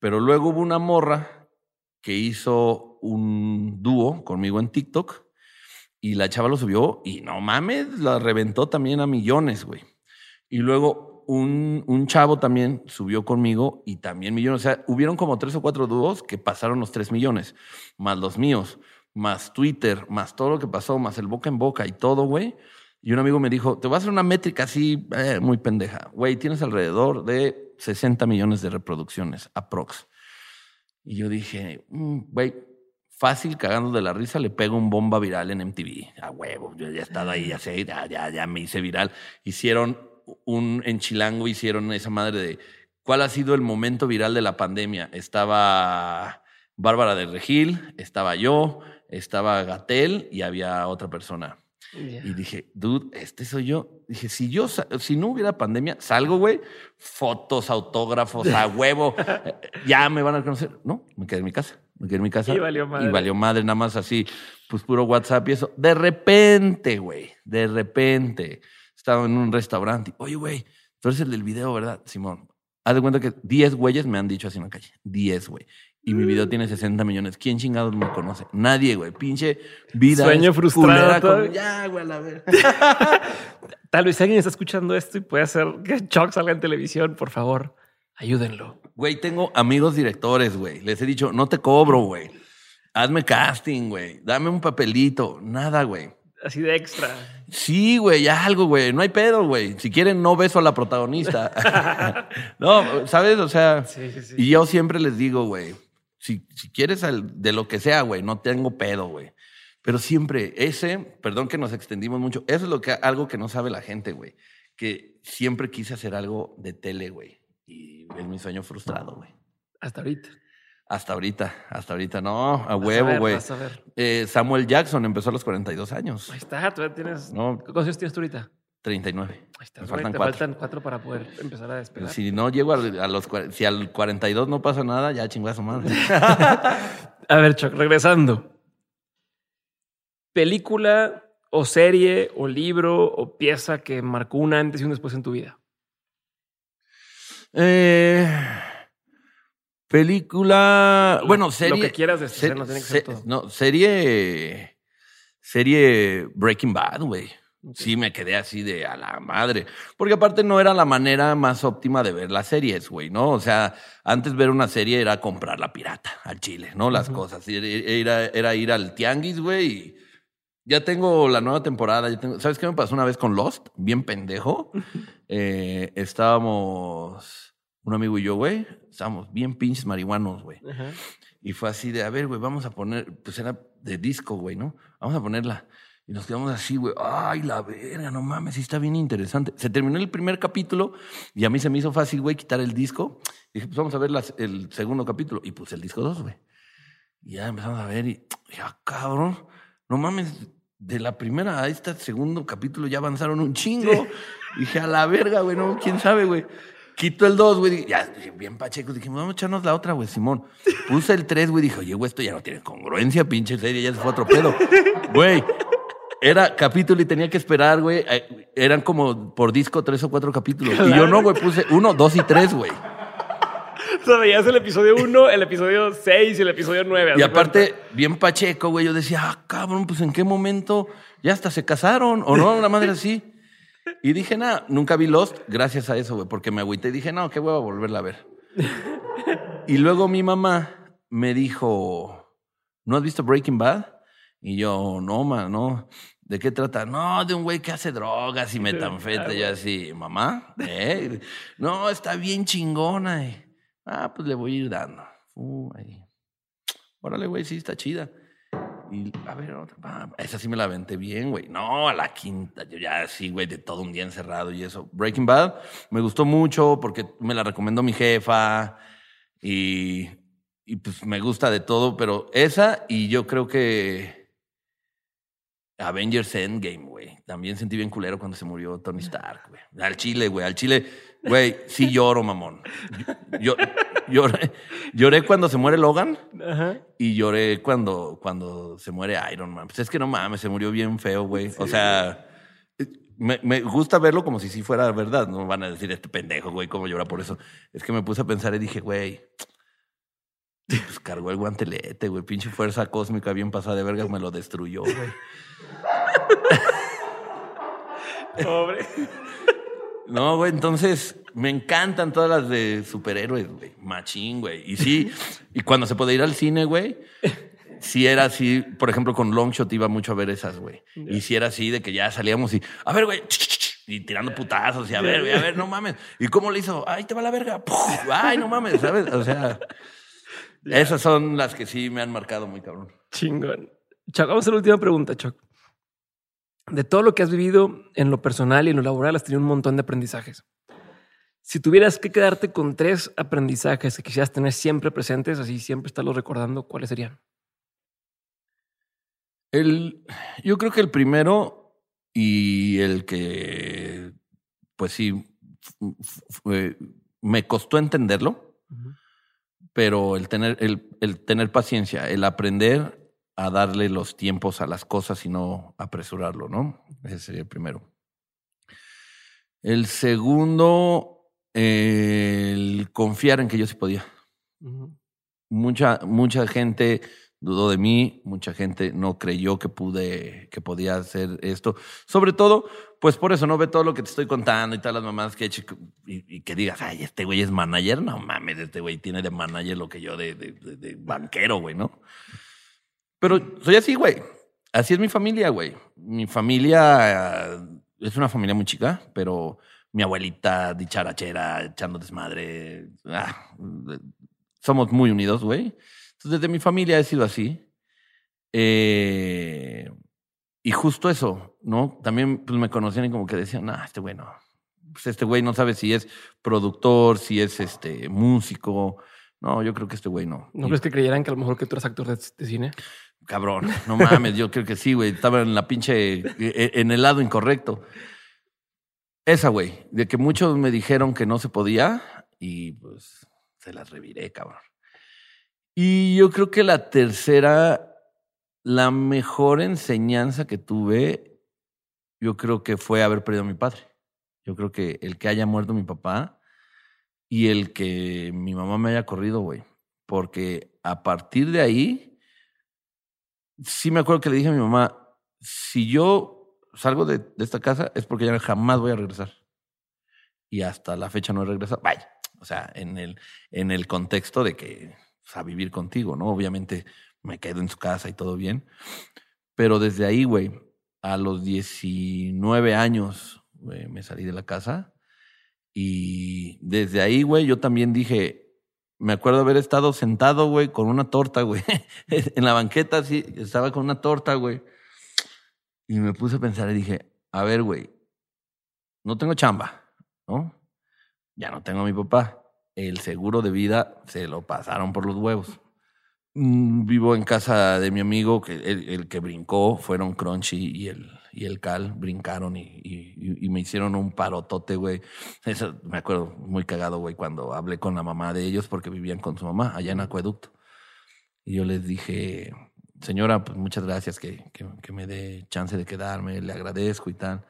Pero luego hubo una morra que hizo un dúo conmigo en TikTok y la chava lo subió y no mames, la reventó también a millones, güey. Y luego un, un, chavo también subió conmigo y también millones. O sea, hubieron como tres o cuatro dúos que pasaron los tres millones, más los míos, más Twitter, más todo lo que pasó, más el boca en boca y todo, güey. Y un amigo me dijo, te voy a hacer una métrica así, eh, muy pendeja. Güey, tienes alrededor de 60 millones de reproducciones, aprox. Y yo dije, mm, güey, fácil, cagando de la risa, le pego un bomba viral en MTV. A huevo, yo ya he estado ahí, ya sé, ya, ya, ya me hice viral. Hicieron un, en Chilango hicieron esa madre de, ¿cuál ha sido el momento viral de la pandemia? Estaba Bárbara de Regil, estaba yo, estaba Gatel y había otra persona. Y dije, dude, este soy yo. Dije, si yo, si no hubiera pandemia, salgo, güey, fotos, autógrafos, a huevo, ya me van a conocer. No, me quedé en mi casa, me quedé en mi casa. Y valió madre. Y valió madre, nada más así, pues puro WhatsApp y eso. De repente, güey, de repente, estaba en un restaurante. Oye, güey, tú eres el del video, ¿verdad, Simón? Haz de cuenta que 10 güeyes me han dicho así en la calle. 10, güey y mi video tiene 60 millones. ¿Quién chingados me conoce? Nadie, güey. Pinche vida. Sueño frustrado. ya, güey, a la ver. (laughs) Tal vez alguien está escuchando esto y puede hacer que Chuck salga en televisión. Por favor, ayúdenlo. Güey, tengo amigos directores, güey. Les he dicho, no te cobro, güey. Hazme casting, güey. Dame un papelito. Nada, güey. Así de extra. Sí, güey, algo, güey. No hay pedo, güey. Si quieren, no beso a la protagonista. (laughs) no, ¿sabes? O sea, sí, sí, sí. y yo siempre les digo, güey, si, quieres de lo que sea, güey, no tengo pedo, güey. Pero siempre, ese, perdón que nos extendimos mucho, eso es lo que, algo que no sabe la gente, güey. Que siempre quise hacer algo de tele, güey. Y es mi sueño frustrado, güey. Hasta ahorita. Hasta ahorita, hasta ahorita, no, a huevo, güey. Eh, Samuel Jackson empezó a los 42 años. Ahí está, tú ya tienes. No. ¿Qué años tienes tú ahorita? 39. Ahí está, faltan, te cuatro. faltan cuatro para poder empezar a despegar. Si no llego a, los si al 42 no pasa nada, ya chingada su madre. (laughs) a ver, Chuck, regresando. ¿Película o serie o libro o pieza que marcó un antes y un después en tu vida? Eh, película. bueno, serie. Lo que quieras decir, no tiene que ser todo. No, serie. Serie Breaking Bad, güey. Sí, me quedé así de a la madre. Porque aparte no era la manera más óptima de ver las series, güey, ¿no? O sea, antes ver una serie era comprar la pirata al chile, ¿no? Las cosas. Era, era, ir al tianguis, güey. Y ya tengo la nueva temporada. ¿Sabes qué me pasó una vez con Lost? Bien pendejo. Eh, estábamos, un amigo y yo, güey, estábamos bien pinches marihuanos, güey. Y fue así de, a ver, güey, vamos a poner, pues era de disco, güey, ¿no? Vamos a ponerla. Y nos quedamos así, güey. Ay, la verga, no mames, sí está bien interesante. Se terminó el primer capítulo y a mí se me hizo fácil, güey, quitar el disco. Y dije, pues vamos a ver el segundo capítulo. Y puse el disco dos, güey. Y ya empezamos a ver y, ya, ah, cabrón, no mames, de la primera a este segundo capítulo ya avanzaron un chingo. dije, a la verga, güey, no, quién sabe, güey. Quito el 2, güey. Ya, bien pacheco. Dije, vamos a echarnos la otra, güey, Simón. Puse el 3, güey. Dije, oye, güey, esto ya no tiene congruencia, pinche serie. Ya se fue otro pedo. (laughs) Güey, era capítulo y tenía que esperar, güey. Eh, eran como por disco tres o cuatro capítulos. Y yo no, güey, puse uno, dos y tres, güey. O sea, veías el episodio uno, el episodio seis y el episodio nueve. Y aparte, bien pacheco, güey. Yo decía, ah, cabrón, pues en qué momento ya hasta se casaron o no, una madre así. Y dije, nada, nunca vi Lost gracias a eso, güey, porque me agüité y dije, no, qué huevo volverla a ver. (laughs) y luego mi mamá me dijo, ¿no has visto Breaking Bad? Y yo, no, man, no. ¿De qué trata? No, de un güey que hace drogas y metanfeta y así. ¿Mamá? ¿Eh? No, está bien chingona. Ah, pues le voy a ir dando. Uh, ahí. Órale, güey, sí, está chida. Y a ver, otra. esa sí me la aventé bien, güey. No, a la quinta. Yo ya sí, güey, de todo un día encerrado y eso. Breaking Bad me gustó mucho porque me la recomendó mi jefa. Y y pues me gusta de todo, pero esa y yo creo que Avengers Endgame, güey. También sentí bien culero cuando se murió Tony Stark, güey. Al Chile, güey, al Chile, güey, sí lloro, mamón. Yo, lloré, lloré cuando se muere Logan y lloré cuando, cuando se muere Iron Man. Pues es que no mames, se murió bien feo, güey. o sea, me, me, gusta verlo como si sí fuera verdad. No van a decir este pendejo, güey, cómo llora por eso. Es que me puse a pensar y dije, güey, pues cargó el guantelete, güey. Pinche fuerza cósmica bien pasada de verga me lo destruyó, güey. (laughs) Pobre. No, güey, entonces me encantan todas las de superhéroes, güey. Machín, güey. Y sí, y cuando se puede ir al cine, güey, si era así, por ejemplo, con Longshot iba mucho a ver esas, güey. Y si era así de que ya salíamos y, a ver, güey, y tirando putazos y a ver, güey, a ver, no mames. ¿Y cómo le hizo? Ay, te va la verga. Ay, no mames, ¿sabes? O sea, esas son las que sí me han marcado muy cabrón. Chingón. Chuck, vamos a la última pregunta, Chuck. De todo lo que has vivido en lo personal y en lo laboral, has tenido un montón de aprendizajes. Si tuvieras que quedarte con tres aprendizajes que quisieras tener siempre presentes, así siempre estarlos recordando, ¿cuáles serían? El, yo creo que el primero y el que, pues sí, me costó entenderlo, pero el tener, el, el tener paciencia, el aprender a darle los tiempos a las cosas y no apresurarlo, ¿no? Ese sería el primero. El segundo, el confiar en que yo sí podía. Mucha, mucha gente dudó de mí, mucha gente no creyó que pude, que podía hacer esto. Sobre todo, pues por eso no ve todo lo que te estoy contando y todas las mamás que he y, que digas, ay, este güey es manager. No mames, este güey tiene de manager lo que yo de, de, de banquero, güey, ¿no? Pero soy así, güey. Así es mi familia, güey. Mi familia eh, es una familia muy chica, pero mi abuelita dicharachera, echando desmadre. Ah, somos muy unidos, güey. Entonces, desde mi familia he sido así. Eh, y justo eso, ¿no? También pues, me conocían y como que decían, ah, este güey no. Pues este güey no sabe si es productor, si es este músico. No, yo creo que este güey no. ¿No crees que creyeran que a lo mejor que tú eres actor de cine? Cabrón, no mames, yo creo que sí, güey. Estaba en la pinche, e, en el lado incorrecto. Esa, güey, de que muchos me dijeron que no se podía y pues se las reviré, cabrón. Y yo creo que la tercera, la mejor enseñanza que tuve, yo creo que fue haber perdido a mi padre. Yo creo que el que haya muerto mi papá y el que mi mamá me haya corrido, güey. Porque a partir de ahí, sí me acuerdo que le dije a mi mamá, si yo salgo de, esta casa es porque ya jamás voy a regresar. Y hasta la fecha no he regresado. Vaya, o sea, en el, en el contexto de que, a vivir contigo, ¿no? Obviamente me quedo en su casa y todo bien. Pero desde ahí, güey, a los 19 años me salí de la casa. Y desde ahí, güey, yo también dije, me acuerdo haber estado sentado, güey, con una torta, güey. (laughs) en la banqueta, sí, estaba con una torta, güey. Y me puse a pensar y dije, a ver, güey, no tengo chamba, ¿no? Ya no tengo a mi papá. El seguro de vida se lo pasaron por los huevos. Mm, vivo en casa de mi amigo, que el, que brincó fueron Crunchy y el, y el Cal, brincaron y, y, me hicieron un parotote, güey. Eso me acuerdo muy cagado, güey, cuando hablé con la mamá de ellos porque vivían con su mamá allá en Acueducto. Y yo les dije, señora, pues muchas gracias que, que, que me dé chance de quedarme, le agradezco y tal.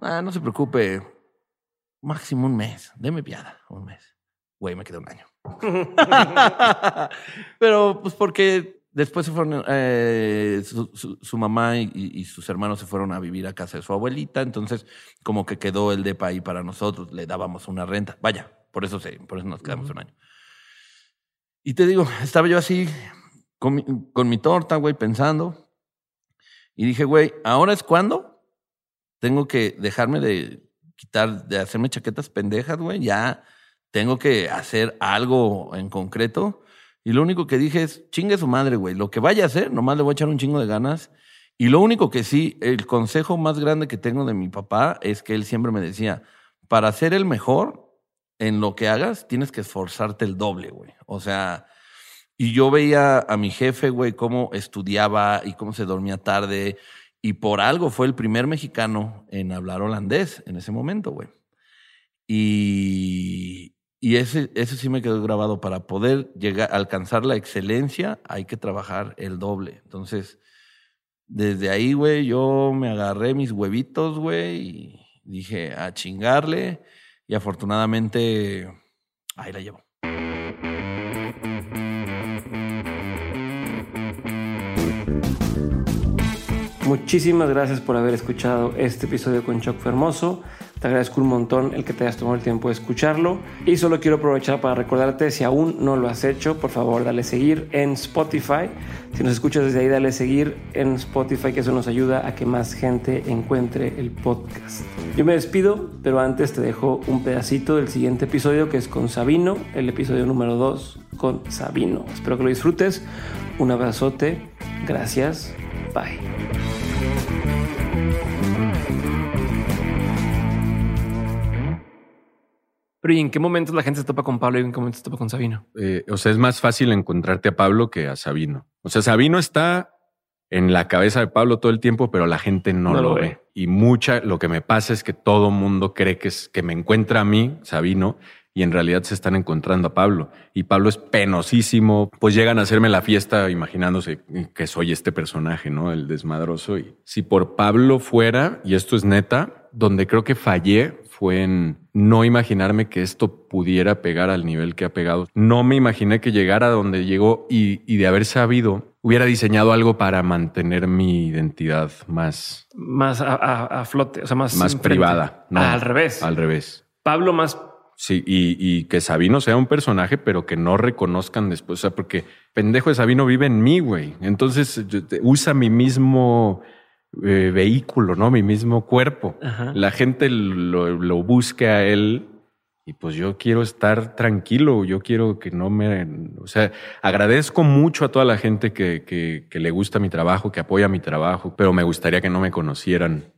Ah, no se preocupe, máximo un mes, deme piada, un mes. Güey, me quedé un año. (laughs) Pero pues porque después se fueron, eh, su, mamá y, sus hermanos se fueron a vivir a casa de su abuelita, entonces como que quedó el depa ahí para nosotros, le dábamos una renta. Vaya, por eso, se, por eso nos quedamos un año. Y te digo, estaba yo así con mi, con mi torta, güey, pensando. Y dije, güey, ¿ahora es cuando? Tengo que dejarme de quitar, de hacerme chaquetas pendejas, güey. Ya tengo que hacer algo en concreto. Y lo único que dije es, chingue su madre, güey. Lo que vaya a hacer, nomás le voy a echar un chingo de ganas. Y lo único que sí, el consejo más grande que tengo de mi papá es que él siempre me decía, para ser el mejor en lo que hagas, tienes que esforzarte el doble, güey. O sea, Y yo veía a mi jefe, güey, cómo estudiaba y cómo se dormía tarde. Y por algo fue el primer mexicano en hablar holandés en ese momento, güey. Y, y ese, ese sí me quedó grabado. Para poder llegar, alcanzar la excelencia, hay que trabajar el doble. Entonces, desde ahí, güey, yo me agarré mis huevitos, güey, y dije a chingarle. Y afortunadamente, ahí la llevo. Muchísimas gracias por haber escuchado este episodio con Choc Fermoso. Te agradezco un montón el que te hayas tomado el tiempo de escucharlo. Y solo quiero aprovechar para recordarte, si aún no lo has hecho, por favor, dale seguir en Spotify. Si nos escuchas desde ahí, dale seguir en Spotify, que eso nos ayuda a que más gente encuentre el podcast. Yo me despido, pero antes te dejo un pedacito del siguiente episodio, que es con Sabino, el episodio número 2 con Sabino. Espero que lo disfrutes. Un abrazote. Gracias. Bye. Pero ¿y en qué momentos la gente se topa con Pablo y en qué momentos se topa con Sabino? Eh, o sea, es más fácil encontrarte a Pablo que a Sabino. O sea, Sabino está en la cabeza de Pablo todo el tiempo, pero la gente no, lo, ve. Y mucha, lo que me pasa es que todo mundo cree que es que me encuentra a mí, Sabino, y en realidad se están encontrando a Pablo. Y Pablo es penosísimo, pues llegan a hacerme la fiesta imaginándose que soy este personaje, ¿no? El desmadroso. Y si por Pablo fuera, y esto es neta, donde creo que fallé fue en no imaginarme que esto pudiera pegar al nivel que ha pegado. No me imaginé que llegara a donde llegó y, de haber sabido, hubiera diseñado algo para mantener mi identidad más... Más a, flote, o sea, más... Más privada. No, al revés. Al revés. Pablo más... Sí, y, y, que Sabino sea un personaje, pero que no reconozcan después. O sea, porque pendejo de Sabino vive en mí, güey. Entonces usa mi mismo eh, vehículo, ¿no? Mi mismo cuerpo. La gente lo, lo busque a él y pues yo quiero estar tranquilo, yo quiero que no me... O sea, agradezco mucho a toda la gente que, que, que, le gusta mi trabajo, que apoya mi trabajo, pero me gustaría que no me conocieran